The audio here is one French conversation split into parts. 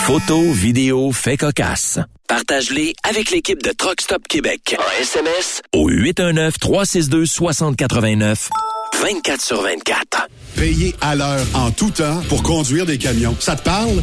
Photos, vidéos, faits cocasse. Partage-les avec l'équipe de Truck Stop Québec. En SMS au 819-362-6089. 24 sur 24. Payer à l'heure en tout temps pour conduire des camions. Ça te parle?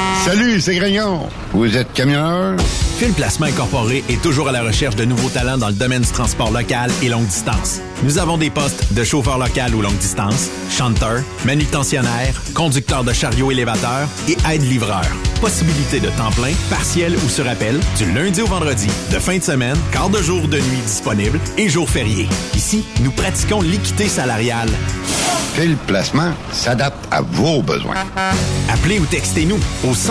Salut, c'est Grignon. Vous êtes camionneur? Fil Placement Incorporé est toujours à la recherche de nouveaux talents dans le domaine du transport local et longue distance. Nous avons des postes de chauffeur local ou longue distance, chanteur, manutentionnaire, conducteur de chariot élévateur et aide-livreur. Possibilité de temps plein, partiel ou sur appel, du lundi au vendredi, de fin de semaine, quart de jour de nuit disponible et jours fériés. Ici, nous pratiquons l'équité salariale. Fil Placement s'adapte à vos besoins. Appelez ou textez-nous au 581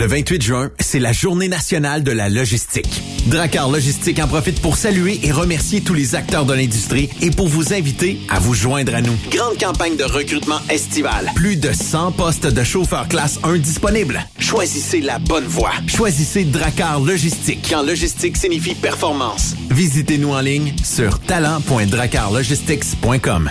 Le 28 juin, c'est la journée nationale de la logistique. Dracar Logistique en profite pour saluer et remercier tous les acteurs de l'industrie et pour vous inviter à vous joindre à nous. Grande campagne de recrutement estival. Plus de 100 postes de chauffeurs classe 1 disponibles. Choisissez la bonne voie. Choisissez Dracar Logistique. Quand logistique signifie performance. Visitez-nous en ligne sur talent.dracarlogistics.com.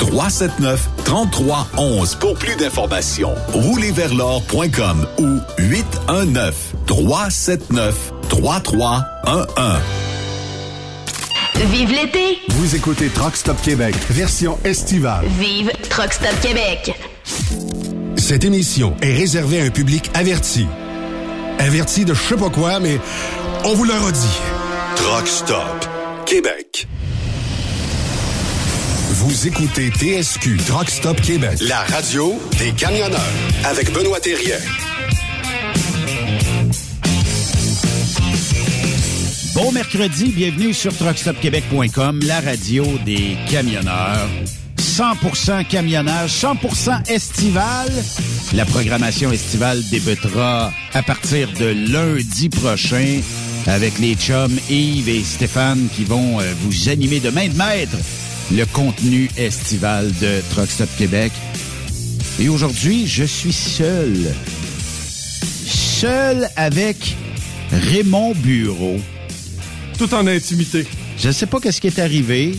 379 3311 pour plus d'informations. Roulerversl'or.com ou 819 379 3311. Vive l'été! Vous écoutez Truck Stop Québec, version estivale. Vive Truck Stop Québec! Cette émission est réservée à un public averti. Averti de je sais pas quoi, mais on vous le redit. Truck Stop Québec. Vous écoutez TSQ Truck Stop Québec, la radio des camionneurs avec Benoît Thérien. Bon mercredi, bienvenue sur truckstopquebec.com, la radio des camionneurs. 100% camionnage, 100% estival. La programmation estivale débutera à partir de lundi prochain avec les chums Yves et Stéphane qui vont euh, vous animer de main de maître le contenu estival de Truck Stop Québec. Et aujourd'hui, je suis seul. Seul avec Raymond Bureau. Tout en intimité. Je ne sais pas qu'est-ce qui est arrivé,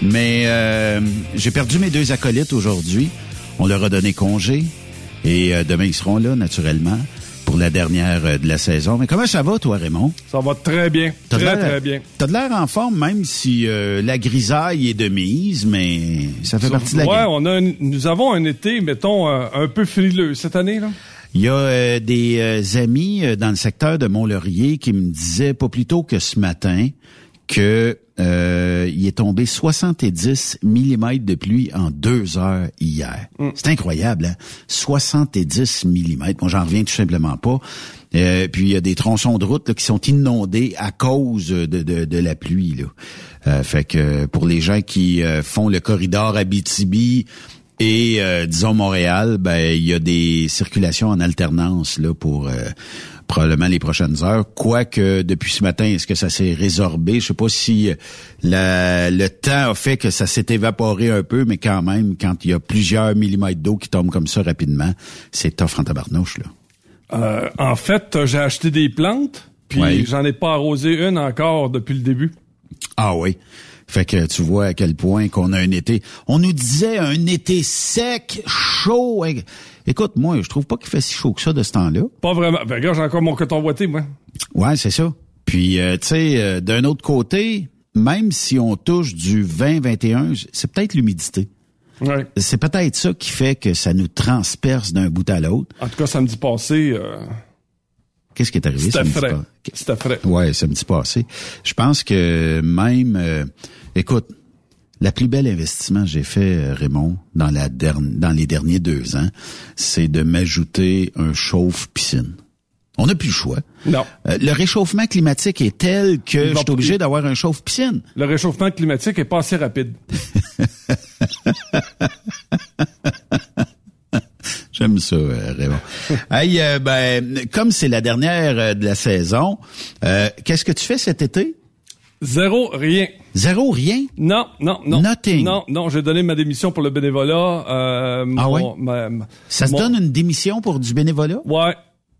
mais euh, j'ai perdu mes deux acolytes aujourd'hui. On leur a donné congé et euh, demain ils seront là naturellement pour la dernière euh, de la saison. Mais comment ça va toi Raymond? Ça va très bien, très très bien. T'as de l'air en forme même si euh, la grisaille est de mise, mais ça fait partie de la ouais, on a un- nous avons un été, mettons, un, un peu frileux cette année là. Il y a euh, des euh, amis euh, dans le secteur de Mont-Laurier qui me disaient pas plus tôt que ce matin que euh, il est tombé 70 mm de pluie en deux heures hier. C'est incroyable, hein? 70 mm. Moi, j'en reviens tout simplement pas. Euh, puis il y a des tronçons de route qui sont inondés à cause de, de, de la pluie. Là. Euh, fait que pour les gens qui euh, font le corridor Abitibi et disons Montréal, ben il y a des circulations en alternance là pour probablement les prochaines heures. Quoique depuis ce matin, est-ce que ça s'est résorbé? Je sais pas si le temps a fait que ça s'est évaporé un peu, mais quand même, quand il y a plusieurs millimètres d'eau qui tombent comme ça rapidement, c'est tough en tabarnouche là. Euh, en fait, j'ai acheté des plantes, puis j'en ai pas arrosé une encore depuis le début. Ah oui. Fait que tu vois à quel point qu'on a un été. On nous disait un été sec, chaud. Écoute, moi, je trouve pas qu'il fait si chaud que ça de ce temps-là. Pas vraiment. Ben, regarde, j'ai encore mon coton boité, moi. Ouais, c'est ça. Puis, euh, tu sais, euh, d'un autre côté, même si on touche du 20-21, c'est peut-être l'humidité. C'est peut-être ça qui fait que ça nous transperce d'un bout à l'autre. En tout cas, samedi passé... Euh... Qu'est-ce qui est arrivé C'était frais. C'était frais. Ouais, samedi passé. Je pense que même... Euh, écoute, la plus belle investissement que j'ai fait, euh, Raymond, dans, la dans les derniers deux ans, c'est de m'ajouter un chauffe-piscine. On n'a plus le choix. Non. Euh, le réchauffement climatique est tel que je suis obligé d'avoir un chauffe-piscine. Le réchauffement climatique est pas assez rapide. J'aime ça, euh, Raymond. hey, euh, ben, comme c'est la dernière de la saison, qu'est-ce que tu fais cet été? Zéro, rien. Zéro, rien? Non, non, non. Nothing. Non, non, j'ai donné ma démission pour le bénévolat. ah oui? Ça se donne une démission pour du bénévolat? Ouais.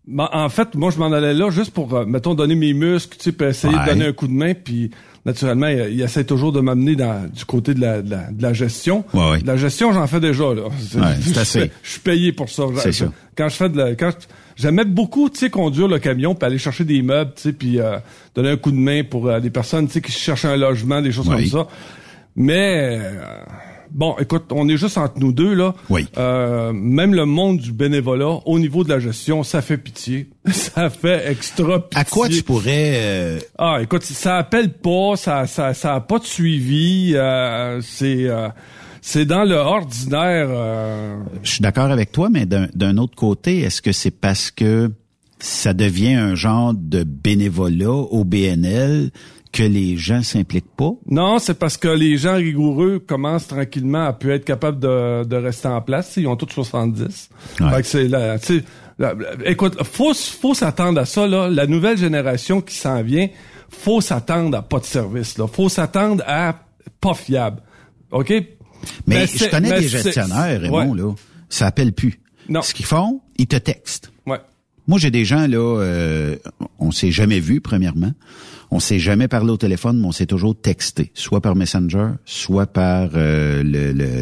Ben, en fait, moi, je m'en allais là juste pour, euh, mettons, donner mes muscles, tu sais, essayer de donner un coup de main, puis naturellement, il, essaie toujours de m'amener dans du côté de la, de la, gestion. Ouais, La gestion, j'en fais déjà, là. c'est assez. Je suis payé pour ça. C'est ça. Quand je fais de la... Quand J'aimais beaucoup, tu sais, conduire le camion puis aller chercher des meubles, tu sais, puis euh, donner un coup de main pour euh, des personnes, tu sais, qui cherchent un logement, des choses comme ça. Mais... Bon, écoute, on est juste entre nous deux, là. Oui. Euh, même le monde du bénévolat, au niveau de la gestion, ça fait pitié. ça fait extra pitié. À quoi tu pourrais... Euh, ah, écoute, ça appelle pas, ça ça, ça a pas de suivi. Euh, c'est... c'est dans le ordinaire. Je suis d'accord avec toi, mais d'un autre côté, est-ce que c'est parce que ça devient un genre de bénévolat au BNL que les gens s'impliquent pas? Non, c'est parce que les gens rigoureux commencent tranquillement à pu être capables de, de rester en place. Ils ont tous 70. Fait que c'est la, écoute, faut, faut s'attendre à ça, là. La nouvelle génération qui s'en vient, faut s'attendre à pas de service, là. Faut s'attendre à pas fiable. OK? Mais, je connais des gestionnaires, Raymond, là. Ça appelle plus. Non. Ce qu'ils font, ils te textent. Ouais. Moi, j'ai des gens, là, euh, on s'est jamais vu, premièrement. On s'est jamais parlé au téléphone, mais on s'est toujours texté, soit par Messenger, soit par euh,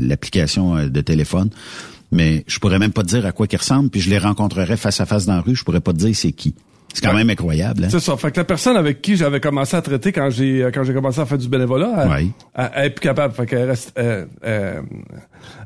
l'application euh, de téléphone. Mais je pourrais même pas te dire à quoi qu'ils ressemblent, puis je les rencontrerais face à face dans la rue, je pourrais pas te dire c'est qui. C'est quand même incroyable. Hein? C'est ça. Fait que la personne avec qui j'avais commencé à traiter quand j'ai quand j'ai commencé à faire du bénévolat, elle, elle, est plus capable. Fait qu'elle reste, elle,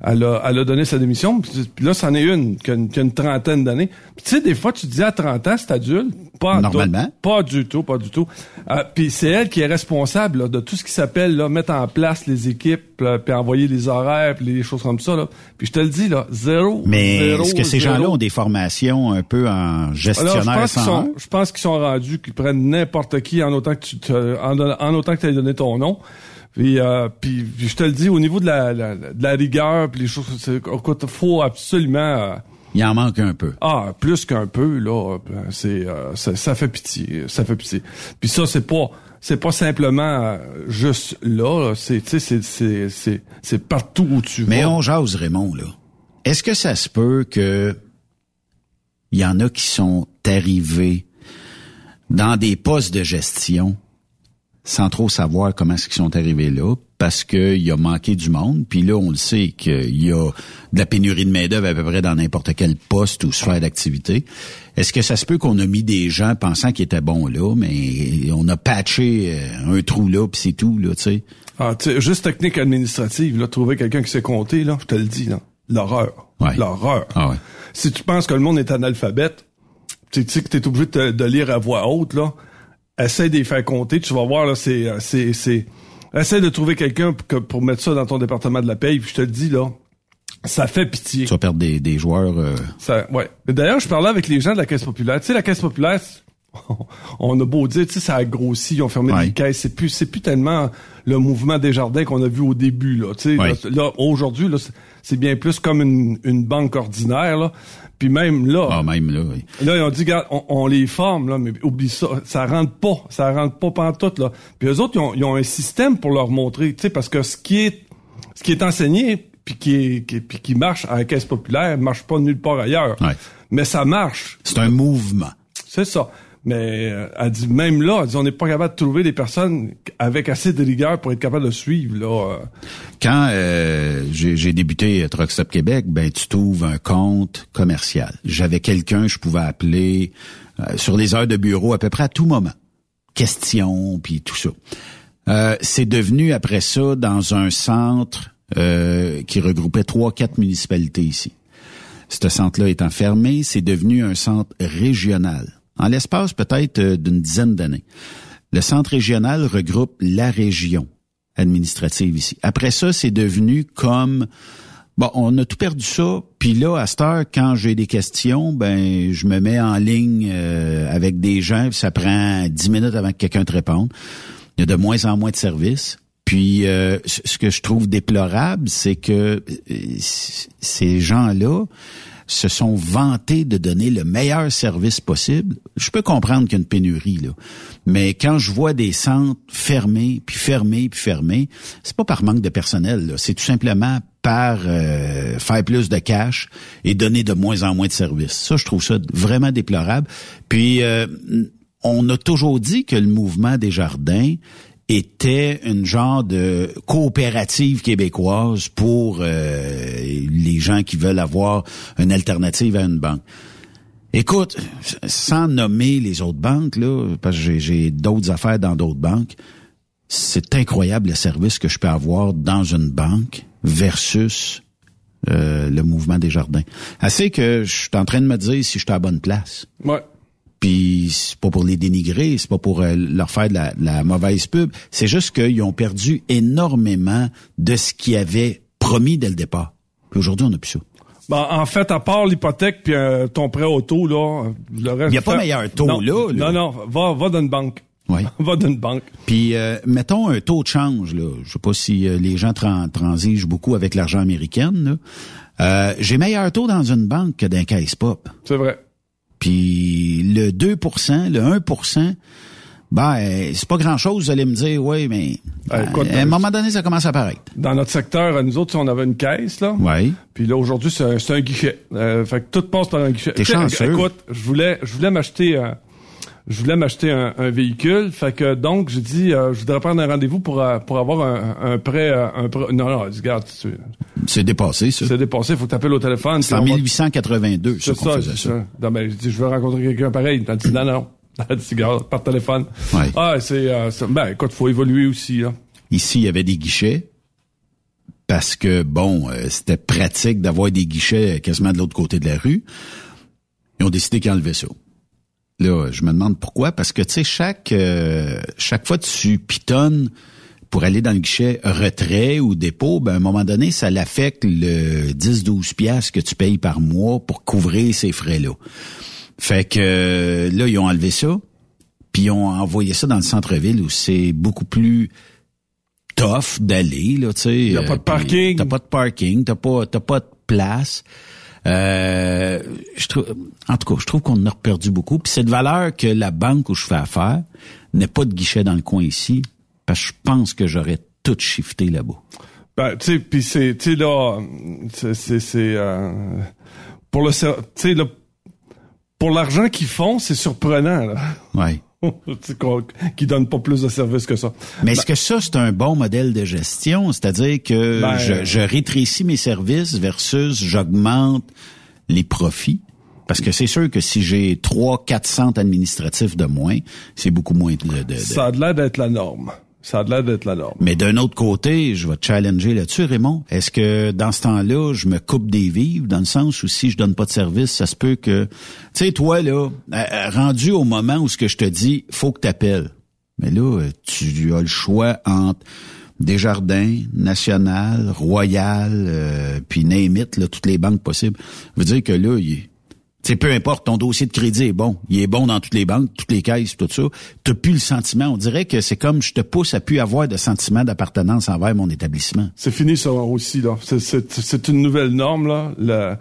elle, a, elle a donné sa démission. Puis là, c'en est une qui a une, trentaine d'années. Puis tu sais, des fois, tu te dis à 30 ans, c'est adulte. Pas Normalement. pas du tout, pas du tout. Euh, puis c'est elle qui est responsable de tout ce qui s'appelle là, mettre en place les équipes, puis envoyer les horaires, puis les choses comme ça. Là. Puis je te le dis, là, zéro. Mais est-ce que ces gens-là ont des formations un peu en gestionnaire sans je pense qu'ils sont rendus qu'ils prennent n'importe qui en autant que tu te, en, autant que tu aies donné ton nom. Puis, euh, puis, je te le dis, au niveau de la, de la rigueur, puis les choses, il faut absolument... Euh, il en manque un peu. Ah, plus qu'un peu, là, c'est euh, ça, fait pitié, ça fait pitié. Puis ça, c'est pas c'est pas simplement juste là, c'est c'est c'est c'est c'est partout où tu vas. Mais on jase Raymond là. Est-ce que ça se peut que il y en a qui sont arrivés dans des postes de gestion sans trop savoir comment est-ce qu'ils sont arrivés là, parce qu'il a manqué du monde. Puis là, on le sait qu'il y a de la pénurie de main-d'œuvre à peu près dans n'importe quel poste ou sphère d'activité. Est-ce que ça se peut qu'on a mis des gens pensant qu'ils étaient bons là, mais on a patché euh, un trou là, puis c'est tout, là, tu sais? Ah, juste technique administrative, là, trouver quelqu'un qui sait compter, là, je te le dis, là. L'horreur. L'horreur. Ah ouais. Si tu penses que le monde est analphabète, tu sais que t'es obligé de, lire à voix haute, là. Essaye de les faire compter, tu vas voir, là, c'est, euh, c'est, Essaye de trouver quelqu'un pour, pour mettre ça dans ton département de la paye, puis je te le dis, là, ça fait pitié. Tu vas perdre des, des joueurs. Euh... Ça, ouais. D'ailleurs, je parlais avec les gens de la Caisse populaire. Tu sais, la Caisse populaire, on a beau dire, tu sais, ça a grossi, ils ont fermé des caisses. C'est plus, c'est plus tellement le mouvement des jardins qu'on a vu au début, là. Tu sais, là, aujourd'hui, là, c'est bien plus comme une, une banque ordinaire, là. Puis même là, ah, même là, oui. là ils ont dit, regarde, on, les forme là, mais oublie ça, ça rentre pas, ça rentre pas pantoute là. Puis eux autres, ils ont, ils ont un système pour leur montrer, tu sais, parce que ce qui est, ce qui est enseigné, puis qui, est, qui, puis qui marche à la caisse populaire, marche pas nulle part ailleurs. Mais ça marche. C'est un mouvement. C'est ça. Mais euh, elle dit même là, elle dit, on n'est pas capable de trouver des personnes avec assez de rigueur pour être capable de suivre là. Euh. Quand euh, j'ai débuté Truck Stop Québec, ben tu trouves un compte commercial. J'avais quelqu'un, je pouvais appeler sur les heures de bureau à peu près à tout moment. Questions puis tout ça. c'est devenu après ça dans un centre qui regroupait trois quatre municipalités ici. Ce centre-là étant fermé, c'est devenu un centre régional en l'espace peut-être euh, d'une dizaine d'années. Le centre régional regroupe la région administrative ici. Après ça, c'est devenu comme bon, on a tout perdu ça. Puis là, à cette heure, quand j'ai des questions, ben je me mets en ligne euh, avec des gens. Ça prend dix minutes avant que quelqu'un te réponde. Il y a de moins en moins de services. Puis euh, ce que je trouve déplorable, c'est que ces gens-là se sont vantés de donner le meilleur service possible. Je peux comprendre qu'il y a une pénurie, là. Mais quand je vois des centres fermés, puis fermés, puis fermés, c'est pas par manque de personnel, c'est tout simplement par euh, faire plus de cash et donner de moins en moins de services. Ça, je trouve ça vraiment déplorable. Puis, euh, on a toujours dit que le mouvement des jardins était une genre de coopérative québécoise pour euh, les gens qui veulent avoir une alternative à une banque. Écoute, sans nommer les autres banques, là, parce que j'ai d'autres affaires dans d'autres banques, c'est incroyable le service que je peux avoir dans une banque versus euh, le mouvement des jardins. Assez que je suis en train de me dire si je suis à la bonne place. Ouais. Puis c'est pas pour les dénigrer, c'est pas pour euh, leur faire de la, mauvaise pub. C'est juste qu'ils ont perdu énormément de ce qu'ils avaient promis dès le départ. Puis aujourd'hui, on n'a plus ça. Ben, en fait, à part l'hypothèque puis euh, ton prêt auto, là, le reste... Il n'y a pas meilleur taux, là, Non, non, va, va dans une banque. Oui. va dans une banque. Puis, euh, mettons un taux de change, là. Je sais pas si les gens transigent beaucoup avec l'argent américain, là. J'ai meilleur taux dans une banque que d'un caisse pop. C'est vrai. Puis le 2% le 1% ben, c'est pas grand-chose, vous allez me dire, oui, mais ben, à un moment donné, ça commence à apparaître. Dans notre secteur, nous autres, on avait une caisse, là. Oui. Puis là, aujourd'hui, c'est un, guichet. Euh, fait que tout passe par un guichet. T'es chanceux. Écoute, je voulais, je voulais m'acheter un, je voulais m'acheter un, véhicule. Fait que donc, j'ai dit, euh, je voudrais prendre un rendez-vous pour, euh, pour avoir un, prêt, un prêt. Non, non, regarde, c'est dépassé, ça. C'est dépassé, il faut t'appeler au téléphone. C'est en 1882, ça, qu'on faisait ça. Non, mais je veux rencontrer quelqu'un pareil. T'as dit, non, non. Par téléphone. Ouais. Ah, c'est, euh, ben, écoute, faut évoluer aussi, là. Ici, il y avait des guichets. Parce que, bon, euh, c'était pratique d'avoir des guichets quasiment de l'autre côté de la rue. Ils ont décidé qu'ils enlevaient ça. Là, je me demande pourquoi. Parce que, tu sais, chaque, euh, chaque fois que tu pitonnes pour aller dans le guichet retrait ou dépôt, ben, à un moment donné, ça l'affecte le 10-12 piastres que tu payes par mois pour couvrir ces frais-là. Fait que là, ils ont enlevé ça, puis ils ont envoyé ça dans le centre-ville où c'est beaucoup plus tough d'aller, là, tu sais. A pas de parking. T'as pas de parking, t'as pas, t'as pas de place. Euh, je trouve, en tout cas, je trouve qu'on a perdu beaucoup. Puis cette valeur que la banque où je fais affaire n'est pas de guichet dans le coin ici, parce que je pense que j'aurais tout shifté là-bas. Ben, tu sais, puis c'est, tu sais, là, c'est, c'est, euh, pour le, tu sais, là, pour l'argent qu'ils font, c'est surprenant, là. Ouais. qui donne pas plus de services que ça. Mais est-ce ben que ça, c'est un bon modèle de gestion? C'est-à-dire que ben, je, je rétrécis mes services versus j'augmente les profits? Parce que c'est sûr que si j'ai trois, quatre centres administratifs de moins, c'est beaucoup moins de, de, Ça a l'air d'être la norme. Ça a l'air d'être la norme. Mais d'un autre côté, je vais te challenger là-dessus, Raymond. Est-ce que dans ce temps-là, je me coupe des vivres, dans le sens où si je donne pas de service, ça se peut que... Tu sais, toi, là, euh, euh, rendu au moment où ce que je te dis, faut que tu appelles. Mais là, tu as le choix entre Desjardins, National, Royal, euh, puis name it, là, toutes les banques possibles. veut dire que là, il c'est peu importe, ton dossier de crédit est bon. Il est bon dans toutes les banques, toutes les caisses, tout ça. T'as plus le sentiment. On dirait que c'est comme je te pousse à plus avoir de sentiment d'appartenance envers mon établissement. C'est fini ça aussi, là. C'est une nouvelle norme, là. Le,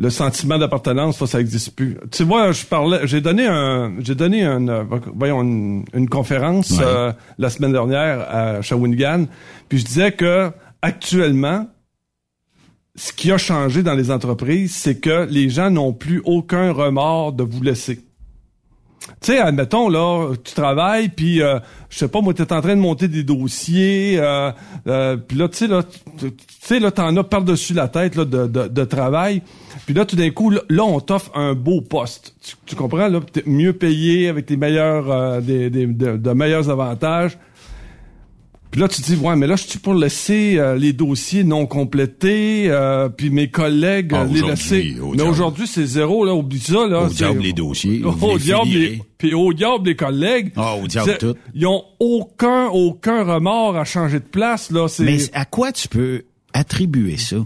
le sentiment d'appartenance, ça, ça existe plus. Tu vois, je parlais, j'ai donné un, j'ai donné un, voyons, une, conférence euh, la semaine dernière à Shawinigan, puis je disais que actuellement, ce qui a changé dans les entreprises, c'est que les gens n'ont plus aucun remords de vous laisser. Tu sais, admettons, là, tu travailles, puis, euh, je sais pas, moi, t'es en train de monter des dossiers, euh, euh puis là, tu sais, là, tu sais, as par-dessus la tête, là, de, de, travail, puis là, tout d'un coup, là, on t'offre un beau poste. Tu, comprends, là, t'es mieux payé, avec des meilleurs, euh, des, des de meilleurs avantages. Puis là, tu te dis, ouais, mais là, je suis pour laisser euh, les dossiers non complétés, euh, puis mes collègues ah, les laisser. Mais aujourd'hui, c'est zéro, là, oublie ça, là. Au diable les dossiers. Au diable les, puis au diable les collègues. Ah, au diable tout. Ils ont aucun, aucun remords à changer de place, là. Mais à quoi tu peux attribuer ça?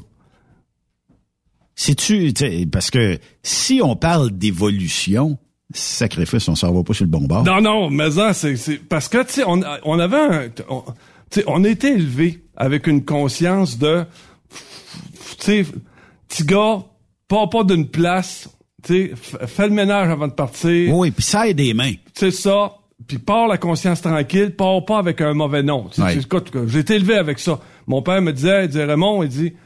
Si tu, parce que si on parle d'évolution, sacrifice, on s'en va pas sur le bon bord. Non, non, mais ça, c'est, parce que, tu sais, on, on avait un, sais, on a été élevé avec une conscience de, tu sais, petit gars, pas pas d'une place, tu sais, fais le ménage avant de partir. Oui, puis ça aide des mains. C'est ça. Puis pars la conscience tranquille, pars pas avec un mauvais nom. J'ai été élevé avec ça. Mon père me disait, il disait Raymond, il dit, tu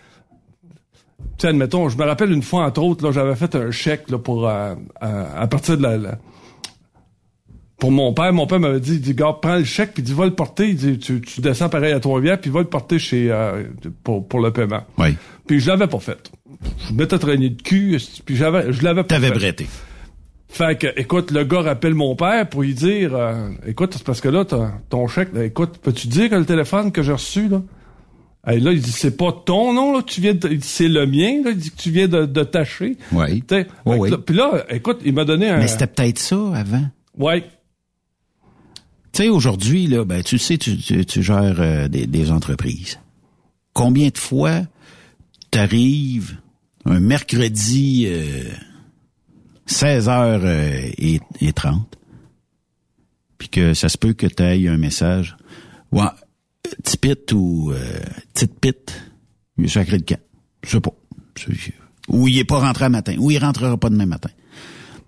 sais, admettons, je me rappelle une fois entre autres, là, j'avais fait un chèque là pour euh, à partir de la pour mon père, mon père m'avait dit, il dit, gars, prends le chèque, puis il dit, va le porter. Il dit, tu, tu descends pareil à Trois-Rivières, puis va le porter chez euh, pour, pour le paiement. Oui. Puis je l'avais pas fait. Je m'étais traîné de cul, puis j'avais, je l'avais pas T'avais bretté. Fait que, écoute, le gars rappelle mon père pour lui dire, euh, écoute, c'est parce que là, ton chèque, écoute, peux-tu dire que le téléphone que j'ai reçu, là, et là, il dit, c'est pas ton nom, là, tu viens de, c'est le mien, là, il dit que tu viens de, de tâcher. Oui. oui, Puis là, écoute, il m'a donné un... Mais c'était peut-être ça avant. Ouais. Tu sais, aujourd'hui, là, ben, tu sais, tu, tu, gères euh, des, entreprises. Combien de fois t'arrives un mercredi 16h euh, et, 30 puis que ça se peut que tu aies un message. Ouais, tipit ou euh, petite pit, il est sacré de camp. Je sais pas. Ou il est pas rentré à matin, ou il rentrera pas demain matin.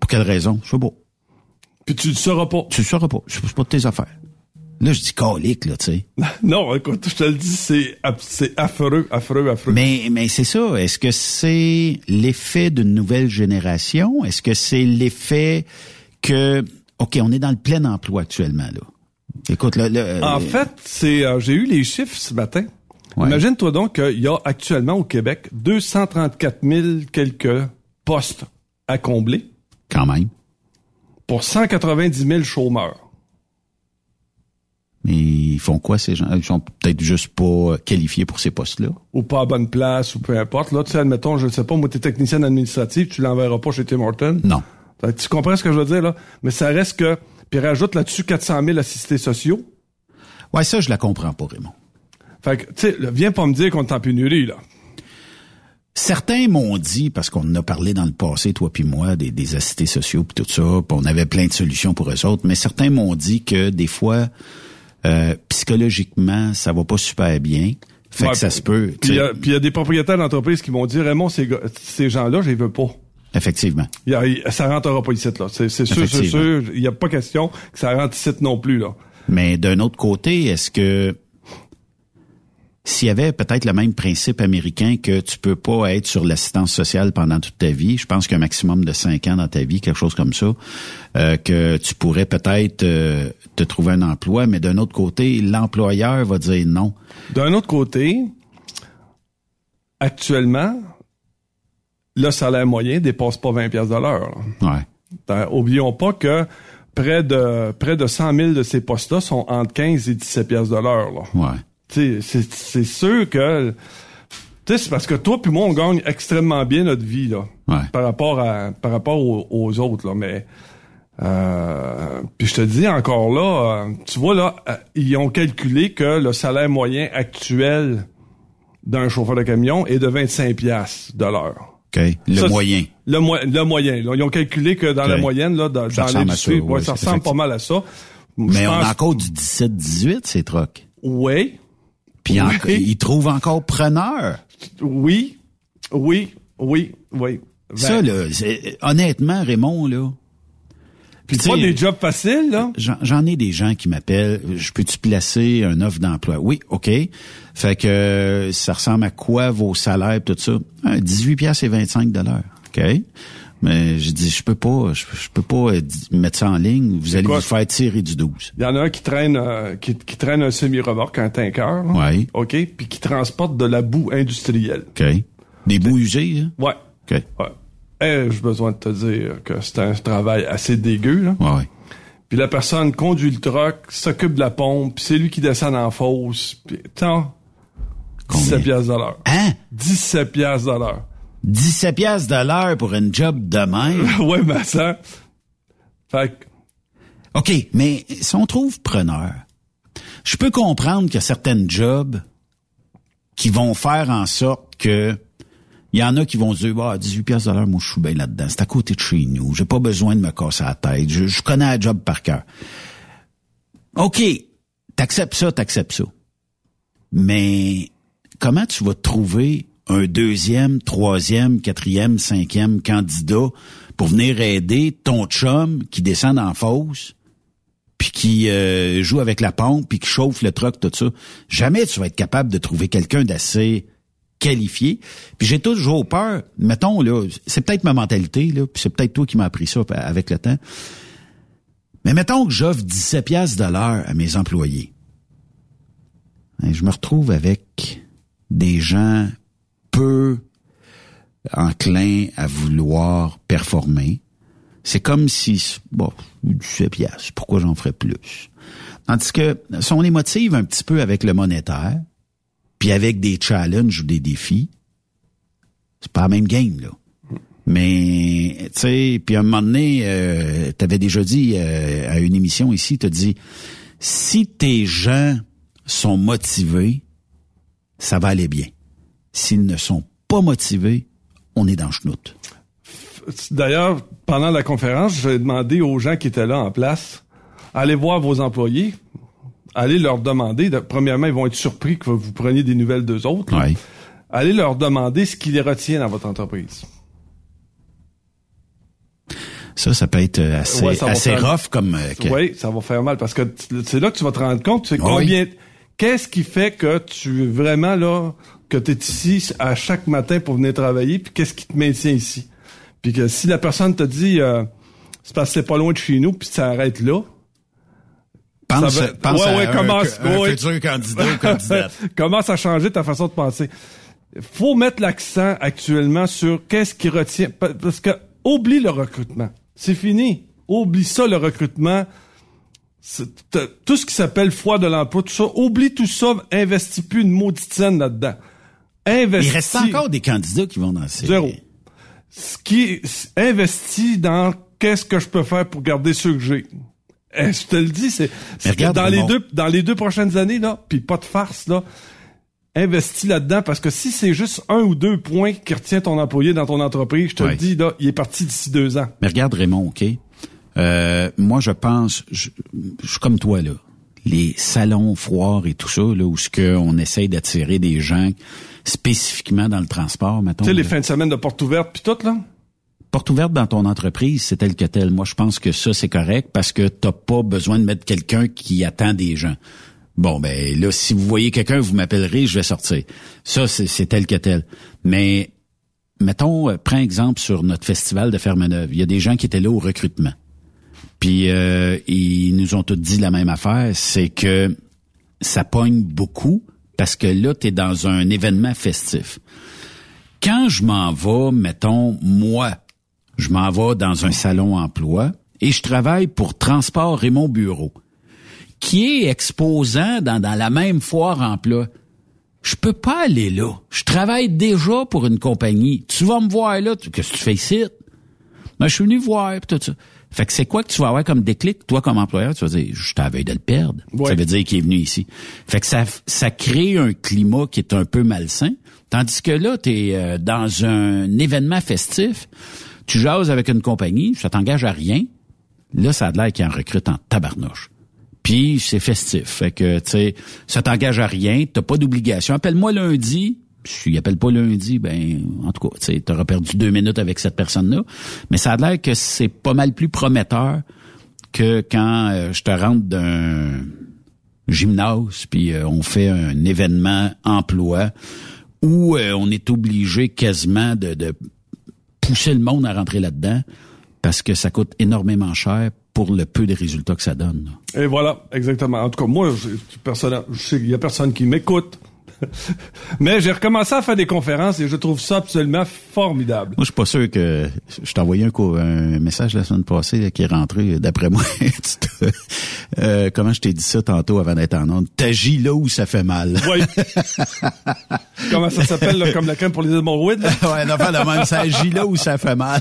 Pour quelle raison? Je sais pas. Puis tu le sauras pas. Tu le sauras pas. C'est pas de tes affaires. Là, je dis colique, là, tu sais. non, écoute, je te le dis, c'est, c'est affreux, affreux, affreux. Mais, mais c'est ça. Est-ce que c'est l'effet d'une nouvelle génération? Est-ce que c'est l'effet que, OK, on est dans le plein emploi actuellement, là. Écoute, là, En fait, c'est, euh, j'ai eu les chiffres ce matin. Imagine-toi donc qu'il y a actuellement au Québec 234 000 quelques postes à combler. Quand même pour 190 000 chômeurs. Mais ils font quoi ces gens? Ils sont peut-être juste pas qualifiés pour ces postes-là? Ou pas à bonne place, ou peu importe. Là, tu sais, admettons, je ne sais pas, moi, t'es technicienne administrative, tu l'enverras pas chez Tim Horton. Non. Tu comprends ce que je veux dire, là? Mais ça reste que... Puis rajoute là-dessus 400 000 assistés sociaux. Ouais, ça, je la comprends pas, Raymond. Fait que, tu sais, viens pas me dire qu'on est en pénurie, là. Certains m'ont dit, parce qu'on en a parlé dans le passé, toi puis moi, des, des assistés sociaux puis tout ça, pis on avait plein de solutions pour eux autres, mais certains m'ont dit que des fois, euh, psychologiquement, ça va pas super bien. Fait que ça se peut. Puis il y, a des propriétaires d'entreprises qui vont dire, Raymond, ces, ces gens-là, je les veux pas. Effectivement. Y a, ça rentrera pas ici, là. C'est sûr, c'est sûr. Il n'y a pas question que ça rentre ici non plus, là. Mais d'un autre côté, est-ce que s'il y avait peut-être le même principe américain que tu peux pas être sur l'assistance sociale pendant toute ta vie, je pense qu'un maximum de cinq ans dans ta vie, quelque chose comme ça, euh, que tu pourrais peut-être euh, te trouver un emploi, mais d'un autre côté, l'employeur va dire non. D'un autre côté, actuellement, le salaire moyen dépasse pas 20 pièces de l'heure. Ouais. Oublions pas que près de près de 100 000 de ces postes-là sont entre 15 et 17 pièces de l'heure. Ouais c'est sûr que c'est parce que toi puis moi on gagne extrêmement bien notre vie là par rapport à par rapport aux, autres là mais Euh, puis je te dis encore là, euh, tu vois là, euh, ils ont calculé que le salaire moyen actuel d'un chauffeur de camion est de 25 pièces de l'heure. OK. Le moyen. Le, le moyen. Ils ont calculé que dans la moyenne, là, dans, dans l'industrie, ouais, ça ressemble pas mal à ça. Mais on a encore du 17-18, ces trucks. Oui. Puis ils trouvent encore preneur. Oui. Oui. Oui. Oui. ça, là, honnêtement, Raymond, là, puis pas des jobs faciles, là? J'en ai des gens qui m'appellent. Je peux-tu placer un offre d'emploi? Oui, OK. Fait que ça ressemble à quoi vos salaires tout ça? 18 pièces et 25 dollars. OK? Mais je dis, je peux pas, je, peux pas mettre ça en ligne. Vous allez vous faire tirer du 12. Il y en a un qui traîne, euh, qui, traîne un semi-remorque, un tanker. Oui. OK. Puis qui transporte de la boue industrielle. OK. Des boues usées, hein? Ouais. OK. Ouais ai-je besoin de te dire que c'est un travail assez dégueu, là? Ouais. Puis la personne conduit le truck, s'occupe de la pompe, puis c'est lui qui descend en fosse. Puis, tant 17 piastres de l'heure. Hein? 17 piastres de l'heure. 17 piastres de l'heure pour une job de même? ouais, ben ça... Fait. OK, mais si on trouve preneur, je peux comprendre qu'il y a certaines jobs qui vont faire en sorte que il y en a qui vont dire, bah, 18 pièces de l'heure, moi, je suis bien là-dedans. C'est à côté de chez nous. J'ai pas besoin de me casser la tête. Je, connais la job par cœur. OK. T'acceptes ça, t'acceptes ça. Mais comment tu vas trouver un deuxième, troisième, quatrième, cinquième candidat pour venir aider ton chum qui descend en fosse puis qui euh, joue avec la pompe puis qui chauffe le truck tout ça. Jamais tu vas être capable de trouver quelqu'un d'assez qualifié. Puis j'ai toujours peur, mettons là, c'est peut-être ma mentalité là, puis c'est peut-être toi qui m'as appris ça avec le temps. Mais mettons que j'offre 17 pièces de l'heure à mes employés. Hein, je me retrouve avec des gens peu enclins à vouloir performer. C'est comme si, bon, 17 pièces, pourquoi j'en ferais plus? Tandis que si on les motive un petit peu avec le monétaire, puis avec des challenges ou des défis, c'est pas la même game, là. Mais, tu sais, puis à un moment donné, euh, tu avais déjà dit euh, à une émission ici, tu dit, si tes gens sont motivés, ça va aller bien. S'ils ne sont pas motivés, on est dans le chenoute. D'ailleurs, pendant la conférence, j'ai demandé aux gens qui étaient là en place, allez voir vos employés, allez leur demander, premièrement, ils vont être surpris que vous preniez des nouvelles d'eux autres. Allez leur demander ce qui les retient dans votre entreprise. Ça, ça peut être assez, assez rough comme. Euh, oui, ça va faire mal parce que c'est là que tu vas te rendre compte, c'est combien. Qu'est-ce qui fait que tu es vraiment là, que tu es ici à chaque matin pour venir travailler, puis qu'est-ce qui te maintient ici? Puis que si la personne te dit, euh, c'est parce que c'est pas loin de chez nous, puis ça arrête là, Pense, pense ouais, à commence, un, futur candidat ou candidate. commence à changer ta façon de penser. Faut mettre l'accent actuellement sur qu'est-ce qui retient parce que oublie le recrutement. C'est fini. Oublie ça le recrutement. Tout ce qui s'appelle foi de l'emploi, tout ça, oublie tout ça, investis plus une maudite scène là-dedans. Il reste encore des candidats qui vont dans ces... Zéro. Ce qui investit dans qu'est-ce que je peux faire pour garder ceux que j'ai. Eh, je te le dis, c'est dans les deux dans les deux prochaines années là, puis pas de farce là. Investis là-dedans parce que si c'est juste un ou deux points qui retient ton employé dans ton entreprise, je te le dis là, il est parti d'ici deux ans. Mais regarde Raymond, ok? Euh, moi, je pense, je, suis comme toi là. Les salons, foires et tout ça, là, où ce qu'on essaye d'attirer des gens spécifiquement dans le transport, mettons. Tu sais, les fins de semaine de porte ouverte puis tout là? Porte ouverte dans ton entreprise, c'est tel que tel. Moi, je pense que ça, c'est correct parce que t'as pas besoin de mettre quelqu'un qui attend des gens. Bon, ben là, si vous voyez quelqu'un, vous m'appellerez, je vais sortir. Ça, c'est tel que tel. Mais mettons, euh, prends exemple sur notre festival de Fermeneuve. Il y a des gens qui étaient là au recrutement. Puis euh, ils nous ont tous dit la même affaire, c'est que ça pogne beaucoup parce que là, tu es dans un événement festif. Quand je m'en vais, mettons, moi, je m'en vais dans un salon emploi et je travaille pour Transport Raymond Bureau, qui est exposant dans, dans la même foire emploi. Je peux pas aller là. Je travaille déjà pour une compagnie. Tu vas me voir là. Qu'est-ce que tu fais ici? Ben, je suis venu voir tout ça. Fait que c'est quoi que tu vas avoir comme déclic, toi comme employeur, tu vas dire, je t'avais de le perdre. Ça veut dire qu'il est venu ici. Fait que ça, ça crée un climat qui est un peu malsain. Tandis que là, tu es euh, dans un événement festif, tu jases avec une compagnie, ça t'engage à rien. Là, ça a l'air qu'il y a un recrute en tabarnouche. Puis c'est festif. Fait que, tu sais, ça t'engage à rien, t'as pas d'obligation. Appelle-moi lundi, s'il appelle pas lundi, ben en tout cas, tu auras perdu deux minutes avec cette personne-là. Mais ça a l'air que c'est pas mal plus prometteur que quand euh, je te rentre d'un gymnase, puis euh, on fait un événement emploi où euh, on est obligé quasiment de, pousser le monde à rentrer là-dedans parce que ça coûte énormément cher pour le peu de résultats que ça donne. Et voilà, exactement. En tout cas, moi, je, qu'il y a personne qui m'écoute. Mais j'ai recommencé à faire des conférences et je trouve ça absolument formidable. Moi, je suis pas sûr que je t'ai envoyé un, un, message la semaine passée qui est rentré d'après moi. euh, comment je t'ai dit ça tantôt avant d'être en onde? T'agis là où ça fait mal. Oui. comment ça s'appelle comme la crème pour les hémorroïdes Ouais, non pas de même. Ça agit là où ça fait mal.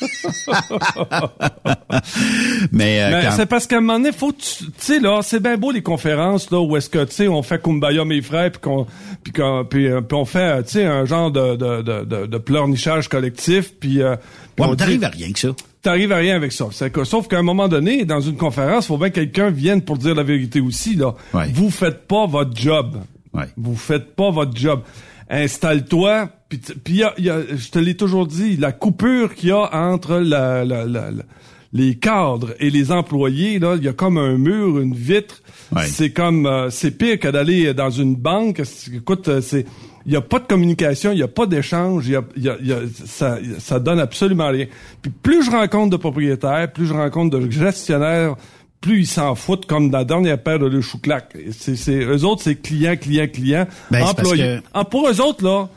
mais, euh, c'est parce qu'à un moment donné, faut tu sais là, c'est bien beau les conférences là où est-ce que tu sais on fait kumbaya mes frères puis qu'on puis qu'on puis, euh, on fait tu sais un genre de de de, de, pleurnichage collectif puis euh, ouais, t'arrives à rien que ça. T'arrives à rien avec ça. Que, sauf qu'à un moment donné, dans une conférence, faut bien que quelqu'un vienne pour dire la vérité aussi là. Vous faites pas votre job. Ouais. Vous faites pas votre job installe-toi. Puis, puis je te l'ai toujours dit, la coupure qu'il y a entre la, la, la, les cadres et les employés, là, il y a comme un mur, une vitre. C'est comme, euh, c'est pire que d'aller dans une banque. Écoute, euh, c'est, il y a pas de communication, il y a pas d'échange, il y a, y a, ça, ça donne absolument rien. Puis plus je rencontre de propriétaires, plus je rencontre de gestionnaires plus ils s'en foutent comme dans la dernière paire de le chouclac. C'est, c'est, eux autres, c'est client, client, client, ben, employé. Ah, pour eux autres, là,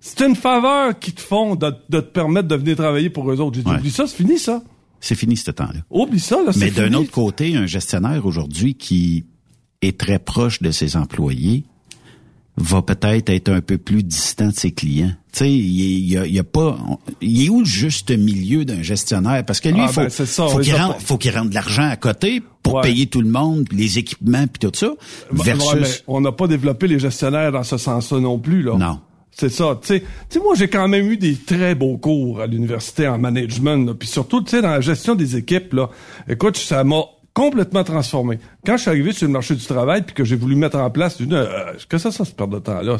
c'est une faveur qu'ils te font de, te permettre de venir travailler pour eux autres. J'ai dit, oublie ça, c'est fini, ça. C'est fini ce temps-là. Oublie ça, là, Mais d'un autre côté, un gestionnaire aujourd'hui qui est très proche de ses employés, va peut-être être un peu plus distant de ses clients. Tu sais, il y a, pas, il est où le juste milieu d'un gestionnaire? Parce que lui, il ah, ben, faut, qu'il rende, faut qu'il rende de l'argent à côté pour payer tout le monde, les équipements, puis tout ça. versus... on n'a pas développé les gestionnaires dans ce sens-là non plus là. Non. C'est ça. Tu sais, moi j'ai quand même eu des très beaux cours à l'université en management, puis surtout tu sais dans la gestion des équipes là. Écoute, ça m'a complètement transformé. Quand je suis arrivé sur le marché du travail puis que j'ai voulu mettre en place une euh, que ça ça se perd de temps là.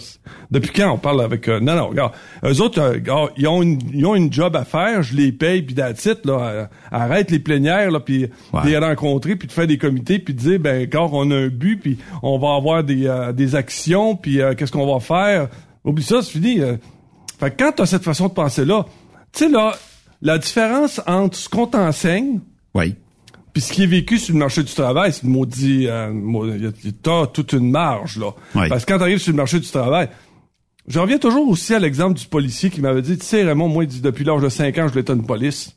Depuis quand on parle avec euh, non non regarde, eux autres euh, ils ont une ils ont une job à faire, je les paye puis titre là euh, arrête les plénières là puis les rencontrer puis de faire des comités puis de dire ben quand on a un but puis on va avoir des des actions puis qu'est-ce qu'on va faire? Oublie ça, c'est fini. Fait que quand tu as cette façon de penser là, tu sais là, la différence entre ce qu'on t'enseigne oui puis ce qui est vécu sur le marché du travail, c'est maudit, euh, t'as toute une marge, là. Parce que quand t'arrives sur le marché du travail, je reviens toujours aussi à l'exemple du policier qui m'avait dit, tu sais, Raymond, moi, il dit, depuis l'âge de 5 ans, je l'étais une police.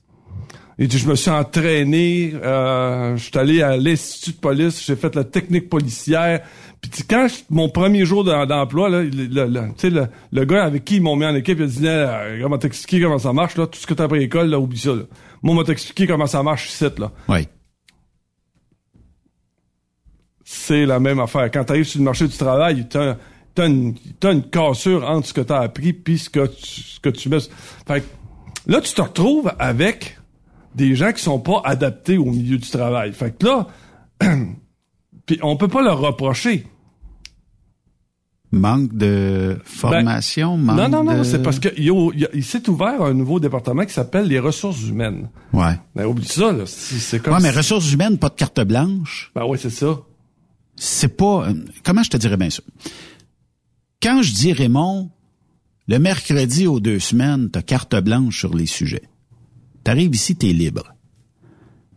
Il dit, je me suis entraîné, euh, je suis allé à l'institut de police, j'ai fait la technique policière. Puis quand mon premier jour d'emploi, là, le, le, le, gars avec qui ils m'ont mis en équipe, il a dit, euh, comment t'expliquer comment ça marche, là, tout ce que t'as appris à l'école, là, oublie ça, là. Moi, m'a t'expliquer comment ça marche ici, là. Oui. C'est la même affaire. Quand tu arrives sur le marché du travail, tu as, une, une cassure entre ce que tu as appris puis ce que tu, ce que tu mets. Fait là, tu te retrouves avec des gens qui sont pas adaptés au milieu du travail. Fait que là, puis on peut pas leur reprocher. Manque de formation, ben, manque Non, non, non, c'est parce qu'il s'est ouvert un nouveau département qui s'appelle les ressources humaines. Ouais. Mais oublie ça, là. C'est comme. Ouais, mais ressources humaines, pas de carte blanche. Ben oui, c'est ça c'est pas... Euh, comment je te dirais bien ça? Quand je dis Raymond, le mercredi aux deux semaines, t'as carte blanche sur les sujets. T'arrives ici, t'es libre.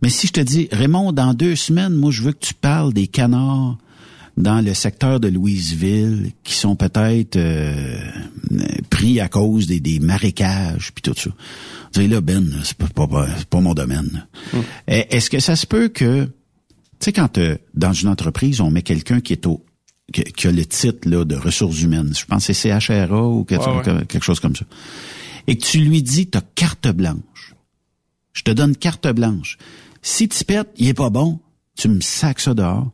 Mais si je te dis, Raymond, dans deux semaines, moi, je veux que tu parles des canards dans le secteur de Louisville qui sont peut-être euh, pris à cause des, des marécages puis tout ça. Tu là, Ben, c'est pas, pas, pas, mon domaine. Hum. Est-ce que ça se peut que sais, quand euh, dans une entreprise, on met quelqu'un qui est au qui, a le titre là, de ressources humaines, je pense que c'est CHRA ou quelque, chose comme ça, et que tu lui dis, tu as carte blanche, Je te donne carte blanche. Si tu pètes, il est pas bon, tu me sacs ça dehors.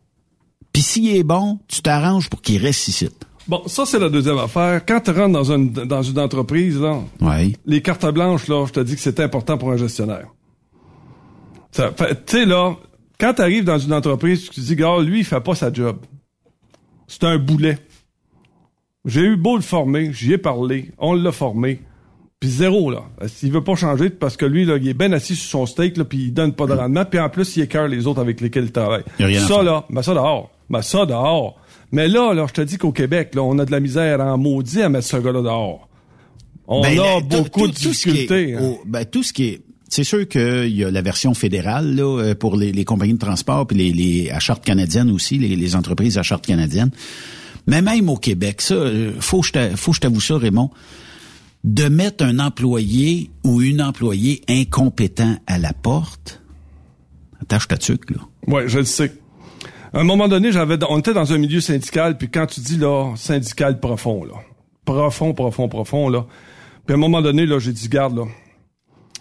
Puis s'il est bon, tu t'arranges pour qu'il reste ici. Bon, ça, c'est la deuxième affaire. Quand tu rentres dans une, dans une entreprise, là, les cartes blanches, là, je te dis que c'est important pour un gestionnaire. Tu sais, là, quand tu arrives dans une entreprise, tu te dis, gars, lui, il fait pas sa job. C'est un boulet. J'ai eu beau le former, j'y ai parlé, on l'a formé. Puis zéro, là. S'il veut pas changer, parce que lui, là, il est bien assis sur son steak, là, puis il donne pas de rendement, puis en plus, il écœure les autres avec lesquels il travaille. ça, là, ben ça dehors. Ben ça dehors. Mais là, là, je te dis qu'au Québec, là, on a de la misère en maudit à mettre ce gars-là dehors. On ben, a beaucoup de difficultés. Hein. ben, tout ce qui est c'est sûr qu'il y a la version fédérale là, euh, pour les, compagnies de transport puis les, les à charte aussi, les, entreprises à charte canadienne. Mais même au Québec, ça, euh, faut que faut je t'avoue ça, Raymond, de mettre un employé ou une employée incompétent à la porte, attache ta tuque, là. Ouais, je le sais. À un moment donné, j'avais, on était dans un milieu syndical, puis quand tu dis là, syndical profond, là, profond, profond, profond, là, puis à un moment donné, là, j'ai dit, garde, là,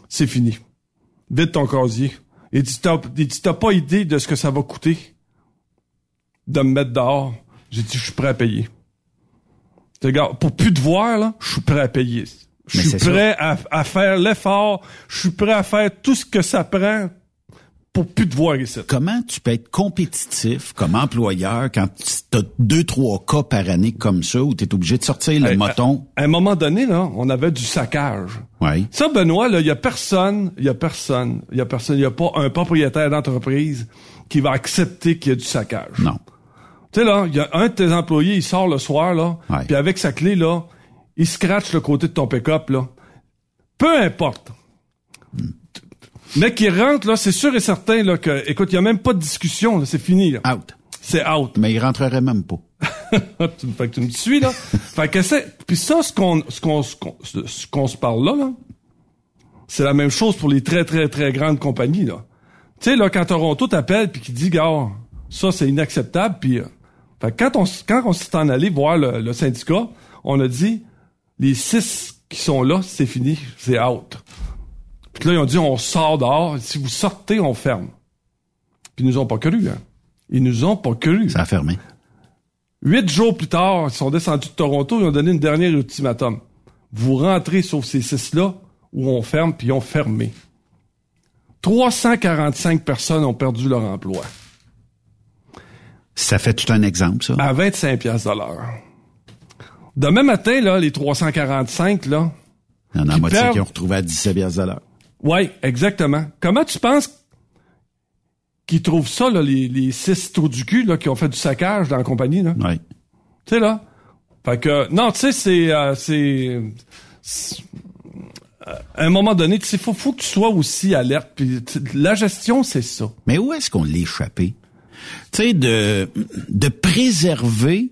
c'est fini. Vite ton casier. Et dit, t'as pas idée de ce que ça va coûter de me mettre dehors. J'ai dit, je suis prêt à payer. Regarde, pour plus te voir, là, je suis prêt à payer. Je suis prêt à, à, faire l'effort. Je suis prêt à faire tout ce que ça prend pour plus te voir ici. Comment tu peux être compétitif comme employeur quand tu as deux, trois cas par année comme ça où tu es obligé de sortir le moton? À, un moment donné, là, on avait du saccage. Oui. Ça, Benoît, là, il y a personne, il y a personne, il y a personne, il y a pas un propriétaire d'entreprise qui va accepter qu'il y ait du saccage. Non. Tu sais, là, il y a un de tes employés, il sort le soir, là, puis avec sa clé, là, il scratch le côté de ton pick-up, là. Peu importe. Hmm. Mais qui rentre, là, c'est sûr et certain, là, que, écoute, il y a même pas de discussion, c'est fini, là. Out. C'est out. Mais il rentrerait même pas. fait que tu me suis, là. fait que c'est, puis ça, ce qu'on, ce qu'on, ce qu'on, se parle là, là, c'est la même chose pour les très, très, très grandes compagnies, là. Tu sais, là, quand Toronto t'appelle puis qui dit, gars, ça, c'est inacceptable, puis, euh, fait quand on, quand on s'est en allé voir le, le syndicat, on a dit, les six qui sont là, c'est fini, c'est out. Puis là, ils ont dit, on sort dehors. Si vous sortez, on ferme. Puis ils nous ont pas cru, hein. Ils nous ont pas cru. Ça a fermé. Huit jours plus tard, ils sont descendus de Toronto, ils ont donné une dernière ultimatum. Vous rentrez sauf ces six-là, où on ferme, puis ils ont fermé. 345 personnes ont perdu leur emploi. Ça fait tout un exemple, ça. À 25 piastres de l'heure. Demain matin, là, les 345, là... Il y en a moitié qui ont retrouvé à 17 piastres de l'heure. Oui, exactement. Comment tu penses qu'ils trouvent ça, là, les, les six trous du cul là, qui ont fait du saccage dans la compagnie? Là? Oui. Tu sais, là? Fait que, non, tu sais, c'est... Euh, c'est à un moment donné, il faut, faut que tu sois aussi alerte. Puis la gestion, c'est ça. Mais où est-ce qu'on l'a échappé? Tu sais, de, de préserver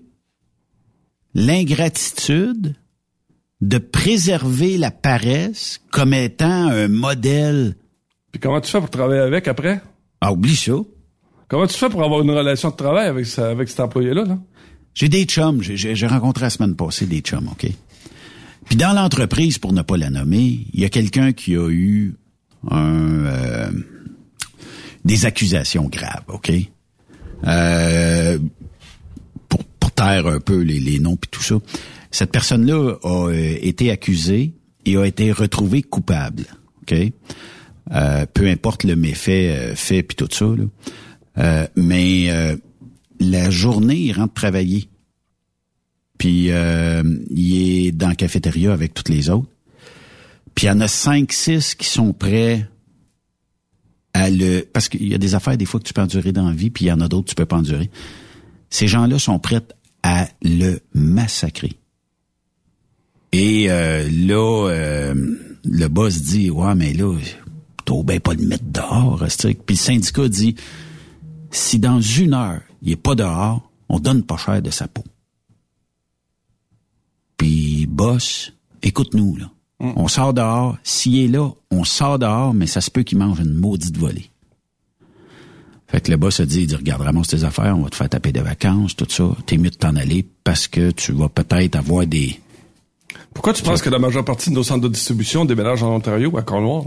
l'ingratitude de préserver la paresse comme étant un modèle. Puis comment tu fais pour travailler avec après? Ah, oublie ça. Comment tu fais pour avoir une relation de travail avec, avec cet employé-là? Là? J'ai des chums. J'ai rencontré la semaine passée des chums, OK? Puis dans l'entreprise, pour ne pas la nommer, il y a quelqu'un qui a eu un, euh, des accusations graves, OK? Euh, pour, pour taire un peu les, les noms puis tout ça. Cette personne-là a euh, été accusée et a été retrouvée coupable. OK? Euh, peu importe le méfait euh, fait puis tout ça. Là. mais la journée, il rentre travailler. Puis il est dans la cafétéria avec toutes les autres. Puis il y en a cinq, six qui sont prêts à le... Parce qu'il y a des affaires, des fois, que tu peux endurer dans la vie, puis il y en a d'autres que tu peux pas endurer. Ces gens-là sont prêts à le massacrer. Et euh, là, euh, le boss dit, ouais, mais là, t'as bien pas le mettre dehors. Puis le syndicat dit, si dans une heure, il est pas dehors, on donne pas cher de sa peau. Puis boss, écoute-nous, là. Mm. On sort dehors. S'il est là, on sort dehors, mais ça se peut qu'il mange une maudite volée. Fait que le boss a dit, il dit, regarde, ramasse tes affaires, on va te faire taper des vacances, tout ça. T'es mieux de t'en aller parce que tu vas peut-être avoir des, Pourquoi tu penses que la majeure partie de nos centres de distribution déménagent en Ontario ou à Cornwall?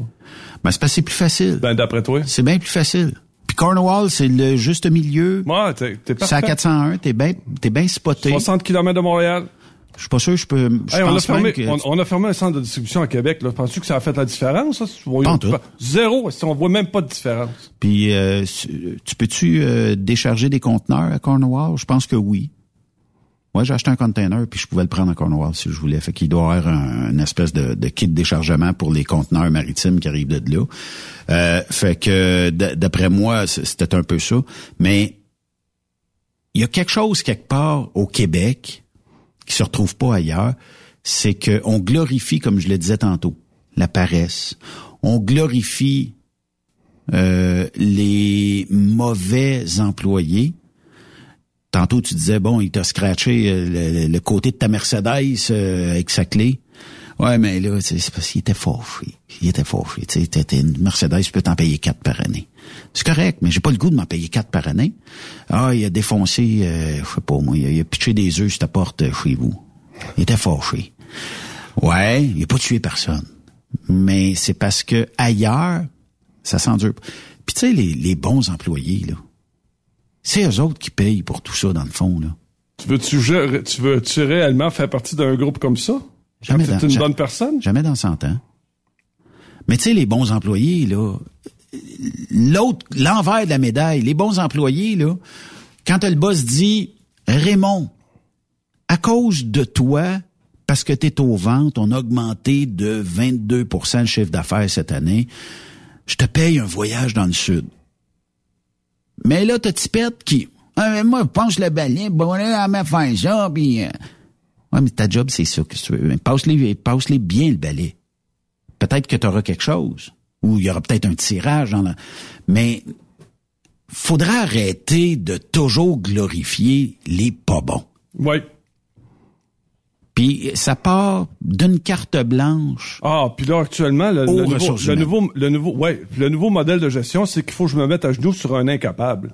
Ben, c'est parce que c'est plus facile. Ben, d'après toi? C'est bien plus facile. Puis Cornwall, c'est le juste milieu. Ouais, t'es, t'es C'est à 401, t'es bien, t'es bien spoté. 60 km de Montréal. Je suis pas sûr, je peux, je Hey, on, a fermé, que... on, on a fermé un centre de distribution à Québec. Là. Penses-tu que ça a fait la différence? Ça? Pas en tout. Zéro. Si on voit même pas de différence. Puis, euh, tu peux-tu euh, décharger des conteneurs à Cornwall? Je pense que oui. Ouais, j'ai acheté un container, puis je pouvais le prendre à Cornwall si je voulais. Fait qu'il doit y avoir un, une espèce de, kit de déchargement pour les conteneurs maritimes qui arrivent de là. Euh, fait que, d'après moi, c'était un peu ça. Mais il y a quelque chose quelque part au Québec qui se retrouve pas ailleurs, c'est que on glorifie, comme je le disais tantôt, la paresse. On glorifie euh, les mauvais employés. Tantôt, tu disais, bon, il t'a scratché euh, le, le côté de ta Mercedes euh, avec sa clé. Ouais, mais là, c'est parce qu'il était fâché. Il était fâché. Tu sais, une Mercedes, tu peux t'en payer quatre par année. C'est correct, mais j'ai pas le goût de m'en payer quatre par année. Ah, il a défoncé, euh, je sais pas moi, il a, pitché des œufs sur ta porte euh, chez vous. Il était fâché. Ouais, il a pas tué personne. Mais c'est parce que ailleurs, ça s'endure. Puis tu sais, les, les bons employés, là, c'est eux autres qui payent pour tout ça, dans le fond, là. Tu veux-tu, tu veux-tu réellement faire partie d'un groupe comme ça? Jamais Quand dans- une bonne personne? Jamais dans 100 ans. Mais tu sais, les bons employés, là, l'autre, l'envers de la médaille, les bons employés, là, quand le boss dit, Raymond, à cause de toi, parce que tu es aux ventes, on a augmenté de 22% le chiffre d'affaires cette année, je te paye un voyage dans le sud. Mais là, t'as Tipette qui, ah, moi, je pense le balai, bon, là, à me faire ça, puis... euh, Ouais, mais ta job, c'est ça que tu veux. Passe-les, passe-les bien le balai. Peut-être que tu auras quelque chose. Ou il y aura peut-être un tirage dans la... Mais faudra arrêter de toujours glorifier les pas bons. Oui. Puis ça part d'une carte blanche. Ah, puis là, actuellement, le, le nouveau, le nouveau, le nouveau, ouais, le nouveau modèle de gestion, c'est qu'il faut que je me mette à genoux sur un incapable.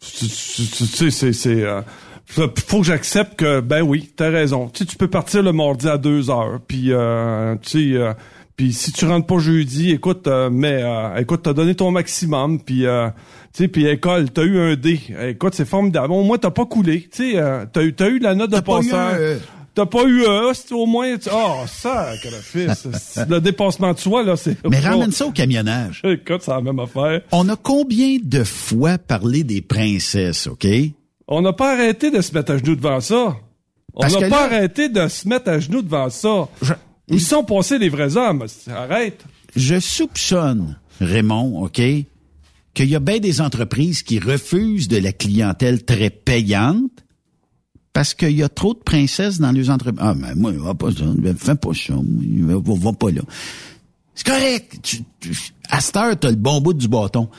Tu, sais, c'est, c'est, euh, faut que j'accepte que, ben oui, t'as raison. Tu sais, tu peux partir le mardi à deux heures, puis, euh, tu sais, euh, puis si tu rentres pas jeudi, écoute, euh, mais, euh, écoute, t'as donné ton maximum, puis, euh, tu sais, puis école, t'as eu un D. Écoute, c'est formidable. Au moins, t'as pas coulé. Tu sais, euh, t'as eu, t'as eu la note de T'as euh, T'as pas eu un, c'est au moins, tu- oh, ça, fils. Le dépassement de soi, là, c'est. Mais ramène ça au camionnage. Écoute, c'est la même affaire. On a combien de fois parlé des princesses, OK? On n'a pas arrêté de se mettre à genoux devant ça. On n'a pas là- arrêté de se mettre à genoux devant ça. Ils sont passés les vrais hommes. Arrête. Je soupçonne, Raymond, OK, qu'il y a bien des entreprises qui refusent de la clientèle très payante parce qu'il y a trop de princesses dans les entreprises. Ah, mais moi, va pas ça, fais pas ça, moi, va, va pas là. C'est correct. Tu, tu- à cette heure, t'as le bon bout du bâton.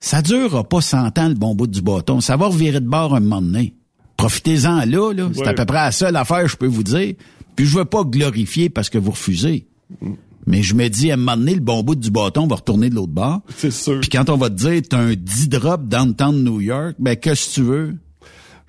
Ça durera pas 100 ans, le bon bout du bâton. Ça va revirer de bord un moment donné. Profitez-en là, là. C'est Ouais. à peu près la seule affaire, je peux vous dire. Puis je veux pas glorifier parce que vous refusez. Mais je me dis, à un moment donné, le bon bout du bâton va retourner de l'autre bord. C'est sûr. Puis quand on va te dire, t'as un 10 drop downtown de New York, ben, qu'est-ce que tu veux?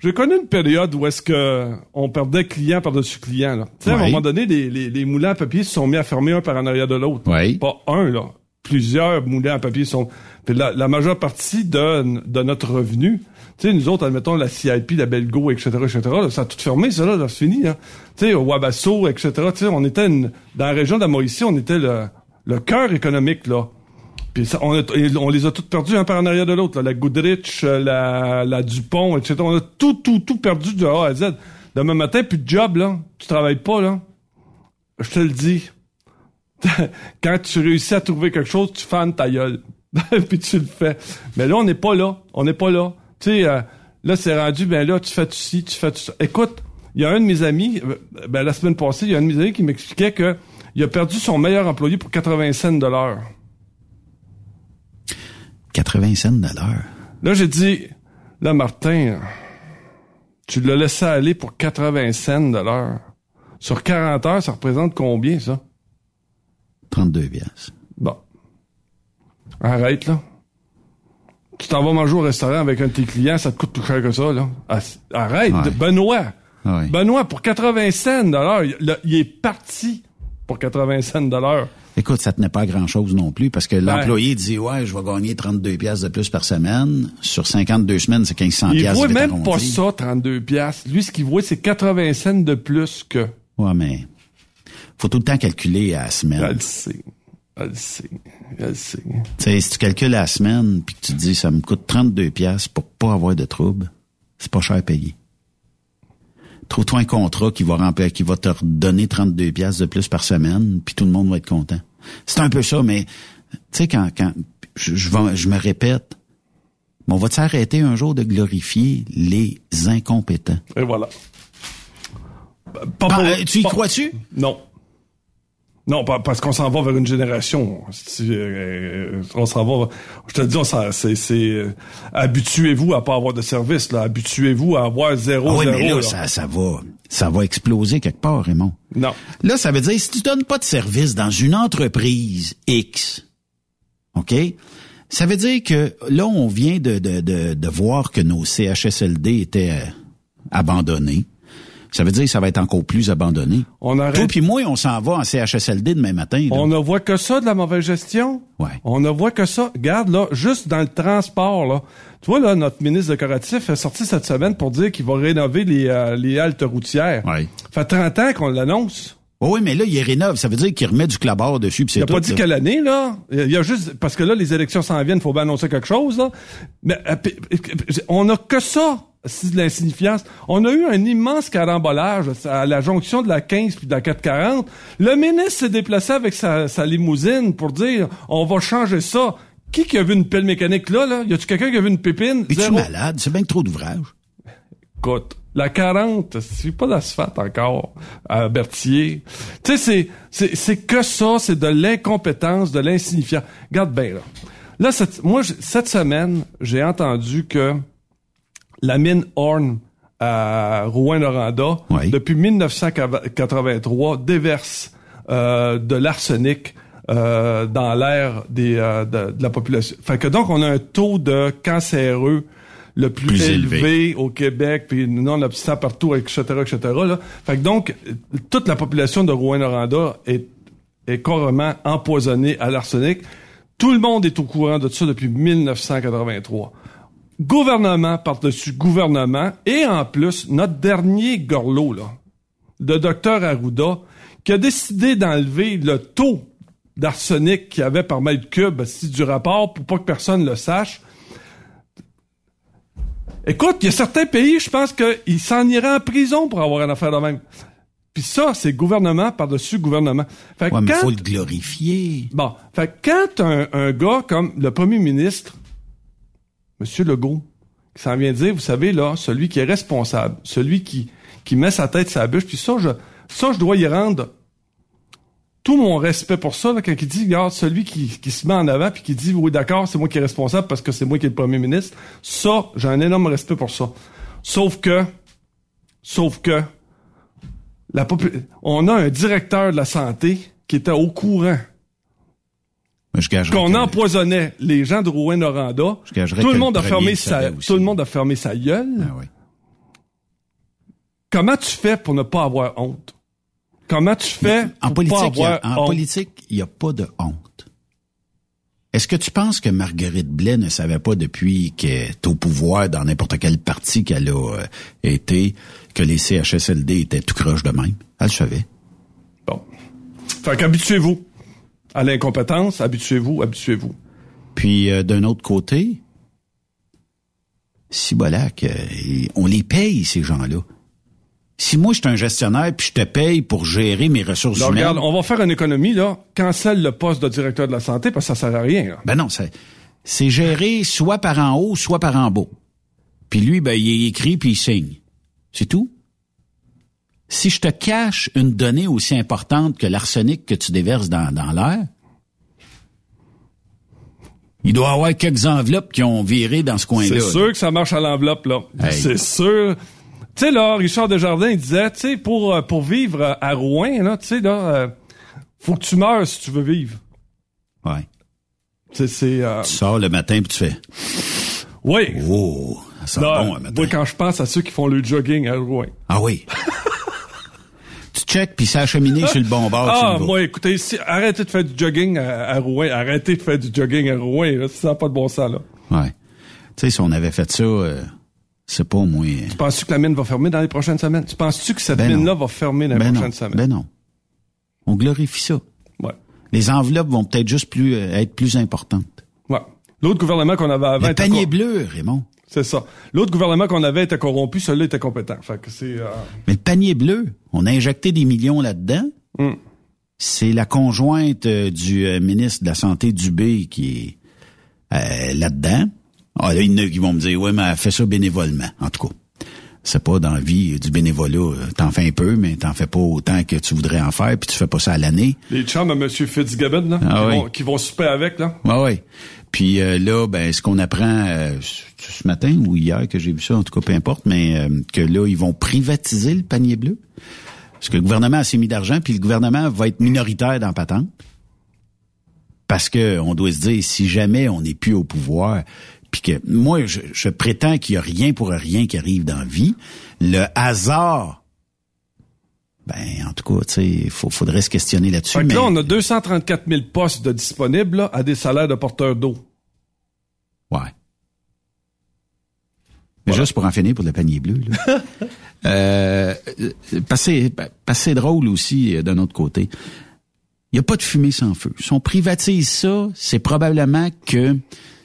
J'ai connu une période où est-ce que on perdait client par-dessus client. Là. Tu sais, à un moment donné, les, les, les moulins à papier se sont mis à fermer un par en arrière de l'autre. Oui. Pas un, là. Plusieurs moulins à papier sont... Puis la, la majeure partie de, de notre revenu, tu sais, nous autres, admettons, la CIP, la Belgo, etc., etc., là, ça a tout fermé, ça, là, là, c'est fini. Là. Tu sais, au Wabasso, etc., tu sais, on était une, dans la région de la Mauricie, on était le, le cœur économique, là. Puis ça, on, les a toutes perdues un par en arrière de l'autre. La Goodrich, euh, la, Dupont, etc. On a tout, tout, tout perdu de A à Z. Demain matin, plus de job, là. Tu travailles pas, là. Je te le dis. Quand tu réussis à trouver quelque chose, tu fans ta gueule. Puis tu le fais. Mais là, on n'est pas là. On n'est pas là. Tu sais, euh, là, c'est rendu, ben là, tu fais tout ci, tu fais tout ça. Écoute, il y a un de mes amis, euh, ben la semaine passée, il y a un de mes amis qui m'expliquait que il a perdu son meilleur employé pour 80 cents de l'heure. 80 cents de l'heure. Là, j'ai dit, là, Martin, tu l'as laissé aller pour 80 cents de l'heure. Sur 40 heures, ça représente combien, ça? 32 piastres. Bon. Arrête, là. Tu t'en vas manger au restaurant avec un de tes clients, ça te coûte plus cher que ça, là. As- Arrête, Ouais. Benoît. Ah Benoît, pour 80 cents de l'heure, il est parti pour 80 cents de l'heure. Écoute, ça tenait pas à grand-chose non plus parce que l'employé dit ouais, je vais gagner 32 pièces de plus par semaine. Sur 52 semaines, c'est 1500 pièces. Il voit même pas ça 32 pièces. Lui ce qu'il voit c'est 80 cents de plus que Ouais, mais faut tout le temps calculer à la semaine. Je le sais. Je le sais. Je le sais. Tu sais, si tu calcules à la semaine puis que tu te dis ça me coûte 32 pièces pour pas avoir de trouble, c'est pas cher à payer. Trouve-toi un contrat qui va remplir, qui va te donner 32 pièces de plus par semaine, puis tout le monde va être content. C'est un peu ça, mais tu sais quand quand je, je, me répète, on va s'arrêter un jour de glorifier les incompétents. Et voilà. Euh, tu y crois-tu? Non. Non, parce qu'on s'en va vers une génération. Euh, on s'en va. Je te dis, c'est, c'est euh, habituez-vous à pas avoir de service. Là, habituez-vous à avoir zéro. Ah oui, mais là, Ça, ça va, ça va exploser quelque part, Raymond. Non. Là, ça veut dire si tu donnes pas de service dans une entreprise X, ok, ça veut dire que là, on vient de de, de, de voir que nos CHSLD étaient abandonnés. Ça veut dire que ça va être encore plus abandonné. On arrête... Toi puis moi, on s'en va en CHSLD demain matin. On ne voit que ça de la mauvaise gestion. Ouais. On ne voit que ça. Regarde, là, juste dans le transport, là. Tu vois, là, notre ministre décoratif est sorti cette semaine pour dire qu'il va rénover les, euh, les haltes routières. Ouais. Ça fait 30 ans qu'on l'annonce. oui, mais là, il rénove. Ça veut dire qu'il remet du clabard dessus. Il n'a pas dit quelle année, là. Il y a juste, parce que là, les élections s'en viennent, il faut bien annoncer quelque chose, là. Mais, euh, on a que ça de l'insignifiance. On a eu un immense carambolage à la jonction de la 15 puis de la 440. Le ministre s'est déplacé avec sa, limousine pour dire on va changer ça. Qui qui a vu une pelle mécanique là, là? Y a-tu quelqu'un qui a vu une pépine? Es-tu malade? C'est bien trop d'ouvrage. Écoute, la 40, c'est pas d'asphalte encore à Berthier. Tu sais, c'est, c'est, que ça, c'est de l'incompétence, de l'insignifiant. Garde bien, là. Là, moi, cette semaine, j'ai entendu que la mine Horn à Rouen-Noranda, depuis 1983, déverse euh, de l'arsenic euh, dans l'air des euh, de, la population. Fait que donc on a un taux de cancéreux le plus, élevé, au Québec, puis non obstant partout, etc., etc. Là. Fait que donc toute la population de Rouen-Noranda est est carrément empoisonnée à l'arsenic. Tout le monde est au courant de ça depuis 1983 gouvernement par-dessus gouvernement, et en plus, notre dernier gorlot, là, le docteur Arruda, qui a décidé d'enlever le taux d'arsenic qu'il y avait par mètre cube du rapport pour pas que personne le sache. Écoute, il y a certains pays, je pense qu'ils s'en iraient en prison pour avoir une affaire de même. Puis ça, c'est gouvernement par-dessus gouvernement. Fait ouais, mais faut le glorifier. Bon, fait quand un, un gars comme le premier ministre M. Legault, qui s'en vient dire, vous savez, là, celui qui est responsable, celui qui, qui met sa tête la bûche, puis ça, je, ça, je dois y rendre tout mon respect pour ça, là, quand il dit, regarde, celui qui, qui se met en avant, puis qui dit, oui, d'accord, c'est moi qui est responsable parce que c'est moi qui est le premier ministre, ça, j'ai un énorme respect pour ça. Sauf que, sauf que, la on a un directeur de la santé qui était au courant qu'on empoisonnait les gens de Rouen-Noranda. Tout le monde a fermé sa, tout le monde a fermé sa gueule. Ah Comment tu fais pour ne pas avoir honte? Comment tu fais en pour politique, pas avoir En politique, il n'y a pas de honte. Est-ce que tu penses que Marguerite Blais ne savait pas depuis qu'elle est au pouvoir dans n'importe quel parti qu'elle a euh, été que les CHSLD étaient tout croche de même? Elle le savait. Bon. Fait qu'habituez-vous à l'incompétence, habituez-vous, habituez-vous. Puis euh, d'un autre côté, si Bolac, euh, on les paye ces gens-là. Si moi je suis un gestionnaire puis je te paye pour gérer mes ressources humaines. Regarde, on va faire une économie là, cancelle le poste de directeur de la santé parce que ça sert à rien. Là. Ben non, c'est c'est géré soit par en haut, soit par en bas. Puis lui ben il écrit puis il signe. C'est tout? Si je te cache une donnée aussi importante que l'arsenic que tu déverses dans, dans l'air, il doit y avoir quelques enveloppes qui ont viré dans ce coin-là. C'est sûr que ça marche à l'enveloppe, là. C'est sûr. Tu sais, là, Richard Desjardins, il disait, tu sais, pour, euh, pour vivre à Rouen, là, tu sais, là, euh, faut que tu meurs si tu veux vivre. Ouais. C'est, c'est, euh... Tu sors le matin puis tu fais... Oui. Oh, ça sent bon un matin. Moi, quand je pense à ceux qui font le jogging à Rouen. Ah oui. check puis ça a cheminé sur le bon bord. Ah, moi, écoutez, si, arrêtez de faire du jogging à, à Rouen. Arrêtez de faire du jogging à Rouen. Là, ça n'a pas de bon sens, là. Ouais. Tu sais, si on avait fait ça, euh, c'est pas au moins... Tu penses-tu que la mine va fermer dans les prochaines semaines? Tu penses-tu que cette Ben mine-là va fermer dans les Ben prochaines non. semaines? Ben non. On glorifie ça. Ouais. Les enveloppes vont peut-être juste plus euh, être plus importantes. Ouais. L'autre gouvernement qu'on avait avant Le panier bleu, Raymond. C'est ça. L'autre gouvernement qu'on avait était corrompu, celui-là était compétent. Fait que c'est... euh, Mais le panier bleu, on a injecté des millions là-dedans. hum. C'est la conjointe euh, du euh, ministre de la Santé Dubé qui est euh, là-dedans. Ah, là, il y en a qui vont me dire, ouais, mais elle fait ça bénévolement. En tout cas, c'est pas dans la vie du bénévolat. euh, T'en fais un peu, mais t'en fais pas autant que tu voudrais en faire, puis tu fais pas ça à l'année. Les chums de M. Fitzgibbon, là, Ah qui, oui. vont, qui vont souper avec, là. Ouais, ouais. Puis euh, là, ben, ce qu'on apprend euh, ce matin ou hier que j'ai vu ça, en tout cas, peu importe, mais euh, que là, ils vont privatiser le panier bleu. Parce que le gouvernement a assez mis d'argent, puis le gouvernement va être minoritaire dans patente. Parce que on doit se dire, si jamais on n'est plus au pouvoir, puis que moi, je, je prétends qu'il y a rien pour rien qui arrive dans la vie, le hasard, ben, en tout cas, tu sais, il faut, faudrait se questionner là-dessus. Que mais- là, on a 234 000 postes de disponibles là, à des salaires de porteurs d'eau. Ouais. Mais juste pour en finir pour le panier bleu. Là. euh, que c'est drôle aussi euh, d'un autre côté. Il n'y a pas de fumée sans feu. Si on privatise ça, c'est probablement que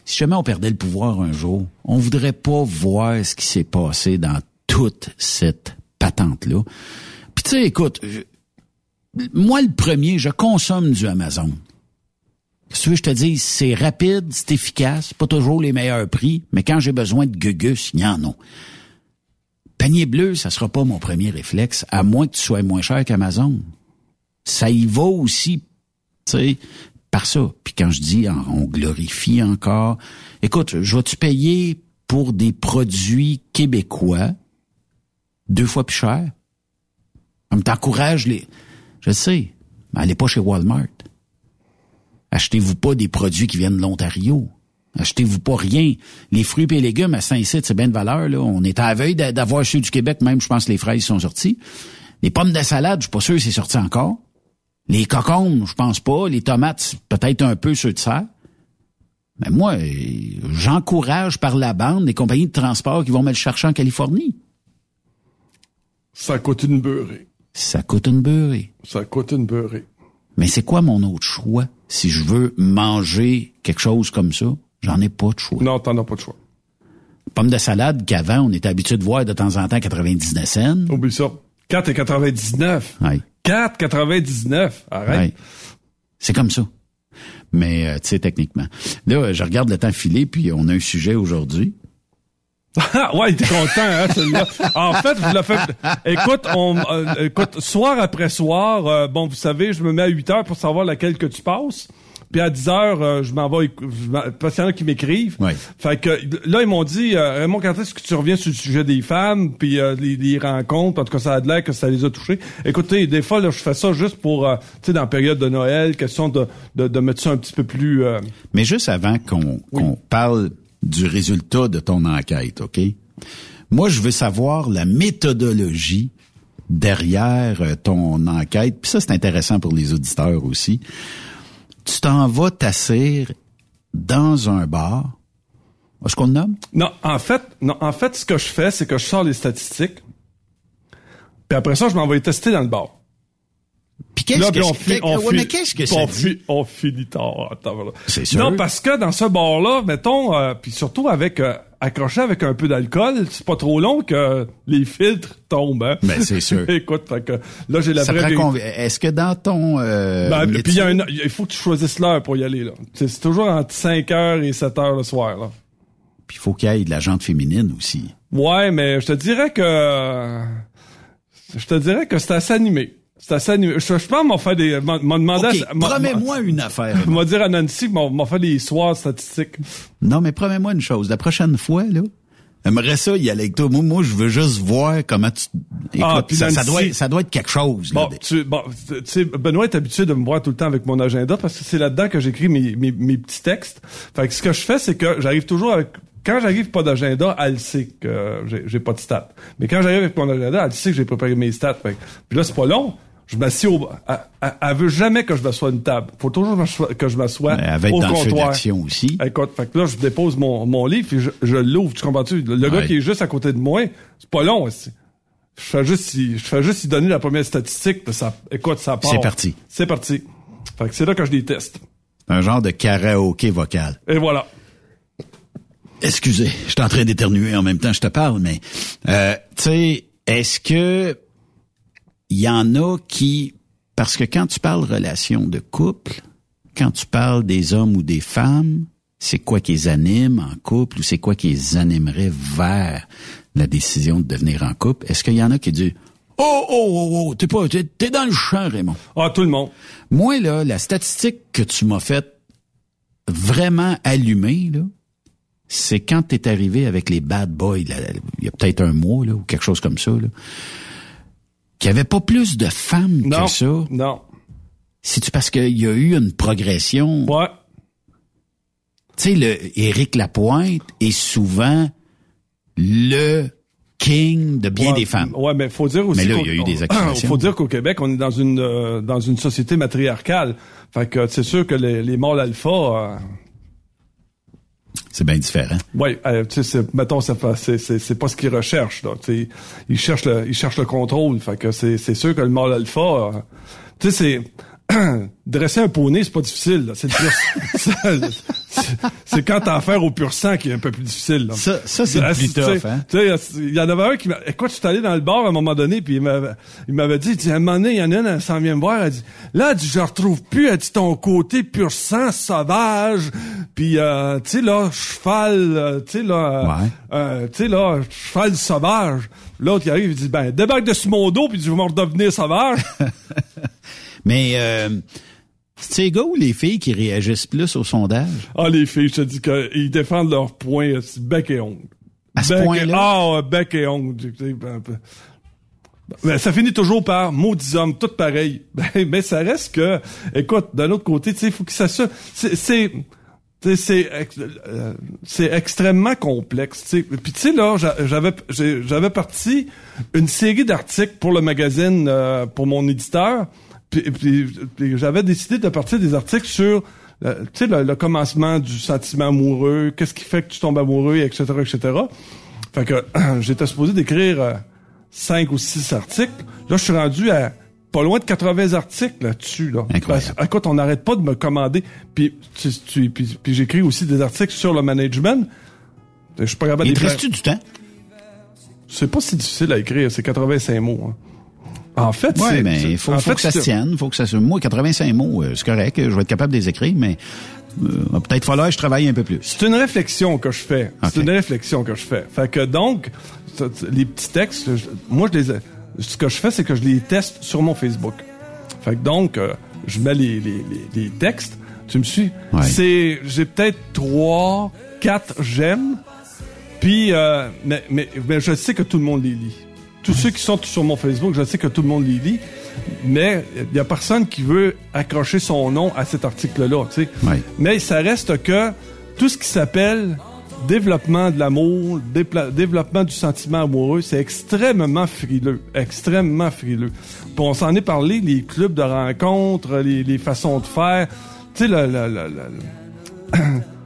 si jamais on perdait le pouvoir un jour, on voudrait pas voir ce qui s'est passé dans toute cette patente-là. Puis tu sais, écoute, moi le premier, je consomme du Amazon. Si tu je te dis, c'est rapide, c'est efficace, pas toujours les meilleurs prix, mais quand j'ai besoin de gugus, il y en a. Panier bleu, ça sera pas mon premier réflexe, à moins que tu sois moins cher qu'Amazon. Ça y va aussi, tu sais, par ça. Puis quand je dis, on on glorifie encore, écoute, je vais-tu payer pour des produits québécois deux fois plus cher? Comme t'encourages les... Je sais, mais allez pas chez Walmart. Achetez-vous pas des produits qui viennent de l'Ontario. Achetez-vous pas rien. Les fruits et légumes à Saint-Cyr, c'est bien de valeur. Là. On est à la veille d'a- d'avoir ceux du Québec, même je pense que les fraises sont sorties. Les pommes de salade, je suis pas sûr c'est sorti encore. Les cocombes, je pense pas. Les tomates, peut-être un peu ceux de serre. Mais moi, j'encourage par la bande les compagnies de transport qui vont me le chercher en Californie. Ça coûte une beurrée. Ça coûte une beurrée. Ça coûte une beurrée. Mais c'est quoi mon autre choix? Si je veux manger quelque chose comme ça, j'en ai pas de choix. Non, t'en as pas de choix. Pommes de salade qu'avant, on était habitué de voir de temps en temps 99 cents. Oublie ça. 4,99. Ouais. 4,99. Arrête. Ouais. C'est comme ça. Mais, euh, tu sais, techniquement. Là, je regarde le temps filer, puis on a un sujet aujourd'hui. Ah, ouais, t'es content, hein, celui-là. En fait, je l'ai fait. Écoute, on, euh, écoute, soir après soir, euh, bon, vous savez, je me mets à 8 heures pour savoir laquelle que tu passes. Puis à 10 heures, euh, je m'en vais, parce qu'il y en a qui m'écrivent. Ouais. Fait que là, ils m'ont dit, euh, Raymond, quand est-ce que tu reviens sur le sujet des femmes, puis euh, les, les rencontres, en tout cas, ça a de l'air que ça les a touchés. Écoutez, des fois, là, je fais ça juste pour, euh, tu sais, dans la période de Noël, question de, de, de mettre ça un petit peu plus... euh, Mais juste avant qu'on qu'on parle du résultat de ton enquête, OK? Moi, je veux savoir la méthodologie derrière euh, ton enquête. Puis ça, c'est intéressant pour les auditeurs aussi. Tu t'en vas t'asseoir dans un bar. Est-ce qu'on le nomme? Non, en fait, non, en fait, ce que je fais, c'est que je sors les statistiques. Puis après ça, je m'en vais tester dans le bar. Puis qu'est-ce que on, fi- on, Ouais, fi- mais qu'est-ce que on dit? on finit tard. Attends, voilà. C'est sûr. Non, parce que dans ce bar-là, mettons, euh, puis surtout avec euh, accroché avec un peu d'alcool, c'est pas trop long que les filtres tombent. Hein? Ben, c'est sûr. Écoute, fait que là, j'ai la Ça vraie... convi- Est-ce que dans ton euh, Ben, métier- puis il y a un- il faut que tu choisisses l'heure pour y aller. là. C'est toujours entre 5 heures et 7 heures le soir. Là. puis il faut qu'il y ait de la jante féminine aussi. Ouais, mais je te dirais que... Je te dirais que c'est assez animé. C'est assez animé. Je, je pense m'en faire des... M'en demander... Promets-moi une affaire. m'en dire à Nancy m'en m'en fait des soirs statistiques. Non, mais promets-moi une chose. La prochaine fois, là, j'aimerais ça y aller avec toi. Moi, moi, je veux juste voir comment tu... Écoute, Ah, puis ça, doit être, ça doit être quelque chose. là. Bon, tu, bon, tu sais, Benoît est habitué de me voir tout le temps avec mon agenda parce que c'est là-dedans que j'écris mes, mes, mes petits textes. Fait que ce que je fais, c'est que j'arrive toujours avec quand j'arrive pas d'agenda, elle sait que j'ai pas de stats. Mais quand j'arrive avec mon agenda, elle sait que j'ai préparé mes stats. puis là, c'est pas long. Je m'assieds au... Elle, elle, veut jamais que je m'assoie à une table. Faut toujours que je m'assoie au dans comptoir. aussi. Écoute, fait que là, je dépose mon, mon livre et je, je l'ouvre. Tu comprends-tu? Le, gars qui est juste à côté de moi, c'est pas long aussi. Je fais juste je fais juste y donner la première statistique de ça. Écoute, ça part. C'est parti. C'est parti. Fait que c'est là que je les teste. Un genre de karaoké vocal. Et voilà. Excusez, je suis en train d'éternuer en même temps que je te parle, mais euh, tu sais, est-ce que il y en a qui parce que quand tu parles relation de couple, quand tu parles des hommes ou des femmes, c'est quoi qui les anime en couple ou c'est quoi qui les animerait vers la décision de devenir en couple? Est-ce qu'il y en a qui disent Oh, oh, oh, oh, t'es pas, t'es, dans le champ, Raymond. Ah, tout le monde. Moi, là, la statistique que tu m'as faite vraiment allumée, là, c'est quand t'es arrivé avec les bad boys, il y a peut-être un mois, là, ou quelque chose comme ça, là, qu'il n'y avait pas plus de femmes que ça? Non. C'est-tu parce qu'il y a eu une progression? Ouais. Tu sais, le Éric Lapointe est souvent le king de bien des femmes. Ouais, mais faut dire aussi. Mais là, il y a eu des accusations. Faut dire qu'au Québec, on est dans une euh, dans une société matriarcale. Fait que c'est sûr que les, les mâles alpha. Euh, c'est bien différent. Oui, euh, tu sais, mettons, c'est pas ce qu'ils recherchent là. Ils cherchent le ils cherchent le contrôle. Fait que c'est c'est sûr que le mâle alpha. Euh, tu sais, c'est dresser un poney, c'est pas difficile. C'est c'est quand t'as affaire au pur sang qui est un peu plus difficile. Là. Ça, ça c'est plus tough, hein? Il y en avait un qui m'a... Écoute, je suis allé dans le bar à un moment donné, puis il m'avait, il m'avait dit, il à un moment donné, il y en a une, elle s'en vient me voir, elle dit, là, elle dit, je retrouve plus, elle dit, ton côté pur sang sauvage, puis, euh, tu sais, là, cheval, euh, tu sais, là, euh, tu sais, là, cheval sauvage. L'autre, qui arrive, il dit, ben, débarque de ce mon dos, puis tu vas me redevenir sauvage. Mais... Euh c'est les gars ou les filles qui réagissent plus au sondage? Ah, les filles, je te dis qu'ils défendent leur point, bec et ongle. À ce point-là? Ah, bec et ongle. Ben, ça finit toujours par maudits hommes, tout pareil. Ben, mais ça reste que, écoute, d'un autre côté, tu sais, il faut que ça se... C'est... C'est euh, c'est extrêmement complexe. T'sais. Puis tu sais là, j'avais j'avais parti une série d'articles pour le magazine euh, pour mon éditeur j'avais décidé de partir des articles sur euh, le, commencement du sentiment amoureux, qu'est-ce qui fait que tu tombes amoureux, etc., etc. Fait que j'étais supposé d'écrire euh, cinq ou six articles. Là, je suis rendu à pas loin de 80 articles là-dessus. Là. écoute, on n'arrête pas de me commander. Puis, tu, puis, j'écris aussi des articles sur le management. Je suis pas capable Il reste du temps? C'est pas si difficile à écrire, c'est 85 mots. Hein. En fait, ouais, mais il faut, faut que ça se tienne, faut que ça se. Moi, 85 mots, euh, c'est correct, je vais être capable de les écrire, mais euh, peut-être falloir que je travaille un peu plus. C'est une réflexion que je fais. C'est une réflexion que je fais. Fait que donc, les petits textes, moi, je les, ce que je fais, c'est que je les teste sur mon Facebook. Fait que donc, euh, je mets les, les, les, textes. Tu me suis? C'est, j'ai peut-être trois, quatre j'aime. Puis, euh, mais, mais, mais je sais que tout le monde les lit tous ceux qui sont sur mon Facebook, je sais que tout le monde les lit, mais il y a personne qui veut accrocher son nom à cet article-là, tu sais. Mais ça reste que tout ce qui s'appelle développement de l'amour, développement du sentiment amoureux, c'est extrêmement frileux, extrêmement frileux. Puis on s'en est parlé, les clubs de rencontres, les, façons de faire, tu sais, le,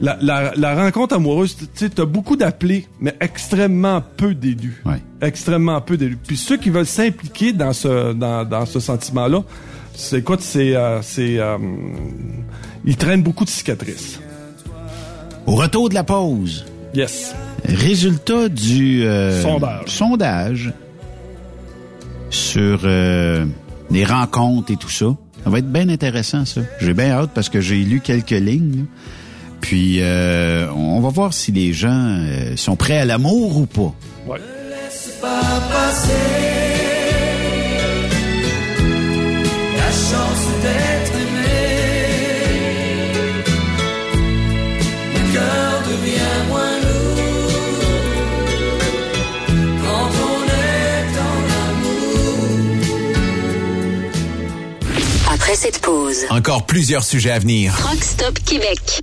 la, la, rencontre amoureuse, tu as beaucoup d'appelés, mais extrêmement peu d'élus. Extrêmement peu d'élus. Puis ceux qui veulent s'impliquer dans ce dans, dans ce sentiment-là, c'est quoi C'est euh, c'est euh, ils traînent beaucoup de cicatrices. Au retour de la pause. Yes. Résultat du euh, sondage. sondage sur les rencontres et tout ça. Ça va être bien intéressant ça. J'ai bien hâte parce que j'ai lu quelques lignes. Puis, euh, on va voir si les gens euh, sont prêts à l'amour ou pas. Ouais. Pas passer la chance d'être aimé. Le cœur devient moins lourd quand on est en amour. Après cette pause, encore plusieurs sujets à venir. Rockstop Québec.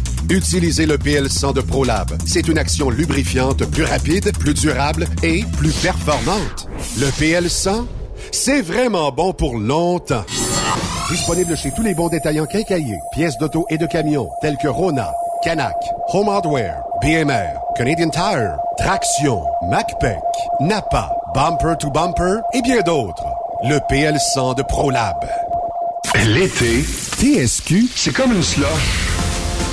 Utilisez le PL100 de ProLab. C'est une action lubrifiante plus rapide, plus durable et plus performante. Le PL100, c'est vraiment bon pour longtemps. Disponible chez tous les bons détaillants quincaillés, pièces d'auto et de camions, tels que Rona, Canac, Home Hardware, BMR, Canadian Tire, Traction, MacPac, Napa, Bumper to Bumper et bien d'autres. Le PL100 de ProLab. L'été, TSQ, c'est comme une slush.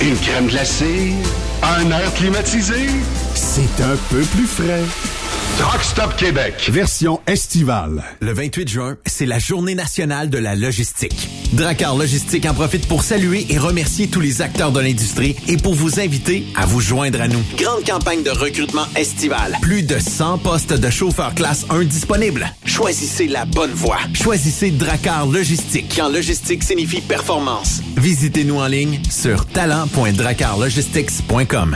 Une crème glacée, un air climatisé. c'est un peu plus frais. Truck Stop Québec. Version estivale. Le 28 juin, c'est la journée nationale de la logistique. Dracar Logistique en profite pour saluer et remercier tous les acteurs de l'industrie et pour vous inviter à vous joindre à nous. Grande campagne de recrutement estival. Plus de 100 postes de chauffeurs classe 1 disponibles. Choisissez la bonne voie. Choisissez Dracar Logistique. Quand logistique signifie performance. Visitez-nous en ligne sur talent.dracarlogistics.com.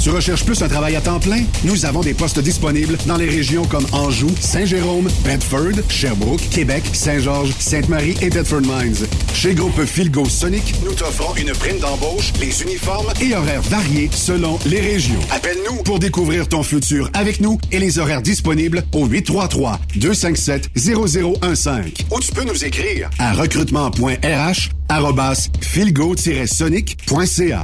Tu recherches plus un travail à temps plein? Nous avons des postes disponibles dans les régions comme Anjou, Saint-Jérôme, Bedford, Sherbrooke, Québec, Saint-Georges, Sainte-Marie et Bedford Mines. Chez Groupe Philgo Sonic, nous t'offrons une prime d'embauche, les uniformes et horaires variés selon les régions. Appelle-nous pour découvrir ton futur avec nous et les horaires disponibles au 833-257-0015. Ou tu peux nous écrire à recrutement.rh philgo-sonic.ca.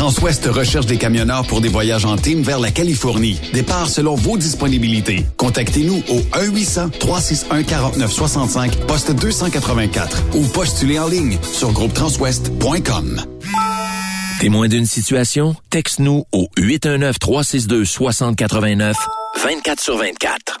Transwest recherche des camionneurs pour des voyages en team vers la Californie. Départ selon vos disponibilités. Contactez-nous au 1-800-361-4965, poste 284 ou postulez en ligne sur groupetranswest.com. Témoin d'une situation? Texte-nous au 819-362-6089, 24 sur 24.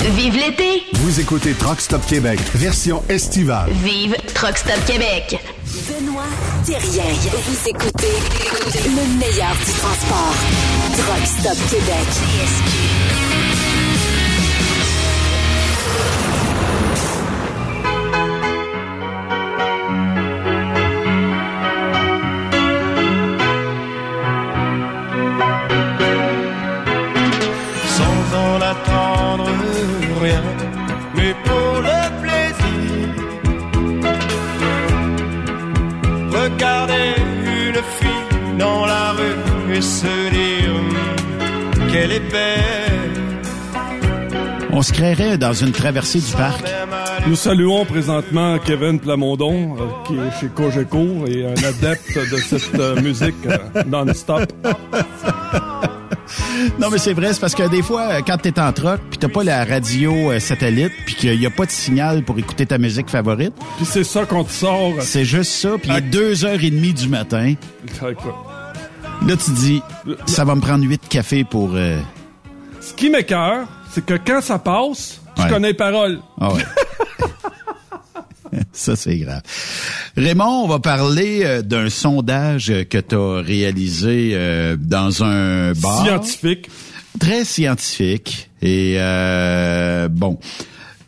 Vive l'été! Vous écoutez Truck Stop Québec, version estivale. Vive Truck Stop Québec! Benoît Thérien. Vous écoutez le meilleur du transport. Truck Stop Québec. Rue et se dire qu'elle est belle. On se créerait dans une traversée du parc. Nous saluons présentement Kevin Plamondon, euh, qui est chez Cogeco et un adepte de cette euh, musique euh, non-stop. Non, mais c'est vrai, c'est parce que des fois, quand t'es en troc, puis t'as pas la radio euh, satellite, puis qu'il y a pas de signal pour écouter ta musique favorite. Puis c'est ça qu'on te sort. C'est juste ça, puis il est deux heures et demie du matin. Là, tu dis, ça va me prendre huit cafés pour... euh, Ce qui m'écœure, c'est que quand ça passe, Ouais. connais les paroles. Ah ouais. Ça, c'est grave. Raymond, on va parler euh, d'un sondage que tu as réalisé euh, dans un bar. Scientifique. Très scientifique. Et euh, bon,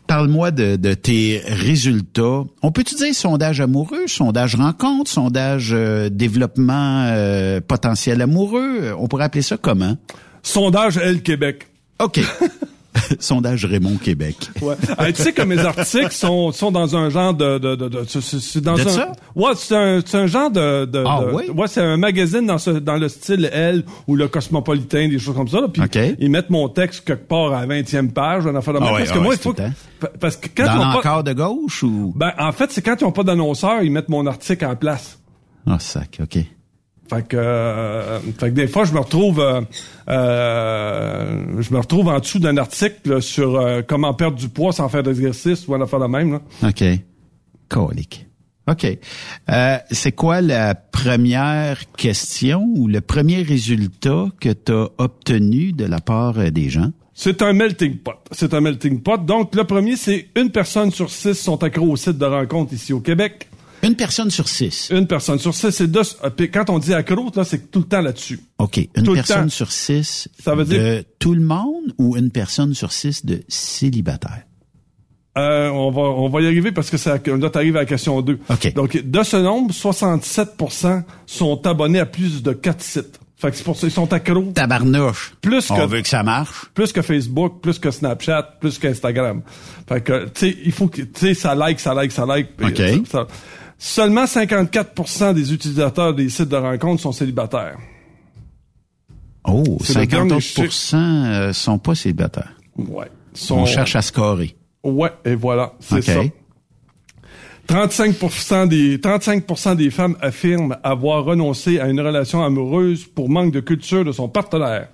parle-moi de, de tes résultats. On peut-tu dire sondage amoureux, sondage rencontre, sondage euh, développement euh, potentiel amoureux? On pourrait appeler ça comment? Sondage L Québec. OK. sondage Raymond Québec. Ouais. Ah, tu sais que mes articles sont, sont dans un genre de... de, de, de- c'est- dans un, ça? Ouais, c'est un, c'est un genre de... de Ah de- oui? Ouais, c'est un magazine dans, ce, dans le style L ou le Cosmopolitain, des choses comme ça. Là, puis OK. ils mettent mon texte quelque part à la 20e page, affaire de Ah même. ouais, parce ah que ouais, moi, il faut que- Parce que quand Dans ils ont pas... de gauche ou... Ben, en fait, c'est quand ils ont pas d'annonceur, ils mettent mon article en place. Ah, sac, OK. Fait que, euh, fait que des fois, je me retrouve, euh, euh, je me retrouve en dessous d'un article sur euh, comment perdre du poids sans faire d'exercice ou une affaire de même. Là. OK. Colique. OK. Euh, c'est quoi la première question ou le premier résultat que tu as obtenu de la part euh, des gens? C'est un melting pot. C'est un melting pot. Donc, le premier, c'est une personne sur six sont accros au site de rencontre ici au Québec. Une personne sur six. Une personne sur six, c'est deux. Quand on dit accro, là, c'est tout le temps là-dessus. OK. Une Tout personne sur six Ça veut de dire- tout le monde ou une personne sur six de célibataire? Euh, on va on va y arriver parce que ça on doit arriver à la question 2. OK. Donc de ce nombre, 67% sont abonnés à plus de quatre sites. Fait que c'est pour ça qu'ils sont accros Tabarnouche. plus On que veut que ça marche. plus que Facebook, plus que Snapchat, plus qu'Instagram. Fait que tu sais, il faut que tu sais ça like, ça like, ça like. OK. ça- ça- Seulement 54% des utilisateurs des sites de rencontres sont célibataires. Oh, C'est le dernier 50 euh, sont pas célibataires. Ouais. Sont- On cherche à scorer. Ouais, et voilà, c'est OK. ça. 35% des 35% des femmes affirment avoir renoncé à une relation amoureuse pour manque de culture de son partenaire.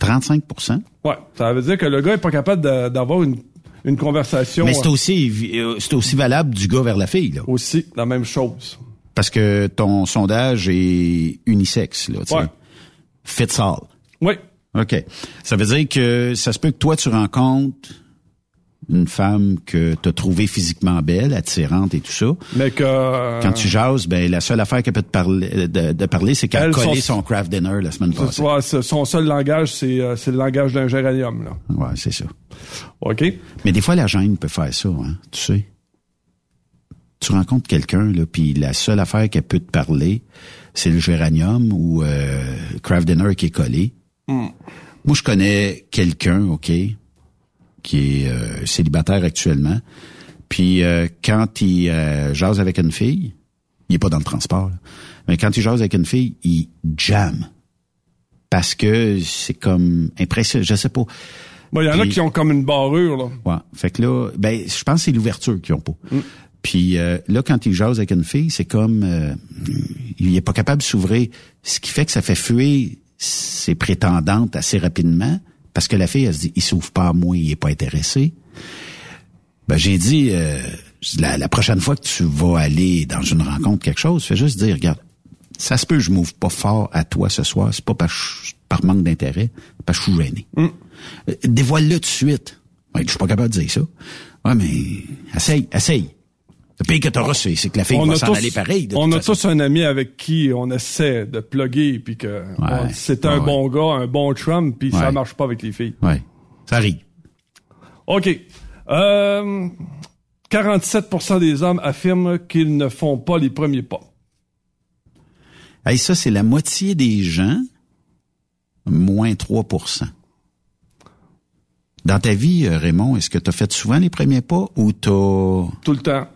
35% Ouais, ça veut dire que le gars est pas capable d'avoir une, une conversation. Mais c'est euh, aussi, euh, c'est aussi valable du gars vers la fille, là. aussi la même chose. Parce que ton sondage est unisexe, là, tu. Ouais. Fits all. Oui. OK. Ça veut dire que ça se peut que toi, tu rencontres une femme que tu as trouvée physiquement belle, attirante et tout ça. Mais que euh, Quand tu jases, ben la seule affaire qu'elle peut te parler, de, de parler, c'est qu'elle a collé son- son craft dinner la semaine passée. soit- son seul langage, c'est euh, c'est le langage d'un géranium. Là. Ouais, c'est ça. OK? Mais des fois, la gêne peut faire ça, hein, tu sais. Tu rencontres quelqu'un, là, puis la seule affaire qu'elle peut te parler, c'est le géranium ou euh, craft dinner qui est collé. Hmm. Moi, je connais quelqu'un, OK, qui est euh, célibataire actuellement. Puis euh, quand il euh, jase avec une fille, il est pas dans le transport, là, mais quand il jase avec une fille, il jamme. Parce que c'est comme impressionnant, je sais pas. Bon, il y en a qui ont comme une barrure. Là. Ouais. Fait que là, ben, je pense que c'est l'ouverture qu'ils ont pas. Puis euh, là, quand il jase avec une fille, c'est comme euh, il est pas capable de s'ouvrir, ce qui fait que ça fait fuir ses prétendantes assez rapidement, parce que la fille, elle se dit, il s'ouvre pas à moi, il est pas intéressé. Ben j'ai dit, euh, la, la prochaine fois que tu vas aller dans une rencontre quelque chose, fais juste dire, regarde, ça se peut, je m'ouvre pas fort à toi ce soir, c'est pas par, par manque d'intérêt, parce que je suis gêné. Euh, Dévoile-le tout de suite. Ouais, je suis pas capable de dire ça. Ouais, mais essaye, essaye. Le pire que t'auras, c'est c'est que la fille va s'en aller pareil. on a façon. tous un ami avec qui on essaie de plugger puis que on- c'est un ouais, bon gars, un bon chum, puis ça marche pas avec les filles. Ouais, ça arrive. OK. Euh, 47% des hommes affirment qu'ils ne font pas les premiers pas. Hey, ça, c'est la moitié des gens, moins 3% Dans ta vie, euh, Raymond, est-ce que tu as fait souvent les premiers pas ou t'as... Tout le temps.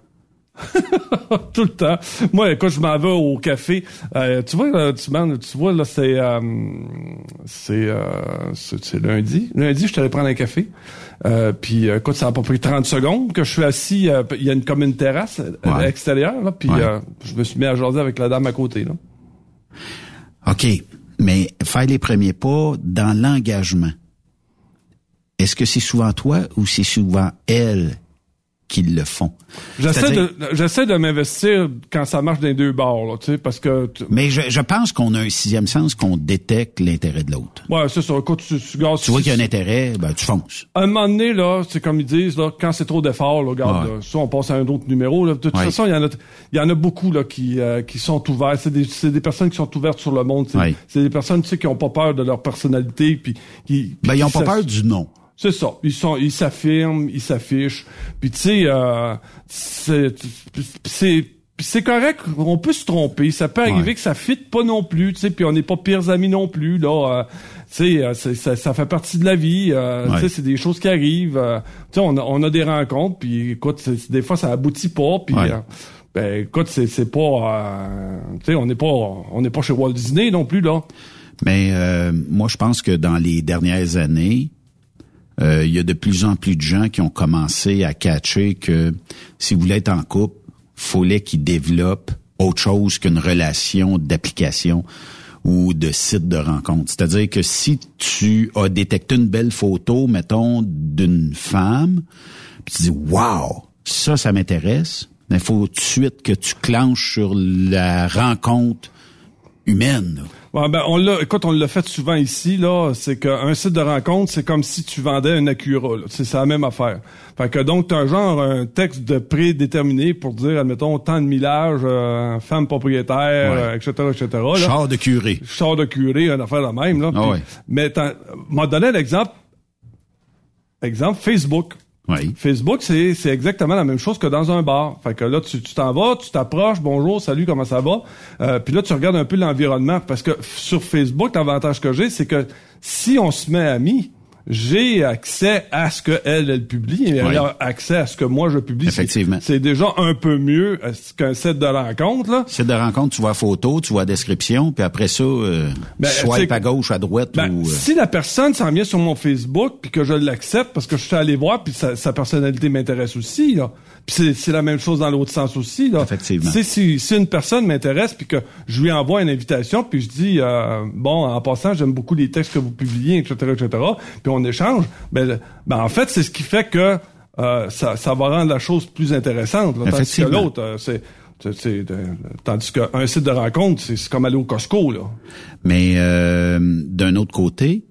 Tout le temps. Moi, quand je m'en vais au café, euh, tu vois, là, tu, man, tu vois, là, c'est, euh, c'est, euh, c'est, c'est lundi. Lundi, je suis allé prendre un café. Euh, puis, euh, écoute, ça a pas pris 30 secondes que je suis assis. euh, Il y a une, comme une terrasse euh, Ouais. extérieure, là, puis Ouais. euh, je me suis mis à jaser avec la dame à côté. Là. OK, mais faire les premiers pas dans l'engagement, est-ce que c'est souvent toi ou c'est souvent elle qui le font? J'essaie de, j'essaie de m'investir quand ça marche dans les deux bords, là, tu sais, parce que... Mais je, je pense qu'on a un sixième sens qu'on détecte l'intérêt de l'autre. Ouais, c'est ça. Écoute, tu, tu, gars, Tu vois qu'il y a un intérêt, ben tu fonces. À un moment donné, là, c'est comme ils disent, là, quand c'est trop d'efforts, là, regarde, Ouais. là, ça, on passe à un autre numéro. Là. De toute Ouais. façon, il y en a, il y en a beaucoup là qui, euh, qui sont ouverts. C'est des, c'est des personnes qui sont ouvertes sur le monde. C'est, Ouais. c'est des personnes, tu sais, qui ont pas peur de leur personnalité, puis qui. Ben, ils ont pas peur du non. C'est ça. Ils sont, ils s'affirment, ils s'affichent. Puis tu sais, euh, c'est, c'est, c'est correct. On peut se tromper. Ça peut arriver Ouais. que ça fitte pas non plus. Tu sais, puis on n'est pas pires amis non plus. Là, euh, tu sais, euh, ça, ça fait partie de la vie. euh, Ouais. Tu sais, c'est des choses qui arrivent. euh, tu sais, on a, on a des rencontres. Puis écoute, des fois ça aboutit pas. Puis Ouais. ben écoute, c'est, c'est pas, euh, tu sais, on n'est pas, on n'est pas chez Walt Disney non plus là. Mais euh, moi, je pense que dans les dernières années, euh, il y a de plus en plus de gens qui ont commencé à catcher que si vous voulez être en couple, fallait qu'ils développent autre chose qu'une relation d'application ou de site de rencontre. C'est-à-dire que si tu as détecté une belle photo, mettons, d'une femme, puis tu dis Wow, ça, ça m'intéresse, il faut tout de suite que tu clenches sur la rencontre humaine. ben, on l'a, écoute, on l'a fait souvent ici, là. C'est qu'un site de rencontre, c'est comme si tu vendais un Acura, C'est la même affaire. Fait que donc, t'as genre un texte de prédéterminé pour dire, admettons, tant de millage, euh, femme propriétaire, etc., etc., là. Char de curé. Char de curé, une affaire la même, là. Ah mais m'a donné l'exemple, exemple, Facebook. Facebook, c'est, c'est exactement la même chose que dans un bar. Fait que là, tu, tu t'en vas, tu t'approches, bonjour, salut, comment ça va? Euh, puis là, tu regardes un peu l'environnement. Parce que sur Facebook, l'avantage que j'ai, c'est que si on se met amis, j'ai accès à ce qu'elle, elle, elle publie et elle a accès à ce que moi je publie. Effectivement. C'est déjà un peu mieux euh, qu'un site de rencontre. Là. Site de rencontre, tu vois photo, tu vois description, puis après ça, euh, ben, swipe à gauche, à droite. Ben, ou, euh, Si la personne s'en vient sur mon Facebook, puis que je l'accepte parce que je suis allé voir, puis sa, sa personnalité m'intéresse aussi, là, c'est la même chose dans l'autre sens aussi. Là. Effectivement. Si, si, une personne m'intéresse puis que je lui envoie une invitation puis je dis euh, bon en passant j'aime beaucoup les textes que vous publiez etc etc puis on échange ben, ben en fait c'est ce qui fait que euh, ça, ça va rendre la chose plus intéressante là, tandis que l'autre euh, c'est c'est, tandis qu'un site de rencontre, c'est comme aller au Costco, là. Mais d'un autre côté,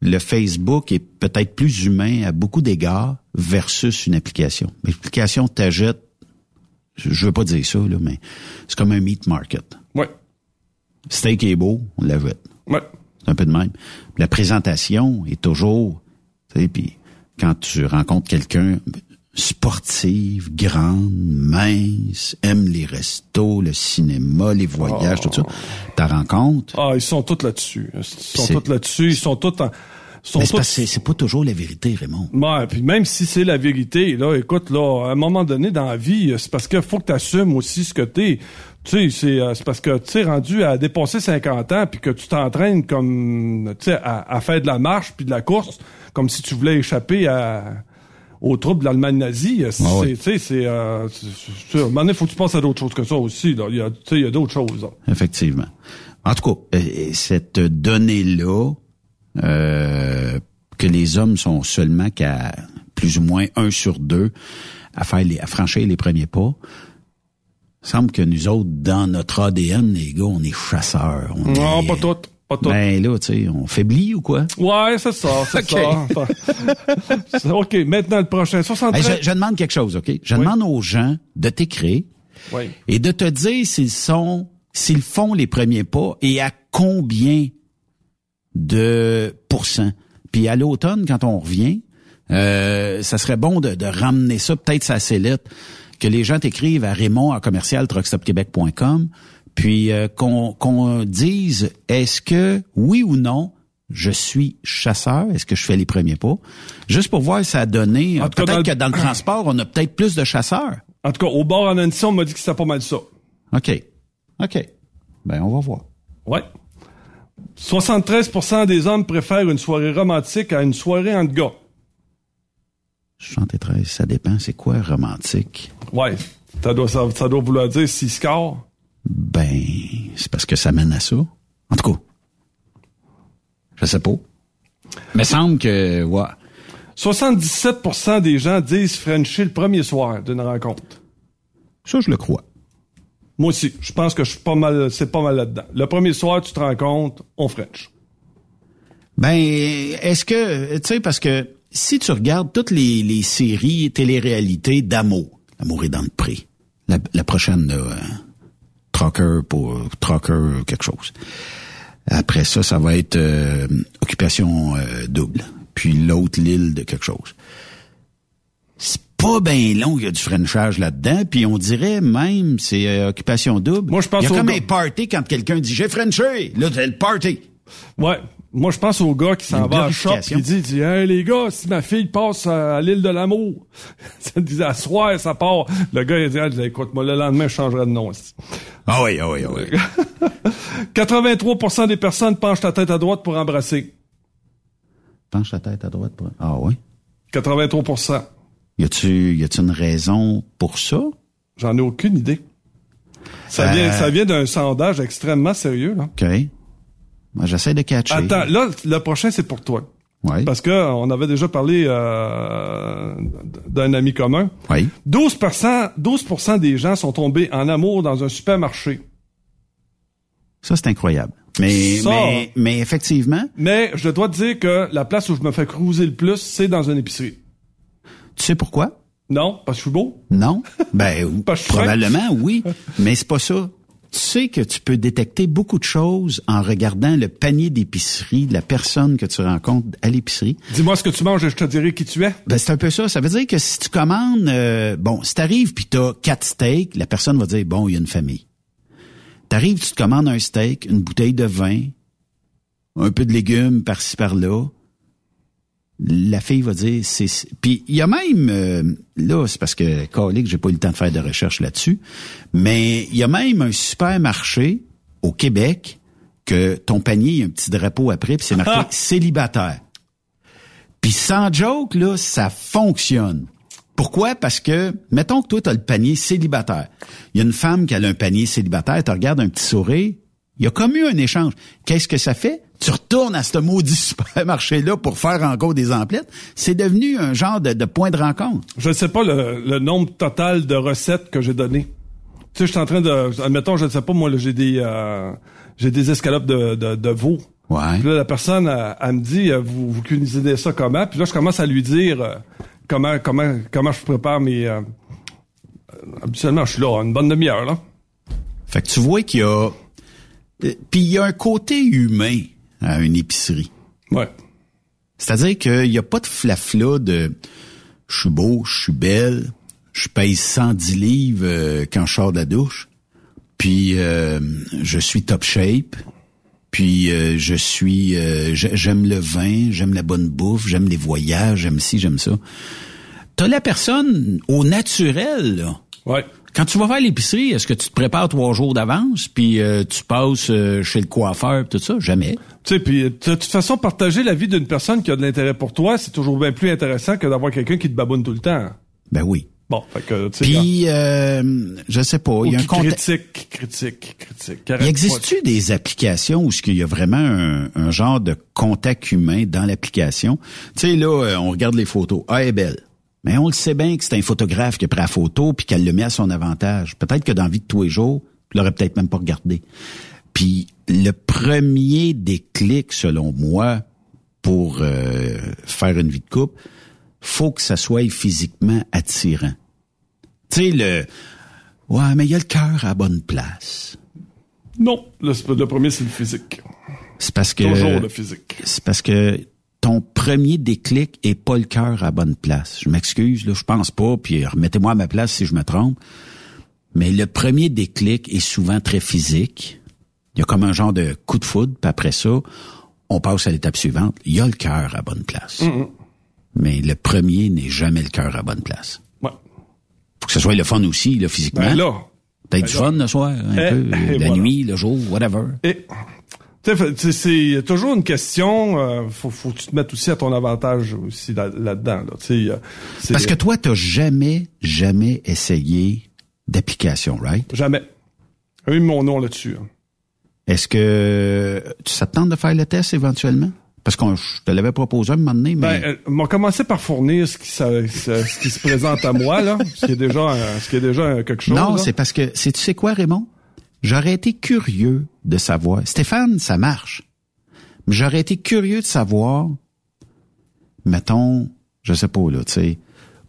le Facebook est peut-être plus humain à beaucoup d'égards versus une application. L'application t'ajoute, je veux pas dire ça, là, mais c'est comme un meat market. Ouais. Steak est beau, on l'ajoute. Ouais. C'est un peu de même. La présentation est toujours, tu sais, puis quand tu rencontres quelqu'un sportive, grande, mince, aime les restos, le cinéma, les voyages, tout ça. Oh. Ta rencontre. Ah, ils sont tous là-dessus. Ils sont tous là-dessus. Ils sont tous en, c'est pas toujours la vérité, Raymond. Ouais, puis même si c'est la vérité, là, écoute, là, à un moment donné dans la vie, c'est parce qu'il faut que tu assumes aussi ce que t'es. Tu sais, euh, c'est parce que tu es rendu à dépasser 50 ans puis que tu t'entraînes comme tu sais à, faire de la marche puis de la course comme si tu voulais échapper à aux troupes de l'Allemagne nazie. Ah tu sais, c'est euh, à il faut que tu penses à d'autres choses que ça aussi là, il y a tu sais il y a d'autres choses. Effectivement. En tout cas, euh, cette donnée là euh, que les hommes sont seulement qu'à plus ou moins un sur deux à faire les, à franchir les premiers pas. Il semble que nous autres, dans notre ADN, les gars, on est chasseurs. non, pas tout. Pas tout. Ben là, tu sais, on faiblit ou quoi? Ouais, c'est ça, c'est ça. OK, maintenant le prochain. 73... je, demande quelque chose, OK? Je demande aux gens de t'écrire et de te dire s'ils sont, s'ils font les premiers pas et à combien de pourcents. Puis à l'automne, quand on revient, euh, ça serait bon de, de ramener ça, peut-être sa sellette, que les gens t'écrivent à Raymond à commercial puis euh, qu'on dise est-ce que oui ou non je suis chasseur, est-ce que je fais les premiers pas? Juste pour voir ça a donné peut-être que dans le transport, on a peut-être plus de chasseurs. En tout cas, au bord en addition, on m'a dit que c'était pas mal ça. OK. OK. Ben on va voir. Ouais. 73% des hommes préfèrent une soirée romantique à une soirée entre gars. 73, ça dépend. C'est quoi romantique? Ouais. Ça doit, ça, doit vouloir dire s'il score. Ben, c'est parce que ça mène à ça. En tout cas, je sais pas. Mais semble que, ouais. 77 des gens disent Frencher le premier soir d'une rencontre. Ça, je le crois. Moi aussi, je pense que je suis pas mal, c'est pas mal là-dedans. Le premier soir, tu te rends compte, on French. Ben, est-ce que, tu sais, parce que si tu regardes toutes les, séries télé-réalités d'amour, l'amour est dans le prix, la, prochaine, euh, Trucker pour Trucker quelque chose. Après ça, ça va être euh, occupation euh, double. Puis l'autre l'île de quelque chose pas bien long, il y a du Frenchage là-dedans, puis on dirait même c'est euh, occupation double. Moi je pense il y a comme un party quand quelqu'un dit j'ai Frenché, là c'est le party. Ouais. Moi, je pense au gars qui s'en va à shop qui dit, dit Hey les gars, si ma fille passe à, l'île de l'amour, ça dit à soir, ça part. Le gars il dit, ah, écoute, moi le lendemain, je changerai de nom. Ah oui, ah oui, ah oui. 83% des personnes penchent la tête à droite pour embrasser. Penchent la tête à droite pour. Ah oui. 83%. Y a-tu, y a-tu une raison pour ça? J'en ai aucune idée. Ça vient, ça vient d'un sondage extrêmement sérieux, là. OK. Moi, j'essaie de catcher. Attends, là, le prochain, c'est pour toi. Oui. Parce que on avait déjà parlé euh, d'un ami commun. Oui. 12%, 12 des gens sont tombés en amour dans un supermarché. Ça, c'est incroyable. Mais, mais, mais effectivement. Mais je dois te dire que la place où je me fais cruiser le plus, c'est dans une épicerie. Tu sais pourquoi? Non, parce que je suis beau. Non? Ben, probablement, oui. Mais c'est pas ça. Tu sais que tu peux détecter beaucoup de choses en regardant le panier d'épicerie de la personne que tu rencontres à l'épicerie. Dis-moi ce que tu manges et je te dirai qui tu es. Ben, c'est un peu ça. Ça veut dire que si tu commandes, euh, bon, si t'arrives puis t'as quatre steaks, la personne va dire, bon, il y a une famille. T'arrives, tu te commandes un steak, une bouteille de vin, un peu de légumes par-ci par-là, la fille va dire c'est puis il y a même euh, là c'est parce que que j'ai pas eu le temps de faire de recherche là-dessus mais il y a même un supermarché au Québec que ton panier il y a un petit drapeau après puis c'est marqué ah! célibataire puis sans joke là ça fonctionne pourquoi? Parce que, mettons que toi, tu as le panier célibataire. Il y a une femme qui a un panier célibataire, tu regardes un petit sourire, il y a comme eu un échange. Qu'est-ce que ça fait? Tu retournes à ce maudit supermarché-là pour faire encore des emplettes. C'est devenu un genre de, point de rencontre. Je ne sais pas le, nombre total de recettes que j'ai donné. Tu sais, je suis en train de... Admettons, je ne sais pas, moi, j'ai des... Euh, j'ai des escalopes de, de, veau. Ouais. Puis là, la personne, elle, me dit, euh, vous, vous cuisinez ça comment? Puis là, je commence à lui dire euh, comment comment comment je prépare mes... habituellement, je suis là, une bonne demi-heure, là. Fait que tu vois qu'il y a... Puis il y a un côté humain à une épicerie. Ouais. C'est-à-dire qu'il n'y a pas de flafla de je suis beau, je suis belle, je pèse 110 livres euh, quand je sors de la douche, puis euh, je suis top shape, puis euh, je suis j'aime le vin, j'aime la bonne bouffe, j'aime les voyages, j'aime ci, j'aime ça. T'as la personne au naturel, là. Ouais. Quand tu vas faire l'épicerie, est-ce que tu te prépares trois jours d'avance, puis euh, tu passes euh, chez le coiffeur, tout ça? Jamais. Tu sais, puis de toute façon, partager la vie d'une personne qui a de l'intérêt pour toi, c'est toujours bien plus intéressant que d'avoir quelqu'un qui te baboune tout le temps. Ben oui. Bon, fait que, tu sais. Puis, euh, je sais pas, il y a un critique, critique, critique. Il existe-tu des applications où ce qu'il y a vraiment un, un, genre de contact humain dans l'application? Tu sais, là, on regarde les photos. Ah, elle est belle. Mais on le sait bien que c'est un photographe qui a pris la photo puis qu'elle le met à son avantage. Peut-être que dans la vie de tous les jours, tu l'aurais peut-être même pas regardé. Puis le premier déclic, selon moi, pour euh, faire une vie de couple, faut que ça soit physiquement attirant. Tu sais, le... Ouais, mais il y a le cœur à bonne place. Non, le, le premier, c'est le physique. C'est parce que... Toujours le physique. C'est parce que ton premier déclic est pas le cœur à bonne place. Je m'excuse, là, je pense pas, puis remettez-moi à ma place si je me trompe. Mais le premier déclic est souvent très physique. Il y a comme un genre de coup de foudre, puis après ça, on passe à l'étape suivante. Il y a le cœur à bonne place. Mm-hmm. Mais le premier n'est jamais le cœur à bonne place. Ouais. Faut que ce soit le fun aussi, là, physiquement. Ben là. Peut-être ben du fun le soir, un eh, peu, la nuit, le jour, whatever. Et c'est toujours une question. Euh, faut, faut que tu te mettes aussi à ton avantage aussi là-dedans. Là, Parce que toi, t'as jamais, jamais essayé d'application, right? Jamais. J'ai mon nom là-dessus. Hein. Est-ce que ça te tente de faire le test éventuellement? Parce que je te l'avais proposé un moment donné, mais... Ben, euh, m'a commencé par fournir ce qui, ce, qui se présente à moi, là. Ce qui est déjà, ce qui est déjà quelque chose. Non, c'est parce que, c'est tu sais quoi, Raymond? J'aurais été curieux de savoir. Stéphane, ça marche. Mais j'aurais été curieux de savoir, mettons, je sais pas, là, tu sais,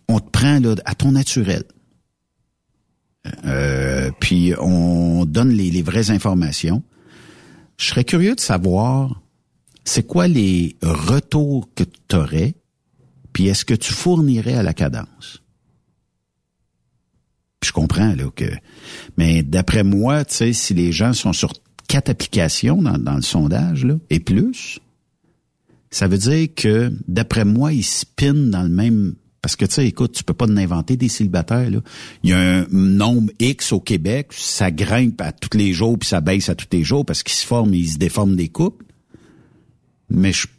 on te prend là, à ton naturel. Euh, puis on donne les, les vraies informations. Je serais curieux de savoir c'est quoi les retours que tu aurais, puis est-ce que tu fournirais à la cadence? Je comprends là que, mais d'après moi, tu sais, si les gens sont sur quatre applications dans, le sondage là et plus, ça veut dire que d'après moi, ils spinent dans le même parce que tu sais, écoute, tu peux pas inventer des célibataires là. Il y a un nombre X au Québec, ça grimpe à tous les jours puis ça baisse à tous les jours parce qu'ils se forment, ils se déforment des couples. Mais je suis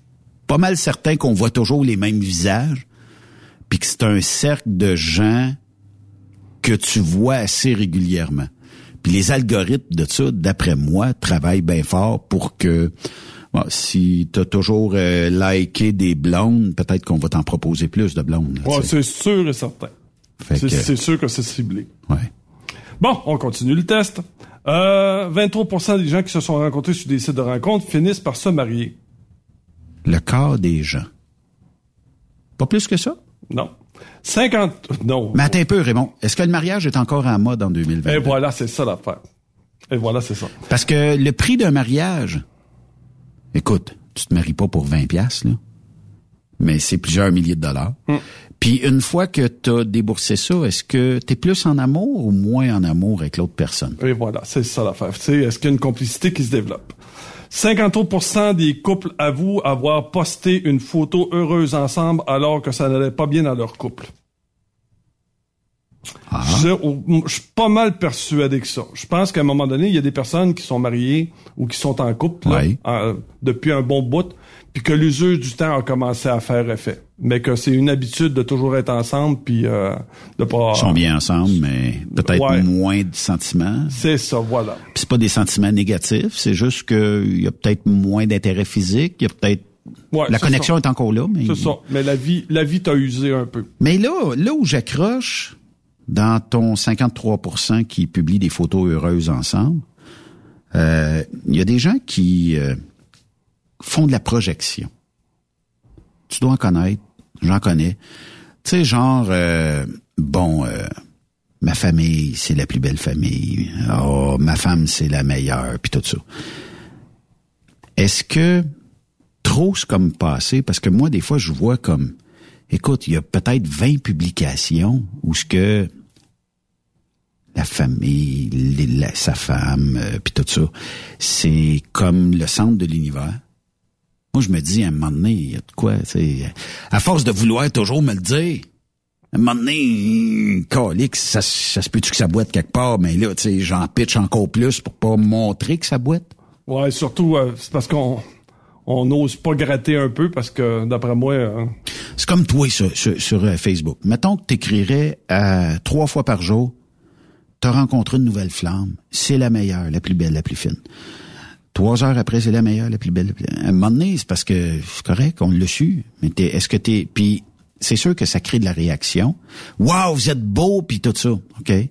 pas mal certain qu'on voit toujours les mêmes visages, puis que c'est un cercle de gens que tu vois assez régulièrement. Puis les algorithmes de ça, d'après moi, travaillent bien fort pour que si tu as toujours euh, liké des blondes, peut-être qu'on va t'en proposer plus de blondes. Ouais, c'est sûr et certain. C'est sûr que c'est ciblé. Ouais. Bon, on continue le test. Euh, 23% des gens qui se sont rencontrés sur des sites de rencontres finissent par se marier. Le quart des gens. Pas plus que ça? Non. 50... Non. Mais attends un peu, Raymond. Est-ce que le mariage est encore en mode en 2020? Et voilà, c'est ça l'affaire. Et voilà, c'est ça. Parce que le prix d'un mariage... Écoute, tu te maries pas pour 20 pièces là. Mais c'est plusieurs milliers de dollars. Hmm. Puis une fois que tu as déboursé ça, est-ce que tu es plus en amour ou moins en amour avec l'autre personne? Et voilà, c'est ça l'affaire. Tu sais, est-ce qu'il y a une complicité qui se développe? 53% des couples avouent avoir posté une photo heureuse ensemble alors que ça n'allait pas bien dans leur couple. Ah. Je, je suis pas mal persuadé que ça. Je pense qu'à un moment donné, il y a des personnes qui sont mariées ou qui sont en couple là, Oui. en- depuis un bon bout, puis que l'usure du temps a commencé à faire effet. Mais que c'est une habitude de toujours être ensemble, puis euh, de pas... Ils sont bien ensemble, mais peut-être Ouais. moins de sentiments. C'est ça, voilà. Puis c'est pas des sentiments négatifs, c'est juste qu'il y a peut-être moins d'intérêt physique, il y a peut-être Ouais, la connexion ça. est encore là, mais C'est ça. Mais la vie, la vie t'a usé un peu. Mais là, là où j'accroche dans ton 53% qui publie des photos heureuses ensemble, euh, il y a des gens qui euh, font de la projection. Tu dois en connaître, j'en connais. Tu sais, genre, euh, bon, euh, ma famille, c'est la plus belle famille. Oh, ma femme, c'est la meilleure, puis tout ça. Est-ce que trop c'est comme passé? Parce que moi, des fois, je vois comme, écoute, il y a peut-être 20 publications où ce que la famille, sa femme, euh, tout ça, c'est comme le centre de l'univers. Moi, je me dis, à un moment donné, il y a de quoi, sais, à force de vouloir toujours me le dire, à un moment donné, calique, ça, ça se peut-tu que ça boite quelque part, mais là, tu sais, j'en pitch encore plus pour pas montrer que ça boite. Ouais, surtout, euh, c'est parce qu'on on n'ose pas gratter un peu, parce que, d'après moi... euh, C'est comme toi sur, sur, sur, euh, Facebook. Mettons que tu écrirais trois fois par jour, t'as rencontré une nouvelle flamme, c'est la meilleure, la plus belle, la plus fine. Trois heures après, c'est la meilleure, la plus belle. À un moment donné, c'est parce que c'est correct, on l'a su. Mais t'es- est-ce que t'es... Puis c'est sûr que ça crée de la réaction. Wow, vous êtes beau, puis tout ça. OK? Mais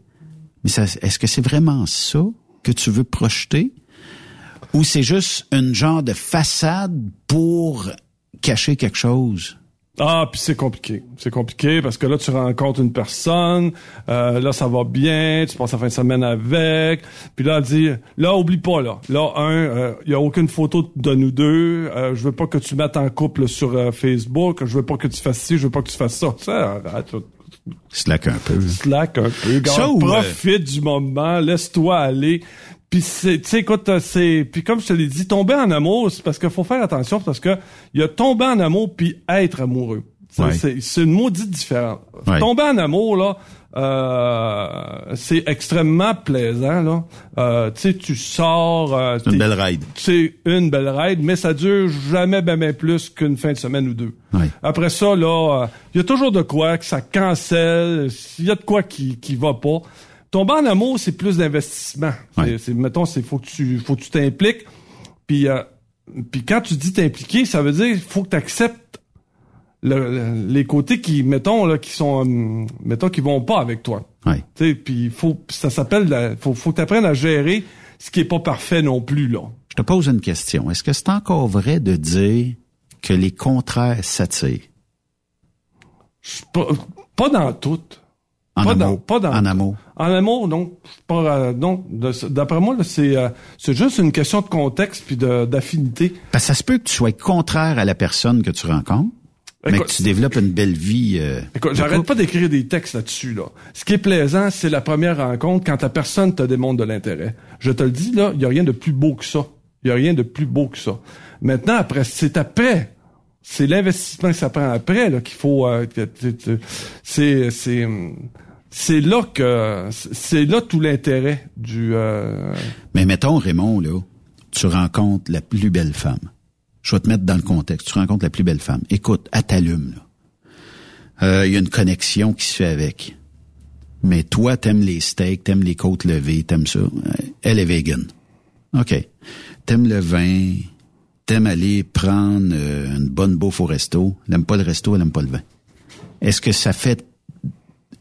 est-ce que c'est vraiment ça que tu veux projeter? Ou c'est juste une genre de façade pour cacher quelque chose? Ah, puis c'est compliqué. C'est compliqué parce que là, tu rencontres une personne, euh, là, ça va bien, tu passes la fin de semaine avec, puis là, elle dit, là, oublie pas, là. Là, un, il y a aucune photo de nous deux, euh, je veux pas que tu mettes en couple sur euh, Facebook, je veux pas que tu fasses ci, je veux pas que tu fasses ça. Ça, arrête. Slack un peu. slack un peu. Garde, euh, profite du moment, laisse-toi aller. Puis c'est, tu sais, écoute, euh, c'est, puis comme je te l'ai dit, tomber en amour, c'est parce qu'il faut faire attention parce que il y a tomber en amour puis être amoureux. C'est- Ouais. C'est, une maudite différence. Ouais. Tomber en amour là, euh, c'est extrêmement plaisant là. Euh, tu sais, tu sors. euh, une belle ride. c'est une belle ride, mais ça dure jamais ben, ben plus qu'une fin de semaine ou deux. Après ça, là, il y a toujours de quoi que ça cancelle, il y a de quoi qui qui va pas. Tomber en amour, c'est plus d'investissement. Ouais. C'est- C'est mettons, c'est faut que tu faut que tu t'impliques. Puis euh, puis quand tu dis t'impliquer, ça veut dire faut que tu acceptes les côtés qui mettons là qui sont hum, mettons qui vont pas avec toi. Ouais. Tu sais, puis faut ça s'appelle faut faut que tu apprennes à gérer ce qui est pas parfait non plus là. Je te pose une question. Est-ce que c'est encore vrai de dire que les contraires s'attirent? Pas, pas dans toutes. En pas amour. Dans, pas dans En amour. En amour, non. Pas, euh, non. D'après moi, là, c'est euh, c'est juste une question de contexte puis d'affinité. Parce que ça se peut que tu sois contraire à la personne que tu rencontres, mais que tu développes une belle vie. euh, Écoute, j'arrête pas d'écrire des textes là-dessus, là. Ce qui est plaisant, c'est la première rencontre quand ta personne te démontre de l'intérêt. Je te le dis, là, il y a rien de plus beau que ça. Il y a rien de plus beau que ça. Maintenant, après, c'est après. C'est l'investissement que ça prend après, là, qu'il faut, euh, c'est, c'est, c'est là que, c'est là tout l'intérêt du, euh, Mais mettons, Raymond, là, tu rencontres la plus belle femme. Je vais te mettre dans le contexte. Tu rencontres la plus belle femme. Écoute, elle t'allume, là. Euh, Il y a une connexion qui se fait avec. Mais toi, t'aimes les steaks, t'aimes les côtes levées, t'aimes ça. Euh, Elle est vegan. OK. T'aimes le vin, t'aimes aller prendre euh, une bonne bouffe au resto. Elle aime pas le resto, elle aime pas le vin. Est-ce que ça fait...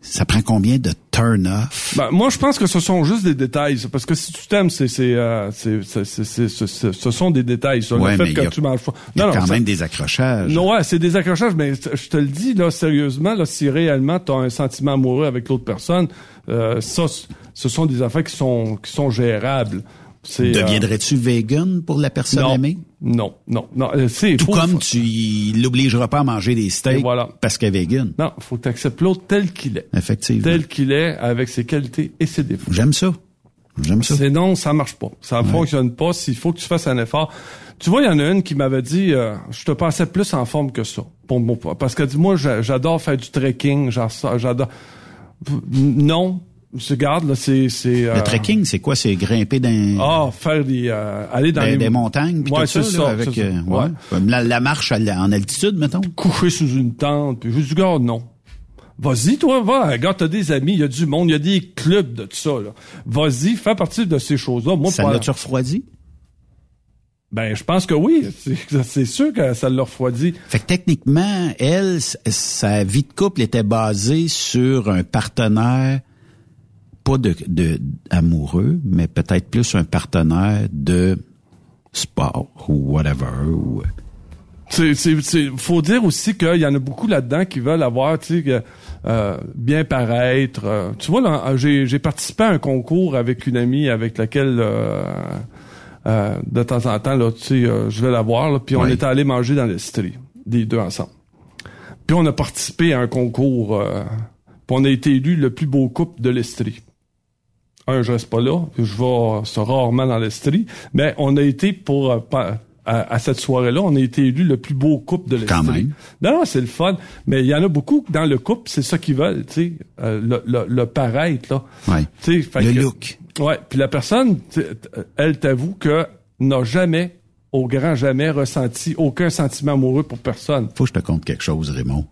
Ça prend combien de turn off? Ben, moi, je pense que ce sont juste des détails. Parce que si tu t'aimes, c'est, c'est, euh, c'est, ce sont des détails. Ça, Ouais, le fait mais que a- tu manges pas. Il y a quand même des accrochages. Non, ouais, c'est des accrochages, mais je te le dis, là, sérieusement, là, si réellement tu as un sentiment amoureux avec l'autre personne, euh, ça, ce sont des affaires qui sont, qui sont gérables. Euh, Deviendrais-tu vegan pour la personne non, aimée? Non, non, non. euh, c'est Tout comme tu l'obligeras pas à manger des steaks voilà. parce qu'elle est vegan. Non, faut que tu acceptes l'autre tel qu'il est. Effectivement. Tel qu'il est, avec ses qualités et ses défauts. J'aime ça. J'aime ça. Sinon, ça marche pas. Ça fonctionne pas. S'il faut que tu fasses un effort. Tu vois, il y en a une qui m'avait dit, euh, je te pensais plus en forme que ça. Pour. Parce que moi, j'a- j'adore faire du trekking. J'adore. Non. Je garde, là, c'est, c'est, euh, Le trekking, c'est quoi? C'est grimper dans, Ah, faire des, euh, aller dans les des montagnes puis Ouais, tout ça, là, ça, avec euh, ouais. La, la marche en altitude, mettons? coucher sous une tente. Puis je dis, garde, non. Vas-y, toi, va. Regarde, t'as des amis, il y a du monde, il y a des clubs de tout ça, là. Vas-y, fais partie de ces choses-là. Moi, Ça pas- l'a-tu refroidi? Ben, je pense que oui. C'est- sûr que ça l'a refroidi. Fait que techniquement, elle, sa vie de couple était basée sur un partenaire, pas de, de amoureux, mais peut-être plus un partenaire de sport ou whatever. Ou, C'est, c'est, c'est- faut dire aussi qu'il y en a beaucoup là-dedans qui veulent avoir, tu sais, euh, bien paraître. euh. tu vois, là, j'ai, j'ai participé à un concours avec une amie avec laquelle, euh, euh, de temps en temps, là, tu sais, euh, je vais la voir, puis on Oui. était allé manger dans l'Estrie, les deux ensemble. Puis on a participé à un concours, euh, puis on a été élu le plus beau couple de l'Estrie. Un, je reste pas là, je vais rarement dans l'Estrie, mais on a été pour euh, pa- à, à cette soirée-là, on a été élu le plus beau couple de l'Estrie. Quand même. Non, non, c'est le fun. Mais il y en a beaucoup dans le couple, c'est ça qu'ils veulent, tu sais, euh, le, le, le paraître, là. Ouais. Tu sais, fait Le que- look. Ouais, puis la personne, sais, elle t'avoue que n'a jamais, au grand jamais, ressenti aucun sentiment amoureux pour personne. Faut que je te conte quelque chose, Raymond.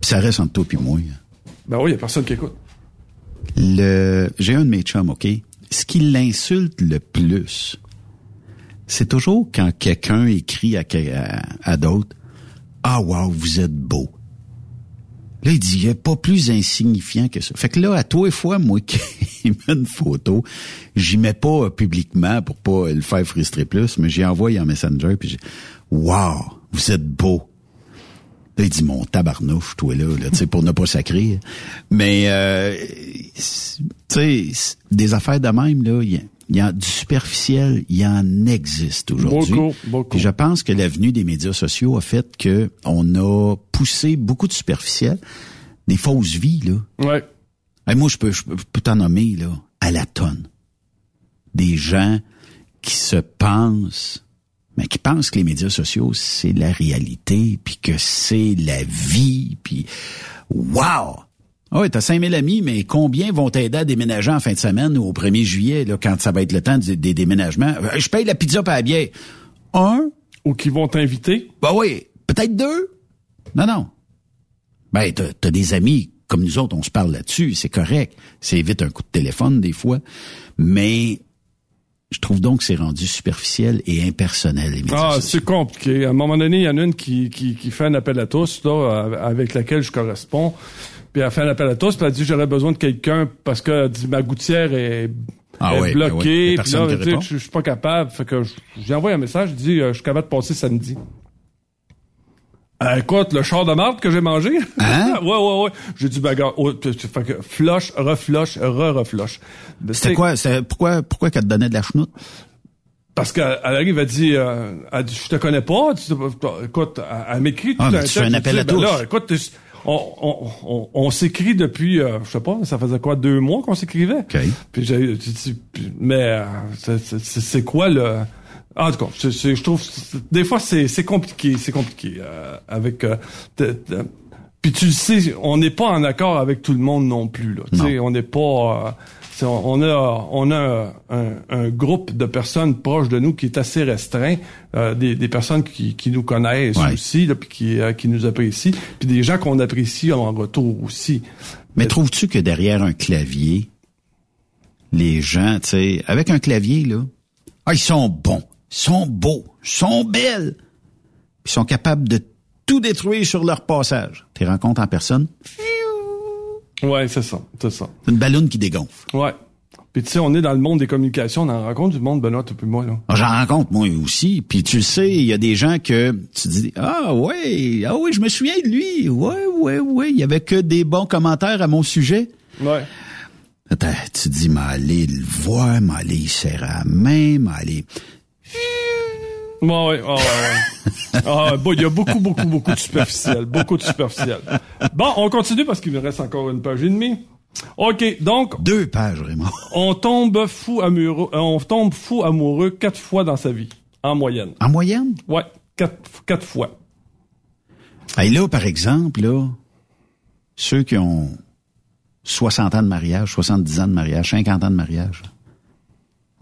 Puis ça reste entre toi et moi. Ben oui, il y a personne qui écoute. Le, j'ai un de mes chums, OK? Ce qui l'insulte le plus, c'est toujours quand quelqu'un écrit à, à, à d'autres, ah wow, vous êtes beau. Là, il dit, il pas plus insignifiant que ça. Fait que là, à toi et fois, moi, qui met une photo, j'y mets pas euh, publiquement pour pas le faire frustrer plus, mais j'y envoie en Messenger, puis j'ai, wow, vous êtes beau. Là, il dit mon tabarnouche, toi là, là tu sais, pour ne pas sacrer. Mais euh, tu sais, des affaires de même, là, il y a, il y a du superficiel, il y en existe aujourd'hui. Beaucoup, beaucoup. Puis je pense que l'avenue des médias sociaux a fait que on a poussé beaucoup de superficiel, des fausses vies, là. Ouais. Hey, moi, je peux je peux t'en nommer, là, à la tonne. Des gens qui se pensent, mais qui pensent que les médias sociaux, c'est la réalité, puis que c'est la vie, puis wow! Ah ouais, t'as 5000 amis, mais combien vont t'aider à déménager en fin de semaine ou au 1er juillet, là, quand ça va être le temps des, des déménagements? Euh, Je paye la pizza par la bière. Un? Ou qui vont t'inviter? Ben oui, peut-être deux? Non, non. Ben, t'as, t'as des amis comme nous autres, on se parle là-dessus, c'est correct. C'est vite un coup de téléphone des fois, mais je trouve donc que c'est rendu superficiel et impersonnel. Les médias Ah, c'est compliqué. À un moment donné, il y en a une qui, qui, qui fait un appel à tous, là, avec laquelle je corresponds. Puis elle fait un appel à tous, puis elle dit j'aurais besoin de quelqu'un parce que elle dit, ma gouttière est, Ah est ouais, ben ouais. Y a bloquée. Puis là, je, je suis pas capable. Fait que j'ai envoyé un message, je dis euh, je suis capable de passer samedi. Euh, écoute, le char de marde que j'ai mangé. Hein? ouais, ouais, ouais. J'ai dit, bagarre. Oh, tu- tu- fait que flush, reflush, re-reflush. C'était quoi? Pourquoi, pourquoi qu'elle te donnait de la chenoute? Parce qu'elle elle arrive, elle dit, euh, elle dit, je te connais pas. Tu écoute, elle, m'écrit Ah, tout un tu fais un appel à ben tous. Là, écoute, on, on, on, on s'écrit depuis, euh, je sais pas, ça faisait quoi, deux mois qu'on s'écrivait? OK. Puis j'ai dit, mais euh, c'est quoi le... En tout cas, c'est- je trouve, des fois, c'est compliqué, c'est compliqué. euh, avec... euh, t- t- puis tu le sais, on n'est pas en accord avec tout le monde non plus. Là, sais, on n'est pas... euh, on a, on a un, un groupe de personnes proches de nous qui est assez restreint, euh, des, des personnes qui, qui nous connaissent Ouais. aussi, là, puis qui, euh, qui nous apprécient, puis des gens qu'on apprécie en retour aussi. Mais trouves-tu que derrière un clavier, les gens, tu sais, avec un clavier, là, ah, ils sont bons, sont beaux, ils sont belles. Ils sont capables de tout détruire sur leur passage. Tes rencontres en personne, Ouais, c'est ça, c'est ça. Une ballonne qui dégonfle. Ouais. Puis tu sais, on est dans le monde des communications, on en rencontre du monde, Benoît, tu moi, là. Ah, J'en rencontre, moi aussi. Puis tu le sais, il y a des gens que tu dis, ah ouais, ah oui, je me souviens de lui. Ouais, ouais, ouais, il y avait que des bons commentaires à mon sujet. Ouais. Attends, tu dis, m'aller le voir, m'aller serrer la main, m'aller... Ouais, ouais, ouais, ouais. ah, bon, il y a beaucoup, beaucoup, beaucoup de superficiel. Beaucoup de superficiel. Bon, on continue parce qu'il me reste encore une page et demie. OK, donc... Deux pages, vraiment. On tombe fou amoureux, euh, on tombe fou amoureux quatre fois dans sa vie, en moyenne. En moyenne? Ouais, quatre, quatre fois. Et là, par exemple, là, ceux qui ont 60 ans de mariage, 70 ans de mariage, 50 ans de mariage,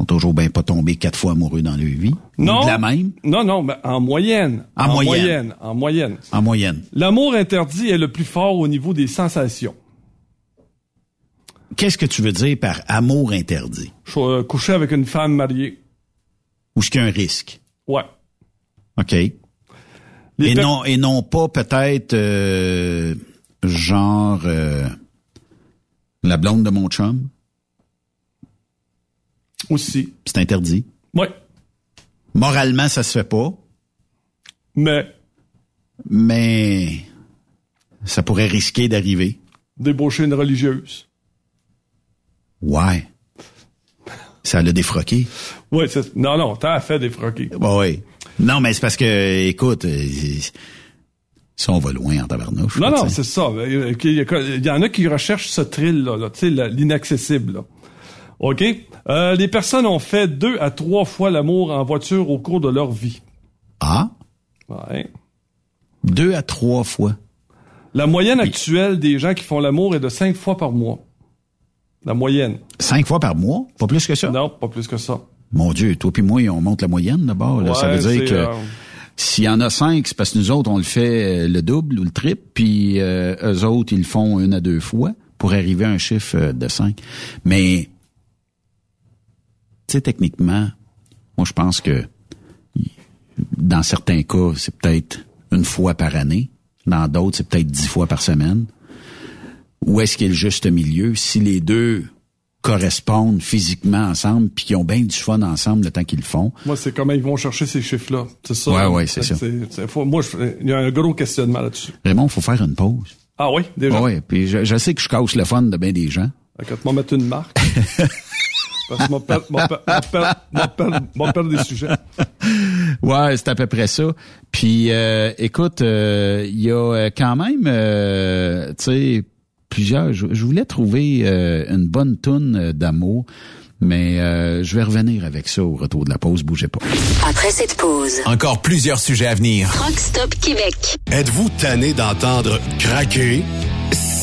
ont toujours bien pas tombé quatre fois amoureux dans leur vie. Non. De la même? Non, non, mais en moyenne. En moyenne. En moyenne. En moyenne. L'amour interdit est le plus fort au niveau des sensations. Qu'est-ce que tu veux dire par amour interdit? Euh, coucher avec une femme mariée. Ou ce qu'il y a un risque? Ouais. OK. et non, et non pas peut-être euh, genre euh, la blonde de mon chum? Aussi. C'est interdit? Oui. Moralement, ça se fait pas. Mais. Mais ça pourrait risquer d'arriver. Débaucher une religieuse. Ouais. Ça l'a défroqué. Oui, non, non, t'as fait défroquer. Oui. Non, mais c'est parce que, écoute, euh, ça, on va loin en tabarnouche. Non, non, c'est ça. Il y en a qui recherchent ce thrill-là, tu sais, l'inaccessible. OK? Euh, les personnes ont fait deux à trois fois l'amour en voiture au cours de leur vie. Ah? Ouais. Deux à trois fois. La moyenne actuelle des gens qui font l'amour est de cinq fois par mois. La moyenne. Cinq fois par mois? Pas plus que ça? Non, pas plus que ça. Mon Dieu, toi puis moi, on monte la moyenne d'abord. ça veut dire que euh, s'il y en a cinq, c'est parce que nous autres, on le fait euh, le double ou le triple, puis euh, eux autres, ils le font une à deux fois pour arriver à un chiffre de cinq. Mais, tu sais, techniquement, moi, je pense que dans certains cas, c'est peut-être une fois par année. Dans d'autres, c'est peut-être dix fois par semaine où est-ce qu'il y a le juste milieu? Si les deux correspondent physiquement ensemble puis qu'ils ont bien du fun ensemble le temps qu'ils le font. Moi, c'est comment ils vont chercher ces chiffres-là. C'est ça. Ouais, ouais, c'est ça. moi, il y a un gros questionnement là-dessus. Raymond, faut faire une pause. Ah oui, déjà? Oui, puis je, sais que je casse le fun de bien des gens. Quand tu mettre une marque. Parce que perdre des sujets. Ouais, c'est à peu près ça. Puis, euh, écoute, euh, il y a quand même, euh, tu sais, plusieurs. Je, voulais trouver euh, une bonne toune euh, d'amour. Mais euh, je vais revenir avec ça au retour de la pause. Bougez pas. Après cette pause, encore plusieurs sujets à venir. Rockstop Québec. Êtes-vous tanné d'entendre craquer,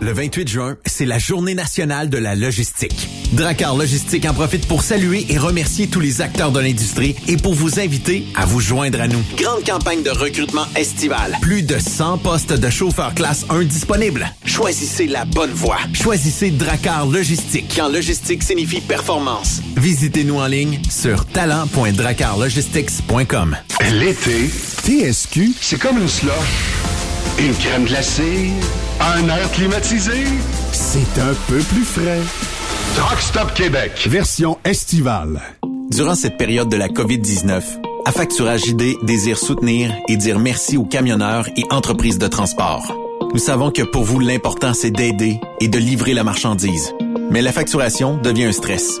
Le 28 juin, c'est la journée nationale de la logistique. Dracar Logistique en profite pour saluer et remercier tous les acteurs de l'industrie et pour vous inviter à vous joindre à nous. Grande campagne de recrutement estival. Plus de 100 postes de chauffeurs classe 1 disponibles. Choisissez la bonne voie. Choisissez Dracar Logistique. Quand logistique signifie performance. Visitez-nous en ligne sur talent.dracarlogistics.com. L'été, TSQ, c'est comme une slush. Une crème glacée, un air climatisé. c'est un peu plus frais. Truck Stop Québec. Version estivale. Durant cette période de la COVID-19, Affacturage ID désire soutenir et dire merci aux camionneurs et entreprises de transport. Nous savons que pour vous, l'important, c'est d'aider et de livrer la marchandise. Mais la facturation devient un stress.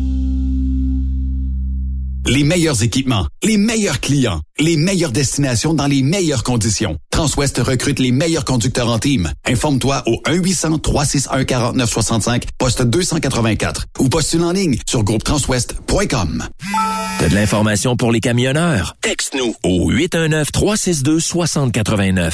Les meilleurs équipements, les meilleurs clients, les meilleures destinations dans les meilleures conditions. Transwest recrute les meilleurs conducteurs en team. Informe-toi au 1-800-361-4965, poste 284 ou postule en ligne sur groupetranswest.com. T'as de l'information pour les camionneurs? Texte-nous au 819-362-6089.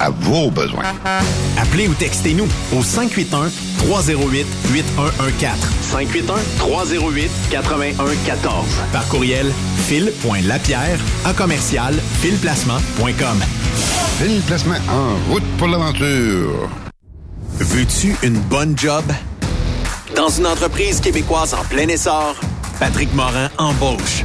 à vos besoins. Appelez ou textez-nous au 581 308 8114. 581-308-8114. Par courriel, fil.lapierre à commercial filplacement.com. Fil Placement en route pour l'aventure. Veux-tu une bonne job? Dans une entreprise québécoise en plein essor, Patrick Morin embauche.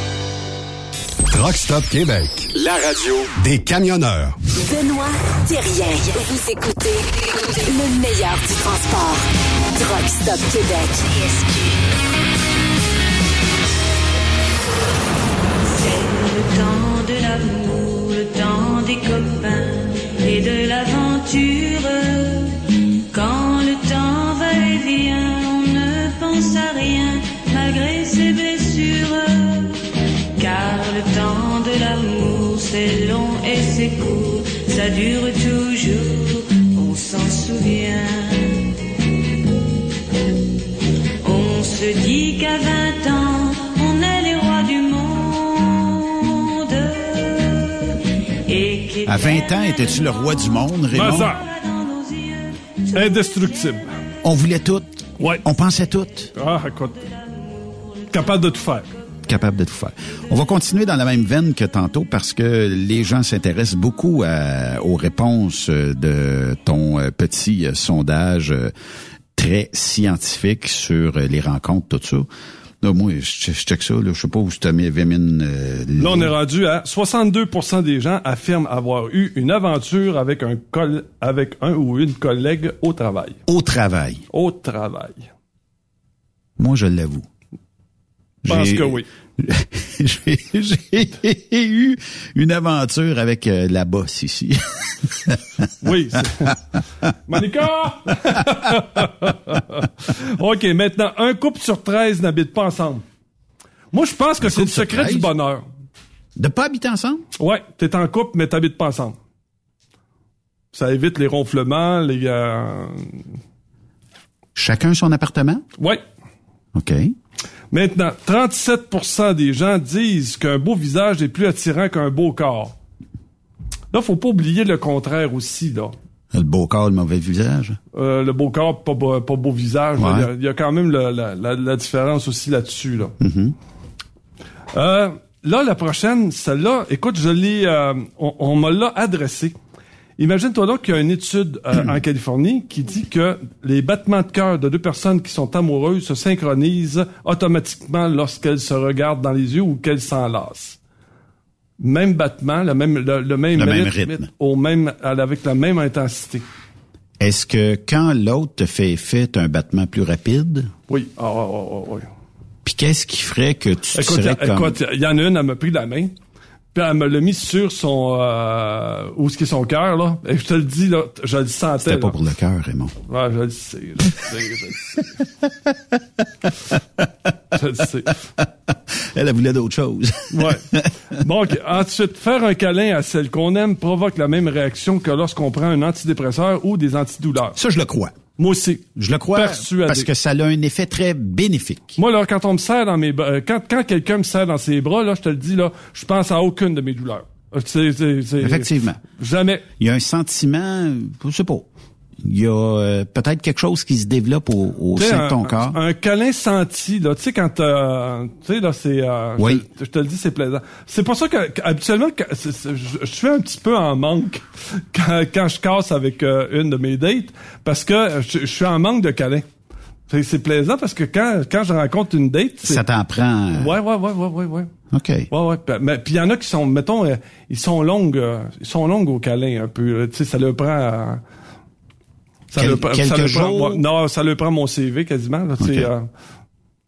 Truck Stop Québec. La radio des camionneurs. Benoît Thérien. Vous écoutez le meilleur du transport. Truck Stop Québec. Le temps de l'amour, le temps des copains et de l'aventure. Quand le temps va et vient, on ne pense à rien malgré ses blessures. C'est long et c'est court, ça dure toujours, on s'en souvient. On se dit qu'à 20 ans, on est les rois du monde. Et À 20 ans, étais-tu le roi du monde, Raymond? Ma sœur. Indestructible. On voulait tout. Ouais. On pensait tout. Ah, écoute. Capable de tout faire. Capable de tout faire. On va continuer dans la même veine que tantôt parce que les gens s'intéressent beaucoup à- aux réponses euh, de ton euh, petit euh, sondage euh, très scientifique sur euh, les rencontres, tout ça. Là, moi, je, je check ça, là, je sais pas où je te mets Vémine. euh, Là, on est rendu à 62% des gens affirment avoir eu une aventure avec un coll- avec un ou une collègue au travail. Au travail. Au travail. Moi, je l'avoue. Je pense que oui. J'ai eu une aventure avec euh, la bosse ici. Oui. Monica! OK, maintenant, un couple sur 13 n'habite pas ensemble. Moi, je pense que c'est le secret 13? du bonheur. De pas habiter ensemble? Ouais, t'es en couple, mais t'habites pas ensemble. Ça évite les ronflements, les... euh, Chacun son appartement? Ouais. OK. Maintenant, 37% des gens disent qu'un beau visage est plus attirant qu'un beau corps. Là, faut pas oublier le contraire aussi, là. Le beau corps, le mauvais visage? Euh, le beau corps, pas, beau- pas beau visage. Ouais. Il y a- il y, a quand même la, la- la différence aussi là-dessus. Là. Mhm. Euh, là, la prochaine, celle-là, écoute, je l'ai, euh, on, on me l'a adressée. Imagine-toi donc qu'il y a une étude euh, en Californie qui dit que les battements de cœur de deux personnes qui sont amoureuses se synchronisent automatiquement lorsqu'elles se regardent dans les yeux ou qu'elles s'enlacent. Même battement, le même, le, le même, Le même rythme. au même, avec la même intensité. Est-ce que quand l'autre te fait effet, un battement plus rapide? Oui. Ah, ah, ah, oui. Puis qu'est-ce qui ferait que tu Écoute, serais comme... écoute, il y en a une, elle m'a pris la main, puis elle me l'a mis sur son euh, où est-ce qu'est son cœur là. Et je te le dis là, je le sentais. C'était pas là. pour le cœur, Raymond. Ouais, je le sais, je le sais, je le sais. je le sais. Elle, elle voulait d'autres choses. Ouais. Bon, ok. ensuite, faire un câlin à celle qu'on aime provoque la même réaction que lorsqu'on prend un antidépresseur ou des antidouleurs. Ça, je le crois. Moi aussi. Je le crois Persuadé. parce que ça a un effet très bénéfique. Moi, là, quand on me serre dans mes bras, euh, quand, quand quelqu'un me serre dans ses bras, là, je te le dis, là, je pense à aucune de mes douleurs. Euh, c'est- c'est- c'est- Effectivement. Jamais. Il y a un sentiment, je sais pas. Il y a euh, peut-être quelque chose qui se développe au, au sein de ton corps. un câlin senti, là, tu sais, quand, euh, tu sais, là, c'est, euh, Oui. je, te- je te le dis, c'est plaisant. C'est pour ça que, habituellement, je, je suis un petit peu en manque quand, quand je casse avec euh, une de mes dates, parce que je, je suis en manque de câlin. C'est plaisant parce que quand, quand je rencontre une date, Ça t'en prend. euh, Ouais, ouais, ouais, ouais, ouais, ouais. OK. Ouais, ouais. Mais puis il y en a qui sont, mettons, euh, ils sont longues, ils sont longues au câlin un peu. Tu sais, ça le prend. Ça Quel- le prend- quelques ça le prend- jours? ouais, non, ça le prend mon CV quasiment. Là, tu sais, Ok. euh,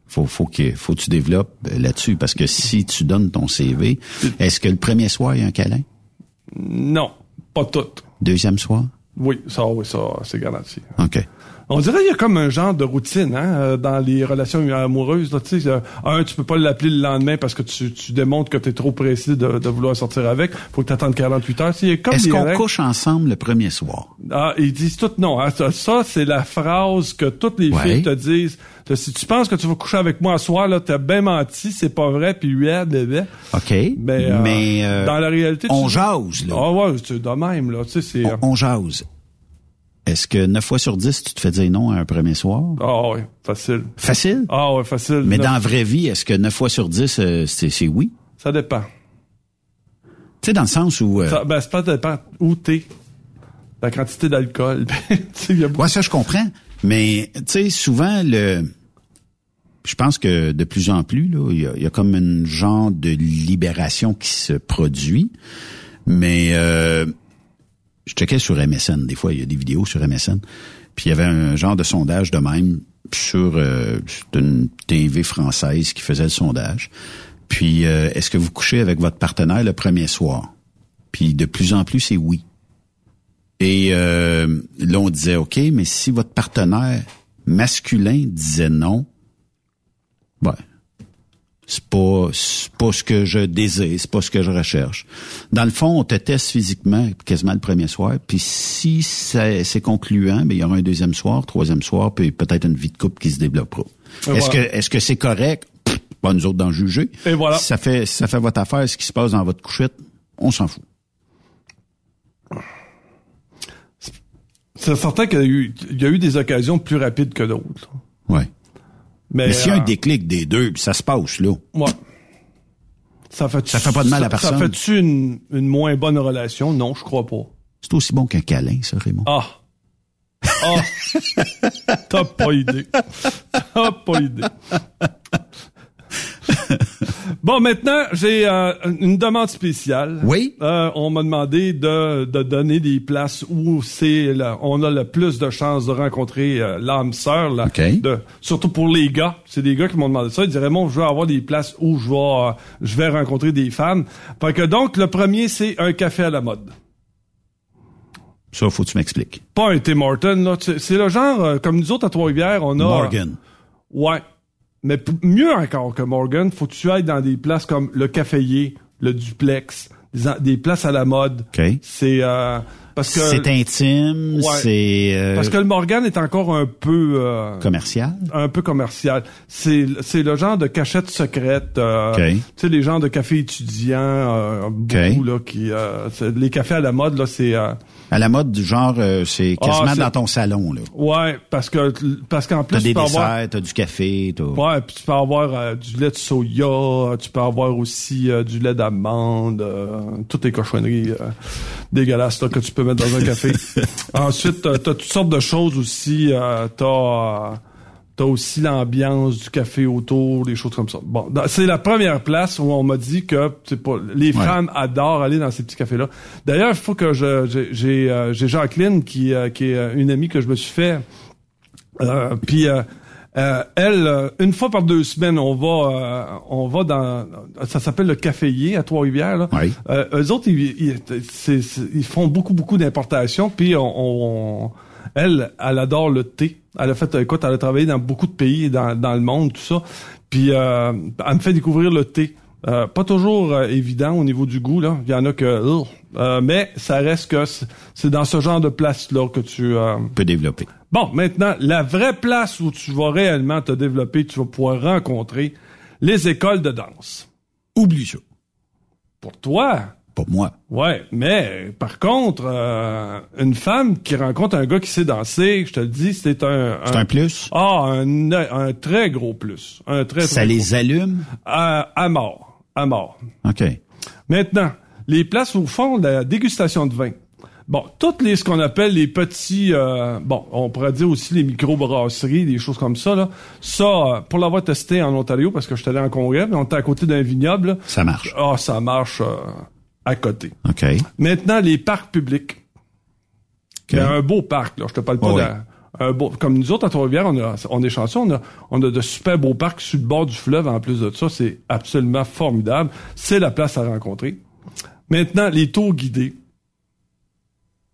Faut, faut que, faut que tu développes euh, là-dessus parce que si tu donnes ton CV, est-ce que le premier soir, il y a un câlin? non, pas toutes. Deuxième soir? Oui, ça, oui, ça, c'est garanti. OK. On dirait qu'il y a comme un genre de routine hein, euh, dans les relations amoureuses. Là, tu euh, un, tu peux pas l'appeler le lendemain parce que tu, tu démontres que tu es trop précis de, de, vouloir sortir avec. faut que tu attendes 48 heures. Est-ce qu'on couche ensemble le premier soir? Ah, ils disent tout non. Hein. Ça, c'est la phrase que toutes les filles te disent. Si tu penses que tu vas coucher avec moi ce soir, là, t'as bien menti, c'est pas vrai, puis ouais, bébé. OK. Mais, euh, Mais dans la réalité, on jase, là. Ah ouais, c'est de même, là. Tu sais. On, on jase. Est-ce que 9 fois sur 10, tu te fais dire non à un premier soir? Ah oui, facile. Facile? Ah oui, facile. Mais dans la vraie vie, est-ce que 9 fois sur 10, euh, c'est oui? Ça dépend. Tu sais, dans le sens où... Euh... Ça, ben, ça dépend où t'es. La quantité d'alcool. ouais, ça, je comprends. Mais, tu sais, souvent, le... Je pense que de plus en plus, là, il y a, y a, comme un genre de libération qui se produit. Mais... Euh, je checkais sur MSN, des fois, il y a des vidéos sur MSN, puis il y avait un genre de sondage de même sur euh, une TV française qui faisait le sondage. Puis, euh, est-ce que vous couchez avec votre partenaire le premier soir? Puis, de plus en plus, c'est oui. Et euh, là, on disait, OK, mais si votre partenaire masculin disait non, c'est pas pas ce que je désire, c'est pas ce que je recherche. Dans le fond, on te teste physiquement quasiment le premier soir, puis si c'est concluant, ben il y aura un deuxième soir, troisième soir, puis peut-être une vie de couple qui se développera. Est-ce que est-ce que c'est correct? Pas nous autres d'en juger. Et voilà. Si ça fait ça fait votre affaire, ce qui se passe dans votre couchette, on s'en fout. C'est certain qu'il y, a eu, il y a eu des occasions plus rapides que d'autres. Ouais. Mais, s'il y a un euh, déclic des deux, puis ça se passe, là. Ouais. Ça fait, ça fait pas de mal à personne. Ça fait-tu une, une moins bonne relation? Non, je crois pas. C'est aussi bon qu'un câlin, ça, Raymond. Ah! Ah! T'as pas idée. T'as pas idée. Bon, maintenant, j'ai euh, une demande spéciale. Oui. Euh, on m'a demandé de, de, donner des places où c'est on a le plus de chances de rencontrer euh, l'âme sœur. Là, de, surtout pour les gars. C'est des gars qui m'ont demandé ça. Ils diraient, bon, je veux avoir des places où je vais, je vais rencontrer des femmes. Fait que donc, le premier, c'est un café à la mode. Ça, faut que tu m'expliques. Pas un Tim Horton, là. C'est le genre, comme nous autres à Trois-Rivières, on a... Morgan. Ouais. Mais mieux encore que Morgan, faut que tu ailles dans des places comme le Caféier, le Duplex, des, places à la mode. C'est euh, parce que c'est intime, c'est euh, parce que le Morgan est encore un peu euh, commercial, un peu commercial. C'est c'est le genre de cachette secrète. Tu sais les gens de café étudiants, beaucoup là qui les cafés à la mode là c'est à la mode du genre, euh, c'est ah, quasiment dans ton salon, là. Ouais, parce que parce qu'en plus t'as des tu peux desserts, avoir... t'as du café, t'as... Ouais, puis tu peux avoir euh, du lait de soya, tu peux avoir aussi euh, du lait d'amande, toutes les cochonneries dégueulasses là, que tu peux mettre dans un café. Ensuite, t'as, toutes sortes de choses aussi. t'as T'as aussi l'ambiance du café autour, des choses comme ça. Bon, c'est la première place où on m'a dit que pas les femmes adorent aller dans ces petits cafés-là. D'ailleurs, il faut que je j'ai euh, j'ai Jacqueline qui euh, qui est euh, une amie que je me suis fait. Euh, puis elle, une fois par deux semaines, on va on va dans ça s'appelle le caféier à Trois-Rivières. Là. Oui. eux autres, ils, ils, font beaucoup beaucoup d'importations. Puis on, on, elle, elle adore le thé. Elle a fait, écoute, elle a travaillé dans beaucoup de pays dans, dans le monde, tout ça. Puis euh, elle me fait découvrir le thé. Euh, pas toujours euh, évident au niveau du goût, là. Il y en a que... mais ça reste que c'est dans ce genre de place-là que tu... peux développer. Bon, maintenant, la vraie place où tu vas réellement te développer, tu vas pouvoir rencontrer les écoles de danse. Oublie ça. Pour toi, pour moi. Ouais, mais par contre, euh, une femme qui rencontre un gars qui sait danser, je te le dis, c'est un, c'est un plus? Ah, un, un très gros plus, un très. Ça les allume? À, à mort, à mort. Ok. Maintenant, les places au fond de la dégustation de vin. Bon, toutes les ce qu'on appelle les petits, euh, bon, on pourrait dire aussi les micro-brasseries, des choses comme ça. Là. Ça, euh, pour l'avoir testé en Ontario, parce que je suis allé en congrès, on était à côté d'un vignoble. ça marche. Ah, ça marche à côté. OK. Maintenant, les parcs publics. Il y a un beau parc, là. Je te parle pas d'un... beau, comme nous autres à Trois-Rivières, on, a, on est chanceux, on a, on a de super beaux parcs sur le bord du fleuve en plus de ça. C'est absolument formidable. C'est la place à rencontrer. Maintenant, les tours guidés.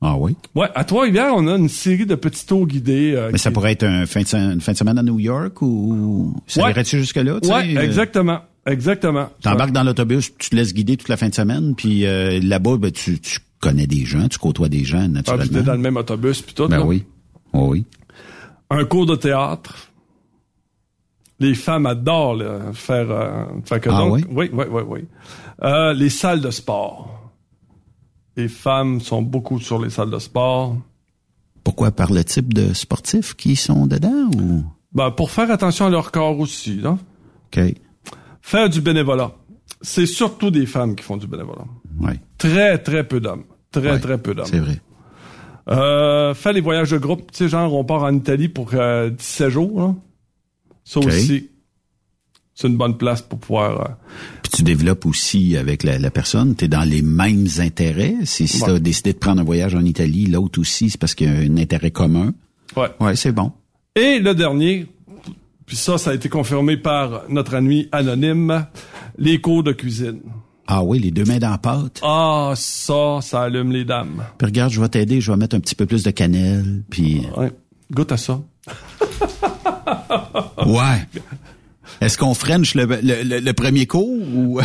Ah oui? Ouais, à Trois-Rivières, on a une série de petits tours guidés. euh, Mais ça qui- pourrait être un fin de, une fin de semaine à New York ou ça Ouais. irait-tu jusque-là? euh, exactement. Exactement. T'embarques dans l'autobus, tu te laisses guider toute la fin de semaine, puis euh, là-bas, ben, tu, tu connais des gens, tu côtoies des gens, Ah, puis naturellement. dans le même autobus puis tout. ben là. oui. Oh oui. Un cours de théâtre. Les femmes adorent là, faire. euh, fait que Ah donc, oui? oui, oui, oui, oui. Euh, les salles de sport. Les femmes sont beaucoup sur les salles de sport. Pourquoi? Par le type de sportifs qui sont dedans ou? Ben, pour faire attention à leur corps aussi. Là. OK. Faire du bénévolat. C'est surtout des femmes qui font du bénévolat. Oui. Très, très peu d'hommes. Très, très peu d'hommes. C'est vrai. Euh, faire les voyages de groupe. Tu sais, genre, on part en Italie pour euh, 17 jours. Là. Ça aussi, c'est une bonne place pour pouvoir... euh, Puis tu développes aussi avec la, la personne, tu es dans les mêmes intérêts. Si, si Ouais. tu as décidé de prendre un voyage en Italie, l'autre aussi, c'est parce qu'il y a un intérêt commun. Ouais. Ouais, c'est bon. Et le dernier, puis ça, ça a été confirmé par notre ami anonyme, les cours de cuisine. Ah oui, les deux mains dans la pâte. Ah, ça, ça allume les dames. Puis regarde, je vais t'aider, je vais mettre un petit peu plus de cannelle, puis... Ouais. Goûte à ça. Ouais. Est-ce qu'on french le, le, le- le premier cours ou...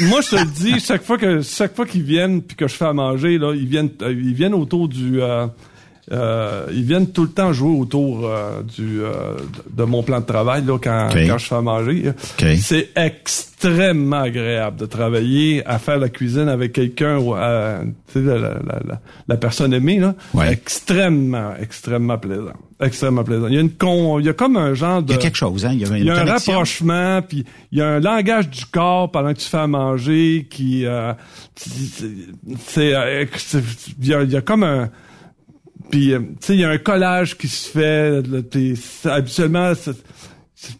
Moi, je te le dis, chaque fois que chaque fois qu'ils viennent puis que je fais à manger, là, ils viennent euh, ils viennent autour du euh, euh, ils viennent tout le temps jouer autour euh, du euh, de mon plan de travail là quand, quand je fais à manger. C'est extrêmement agréable de travailler à faire la cuisine avec quelqu'un ou sais la, la, la, la- personne aimée là. Extrêmement extrêmement plaisant. Extrêmement plaisant. Il y a une con, il y a comme un genre de Il y a quelque chose, hein? Il y a une il y a un rapprochement, puis il y a un langage du corps pendant que tu fais à manger qui euh, euh, c'est- il y a, il y a comme un puis euh, tu sais il y a un collage qui se fait là, puis c'est- habituellement c'est- c'est-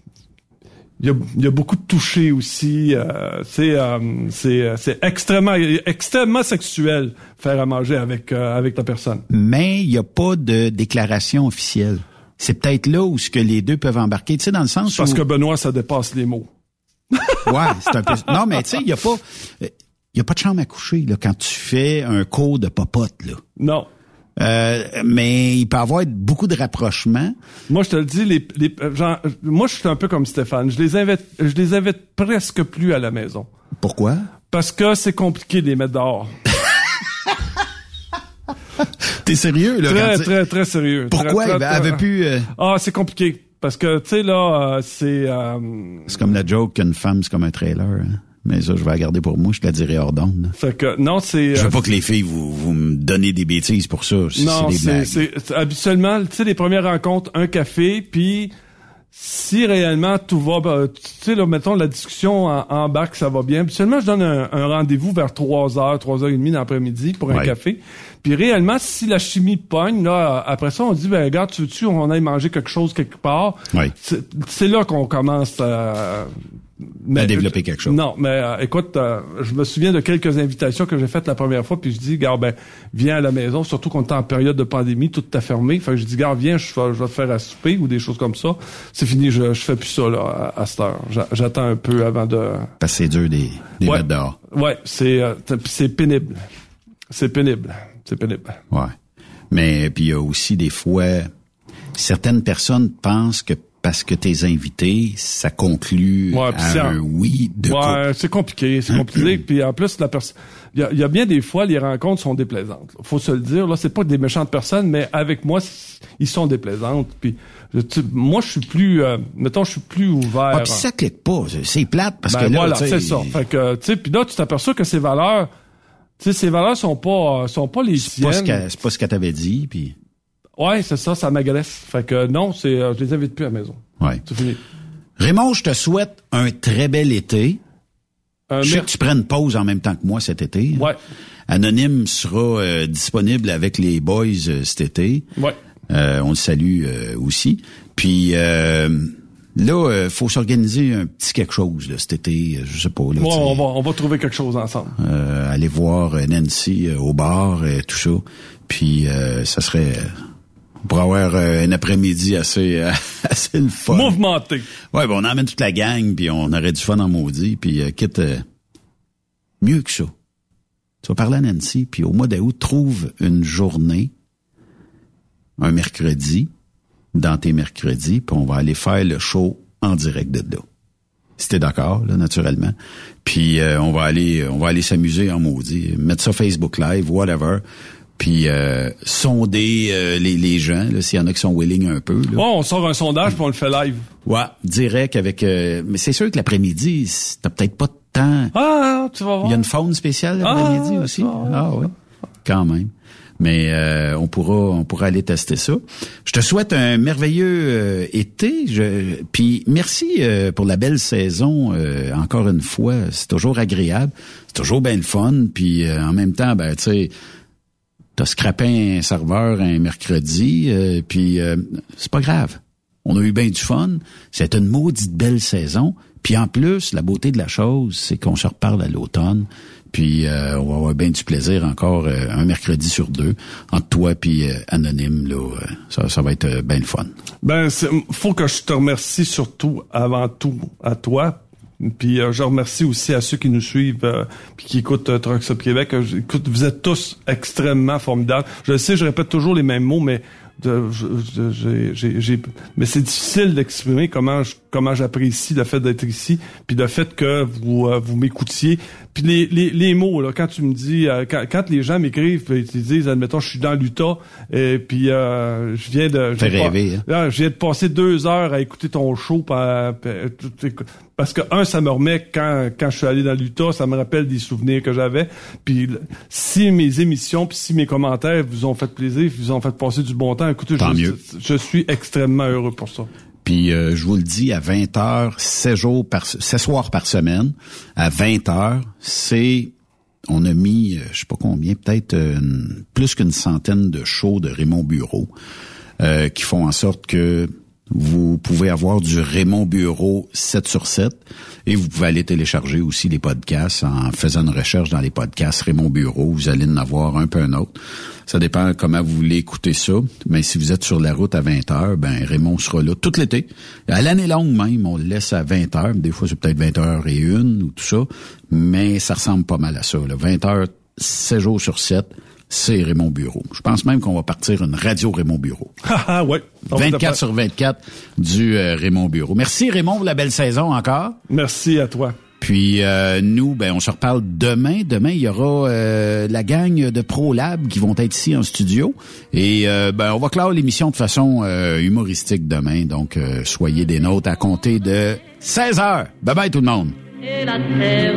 il y a, il y a beaucoup de toucher aussi euh, c'est euh, c'est euh, c'est extrêmement extrêmement sexuel faire à manger avec euh, avec la personne Mais il n'y a pas de déclaration officielle. C'est peut-être là où ce que les deux peuvent embarquer, tu sais, dans le sens parce où... que Benoît ça dépasse les mots Ouais, c'est un peu... Non, mais tu sais, il n'y a pas... Il y a pas de chambre à coucher là, quand tu fais un cours de popote. Là. non Euh, mais il peut y avoir beaucoup de rapprochements. Moi, je te le dis, les, les, euh, genre, moi, je suis un peu comme Stéphane. Je les invite, je les invite presque plus à la maison. Pourquoi? Parce que c'est compliqué de les mettre dehors. T'es sérieux, là? Très, très, très sérieux. Pourquoi? Très, avait pu... euh, Ah, c'est compliqué. Parce que, tu sais, là, euh, c'est... euh, C'est comme la joke qu'une femme, c'est comme un trailer. hein. Mais ça, je vais la garder pour moi. Je te la dirai hors d'onde. fait que, non, c'est... Je euh, veux pas que les filles, vous, vous me donnez des bêtises pour ça. Non, c'est, habituellement, tu sais, les premières rencontres, un café, puis si réellement tout va, ben, tu sais, là, mettons, la discussion en, en bac, ça va bien. Habituellement, je donne un, un rendez-vous vers 3 heures, 3 heures et demie dans l'après-midi pour un Ouais. café. Puis réellement, si la chimie pogne, là, après ça, on dit, ben, regarde, tu veux-tu, on aille manger quelque chose quelque part? Ouais. C'est là qu'on commence à... À développer quelque chose. Non, mais euh, écoute, euh, je me souviens de quelques invitations que j'ai faites la première fois, puis je dis, gars, ben, viens à la maison, surtout qu'on est en période de pandémie, tout est fermé. Fait que je dis, gars, viens, je, vais- je vais te faire à souper ou des choses comme ça. C'est fini, je, je fais plus ça là à, à cette heure. J'a- J'attends un peu avant de. Parce que c'est dur des, des Ouais. mettre dehors. Ouais, c'est euh, c'est pénible. C'est pénible. C'est pénible. Ouais. Mais puis il y a aussi des fois certaines personnes pensent que parce que t'es invité, ça conclut Ouais, à un oui de. Ouais, c'est compliqué, c'est compliqué. puis en plus, la personne, il y a, il y a bien des fois, les rencontres sont déplaisantes. Faut se le dire. Là, c'est pas des méchantes personnes, mais avec moi, ils sont déplaisantes. Puis tu- moi, je suis plus, euh, mettons, je suis plus ouvert. Ah, puis ça clique pas, c'est- plate parce Ben que là, voilà, c'est ça. Fait que, tu sais, puis là, tu t'aperçois que ces valeurs, tu sais, ces valeurs sont pas, sont pas les c'est pas ce tiennes. qu'elle c'est pas ce qu'elle t'avait dit, puis Ouais, c'est ça, ça m'agresse. Fait que non, c'est, euh, je les invite plus à la maison. ouais. C'est fini. Raymond, je te souhaite un très bel été. Euh, je sais que tu prennes pause en même temps que moi cet été. Ouais. Anonyme sera euh, disponible avec les boys euh, cet été. Ouais. Euh, on le salue aussi. Puis euh, là, faut s'organiser un petit quelque chose là, cet été. Je sais pas. Là, Ouais, on va, on va trouver quelque chose ensemble. euh, aller voir Nancy au bar, et tout ça. Puis euh, ça serait pour avoir euh, un après-midi assez euh, assez le fun. Mouvementé. Ouais, ben on emmène toute la gang, puis on aurait du fun en maudit, puis euh, quitte euh, mieux que ça. Tu vas parler à Nancy, puis au mois d'août, trouve une journée, un mercredi, dans tes mercredis, puis on va aller faire le show en direct de là. Si t'es d'accord, là, naturellement. Puis euh, on va aller on va aller s'amuser en maudit. Mettre ça Facebook Live, whatever. Puis euh, sonder euh, les, les gens, s'il y en a qui sont willing un peu. Là. on sort un sondage puis on le fait live. Ouais, direct avec... mais c'est sûr que l'après-midi, t'as peut-être pas de temps. Ah, tu vas voir. Il y a une faune spéciale l'après-midi ah, aussi. Ah oui, quand même mais euh, on pourra on pourra aller tester ça. Je te souhaite un merveilleux euh, été. Je, puis merci euh, pour la belle saison. encore une fois, c'est toujours agréable, c'est toujours bien le fun. Puis en même temps, ben tu sais, t'as scrappé un serveur un mercredi, puis c'est pas grave. On a eu bien du fun. C'est une maudite belle saison. Puis en plus, la beauté de la chose, c'est qu'on se reparle à l'automne. Puis euh, on va avoir bien du plaisir encore euh, un mercredi sur deux entre toi puis euh, anonyme là, ça, ça va être bien le fun. Ben faut que je te remercie surtout avant tout à toi. Puis je remercie aussi à ceux qui nous suivent puis qui écoutent Trucks Up Québec. Écoute, vous êtes tous extrêmement formidables. Je sais, je répète toujours les mêmes mots, mais j'ai, mais c'est difficile d'exprimer comment comment j'apprécie le fait d'être ici, puis le fait que vous vous m'écoutiez, puis les, les, les, mots, là, quand tu me dis, euh, quand, quand, les gens m'écrivent, ils disent, admettons, je suis dans l'Utah, et puis euh, je viens de... Je rêver, hein. je viens de passer deux heures à écouter ton show, parce que, un, ça me remet, quand, quand je suis allé dans l'Utah, ça me rappelle des souvenirs que j'avais, puis si mes émissions, puis si mes commentaires vous ont fait plaisir, vous ont fait passer du bon temps, écoutez, je, je suis extrêmement heureux pour ça. Puis euh, je vous le dis, à 20 heures, 7 jours par 7 soirs par semaine, à 20 heures, c'est on a mis, euh, je sais pas combien, peut-être euh, plus qu'une centaine de shows de Raymond Bureau qui font en sorte que vous pouvez avoir du Raymond Bureau 7 sur 7 et vous pouvez aller télécharger aussi les podcasts en faisant une recherche dans les podcasts Raymond Bureau. Vous allez en avoir un peu un autre. Ça dépend comment vous voulez écouter ça. Mais si vous êtes sur la route à 20 heures, ben Raymond sera là tout l'été. À l'année longue même, on le laisse à 20 heures. Des fois, c'est peut-être 20 heures et une ou tout ça. Mais ça ressemble pas mal à ça. Là. 20 heures, 7 jours sur 7 c'est Raymond Bureau. Je pense même qu'on va partir une radio Raymond Bureau. Ah ouais. 24 sur 24 du euh, Raymond Bureau. Merci Raymond pour la belle saison encore. Merci à toi. Puis euh, nous, ben, on se reparle demain. Demain, il y aura euh, la gang de ProLab qui vont être ici en studio. Et euh, ben, on va clore l'émission de façon humoristique demain. Donc, soyez des nôtres à compter de 16 heures. Bye bye tout le monde. Et la terre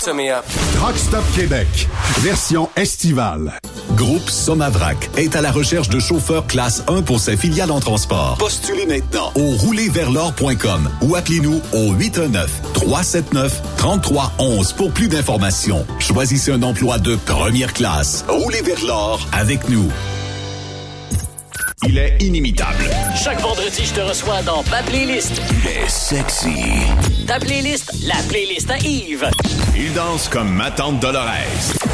Truck Stop Québec, version estivale. Groupe Somavrac est à la recherche de chauffeurs classe 1 pour ses filiales en transport. Postulez maintenant au roulerversl'or.com ou appelez-nous au 819-379-3311 pour plus d'informations. Choisissez un emploi de première classe. Roulez vers l'or avec nous. Il est inimitable. Chaque vendredi, je te reçois dans ma playlist. Il est sexy. Ta playlist, la playlist à Yves. Il danse comme ma tante Dolores.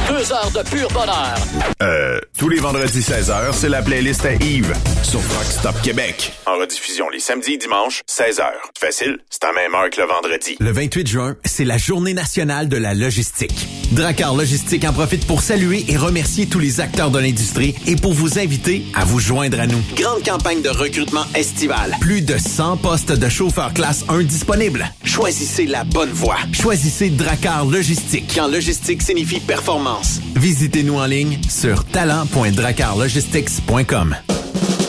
Deux heures de pur bonheur. Euh, tous les vendredis 16h, c'est la playlist à Yves sur Rock Stop Québec. En rediffusion les samedis et dimanches, 16h. Facile, c'est à même heure que le vendredi. Le 28 juin, c'est la journée nationale de la logistique. Dracar Logistique en profite pour saluer et remercier tous les acteurs de l'industrie et pour vous inviter à vous joindre à nous. Grande campagne de recrutement estival. Plus de 100 postes de chauffeurs classe 1 disponibles. Choisissez la bonne voie. Choisissez Dracar Logistique. Quand logistique signifie performance. Visitez-nous en ligne sur talent.dracarlogistics.com.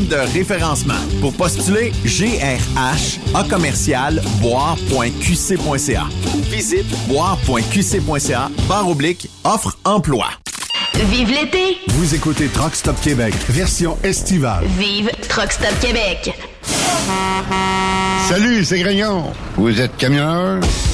de référencement. Pour postuler, GRH A commercial boire.qc.ca. Visite boire.qc.ca barre oblique offre emploi. Vive l'été! Vous écoutez Truck Stop Québec, version estivale. Vive Truck Stop Québec! Salut, c'est Grignon. Vous êtes camionneur?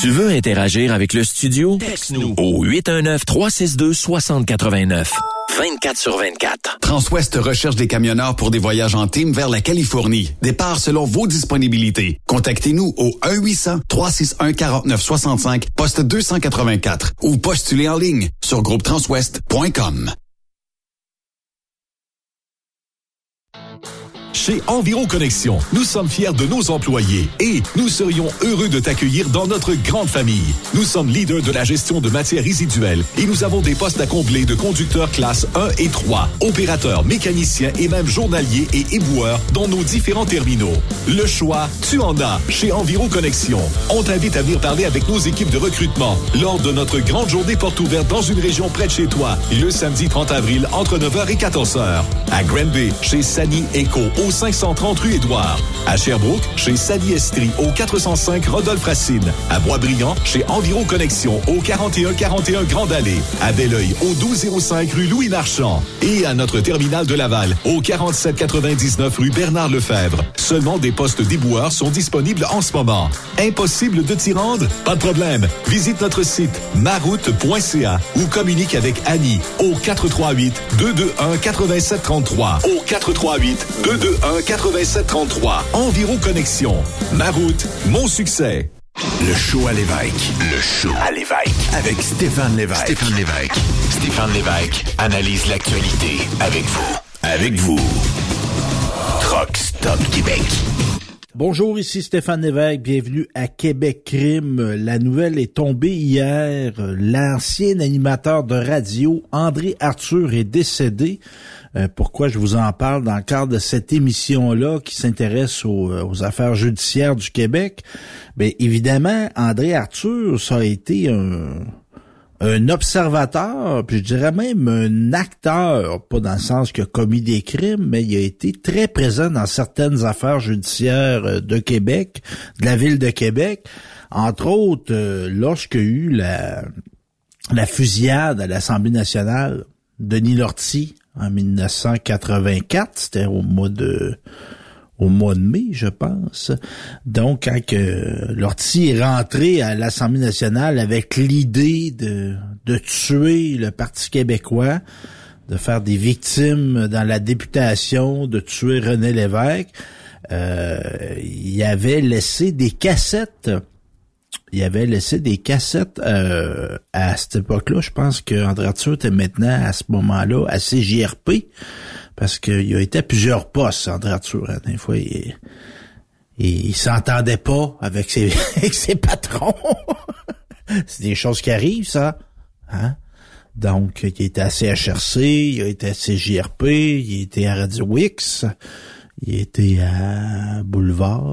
Tu veux interagir avec le studio? Texte-nous au 819-362-6089. 24 sur 24. Transwest recherche des camionneurs pour des voyages en team vers la Californie. Départ selon vos disponibilités. Contactez-nous au 1-800-361-4965, poste 284 ou postulez en ligne sur groupetranswest.com. Chez Environ Connexion, nous sommes fiers de nos employés et nous serions heureux de t'accueillir dans notre grande famille. Nous sommes leaders de la gestion de matières résiduelles et nous avons des postes à combler de conducteurs classe 1 et 3, opérateurs, mécaniciens et même journaliers et éboueurs dans nos différents terminaux. Le choix, tu en as chez Environ Connexion. On t'invite à venir parler avec nos équipes de recrutement lors de notre grande journée porte ouverte dans une région près de chez toi, le samedi 30 avril entre 9h et 14h. À Granby, chez Sani Eco au 530 rue Édouard. À Sherbrooke, chez Sally Estrie, au 405 Rodolphe Racine. À Boisbriand, chez Environ Connexion, au 4141 Grande Allée. À Belleuil, au 1205 rue Louis Marchand. Et à notre terminal de Laval, au 4799 rue Bernard Lefebvre. Seulement des postes déboueurs sont disponibles en ce moment. Impossible de t'y rendre? Pas de problème. Visite notre site maroute.ca ou communique avec Annie au 438 221 8733. Au 438 221 8733. Environ Connexion. Ma route, mon succès. Le show à l'évêque. Le show à l'évêque. Avec Stéphane Lévesque. Stéphane Lévesque. Stéphane Lévesque analyse l'actualité avec vous. Avec vous. Truck Stop Québec. Bonjour, ici Stéphane Lévesque, bienvenue à Québec Crime. La nouvelle est tombée hier. L'ancien animateur de radio, André Arthur, est décédé. Euh, pourquoi je vous en parle dans le cadre de cette émission-là qui s'intéresse aux, euh, affaires judiciaires du Québec? Bien, évidemment, André Arthur, ça a été un, un observateur, puis je dirais même un acteur, pas dans le sens qu'il a commis des crimes, mais il a été très présent dans certaines affaires judiciaires euh, de Québec, de la ville de Québec. Entre autres, lorsqu'il y a eu la, la fusillade à l'Assemblée nationale, Denis Lortie, en 1984. C'était au mois de au mois de mai, je pense. Donc, quand que est rentré à l'Assemblée nationale avec l'idée de, de tuer le Parti québécois, de faire des victimes dans la députation, de tuer René Lévesque, euh, il avait laissé des cassettes il avait laissé des cassettes euh, à cette époque-là. Je pense que André Arthur était maintenant à ce moment-là à CJRP parce qu'il a été à plusieurs postes, André Arthur. Hein. Des fois, il, il, s'entendait pas avec ses, avec ses patrons. C'est des choses qui arrivent, ça. Hein? Donc, il était à CHRC, il a été à CJRP, il était à Radio Wix. Il était à Boulevard,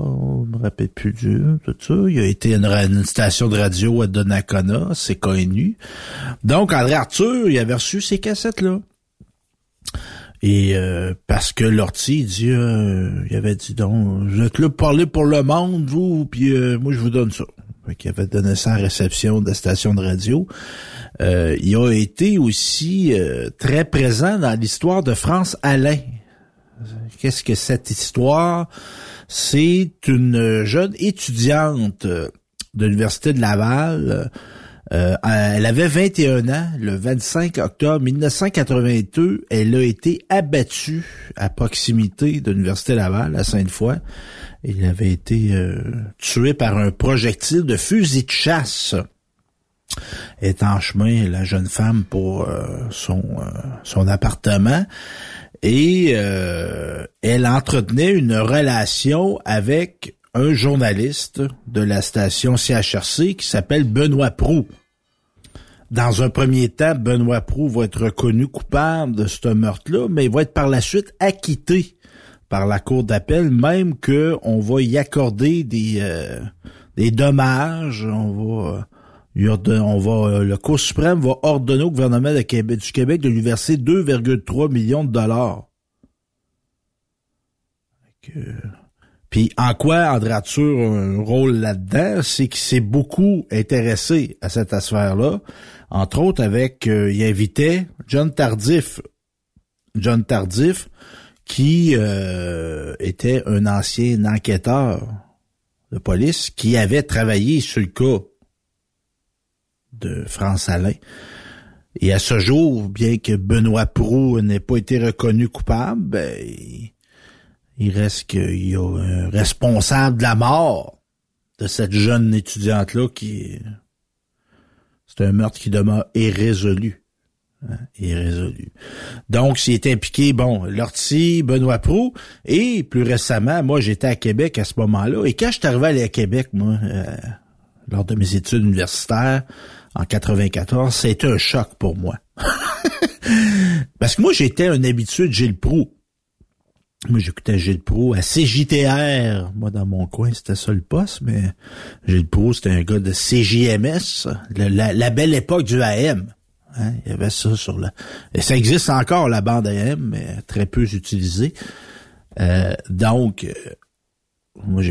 je me rappelle plus du tout ça. Il a été à une, station de radio à Donnacona, c'est connu. Donc, André Arthur, il avait reçu ces cassettes-là. Et euh, parce que Lortie dit, euh, il avait dit donc, vous êtes là pour parler pour le monde, vous, puis euh, moi je vous donne ça. Fait avait donné ça en réception de la station de radio. il a été aussi très présent dans l'histoire de France Alain. Qu'est-ce que cette histoire? C'est une jeune étudiante de l'Université de Laval. Euh, elle avait 21 ans. Le 25 octobre 1982, elle a été abattue à proximité de l'Université Laval, à Sainte-Foy. Elle avait été euh, tuée par un projectile de fusil de chasse. Est en chemin, la jeune femme, pour euh, son, son appartement et euh, elle entretenait une relation avec un journaliste de la station CHRC qui s'appelle Benoît Prou. Dans un premier temps, Benoît Prou va être reconnu coupable de ce meurtre-là, mais il va être par la suite acquitté par la Cour d'appel, même que on va y accorder des, euh, des dommages. On va, euh, on euh, le Cour suprême va ordonner au gouvernement du Québec de lui verser 2,3 millions de dollars. Puis en quoi André Arthur a un rôle là-dedans, c'est qu'il s'est beaucoup intéressé à cette affaire-là, entre autres avec, il invitait John Tardif. John Tardif, qui euh, était un ancien enquêteur de police qui avait travaillé sur le cas de France Alain. Et à ce jour, bien que Benoît Proux n'ait pas été reconnu coupable, ben, il reste qu'il y a un responsable de la mort de cette jeune étudiante-là qui... C'est un meurtre qui demeure irrésolu. Hein, irrésolu. Donc, s'il est impliqué, bon, Lortie, Benoît Prou, et plus récemment, moi, j'étais à Québec à ce moment-là, et quand je suis arrivé à Québec, moi, euh, lors de mes études universitaires, en 94, c'était un choc pour moi. Parce que moi, j'étais un habitué de Gilles Proux. Moi, j'écoutais Gilles Proux à CJTR. Moi, dans mon coin, c'était ça le poste, mais Gilles Proux, c'était un gars de CJMS, la, la belle époque du AM. Hein, il y avait ça sur le... Et ça existe encore, la bande AM, mais très peu utilisée. Euh, donc, euh, moi,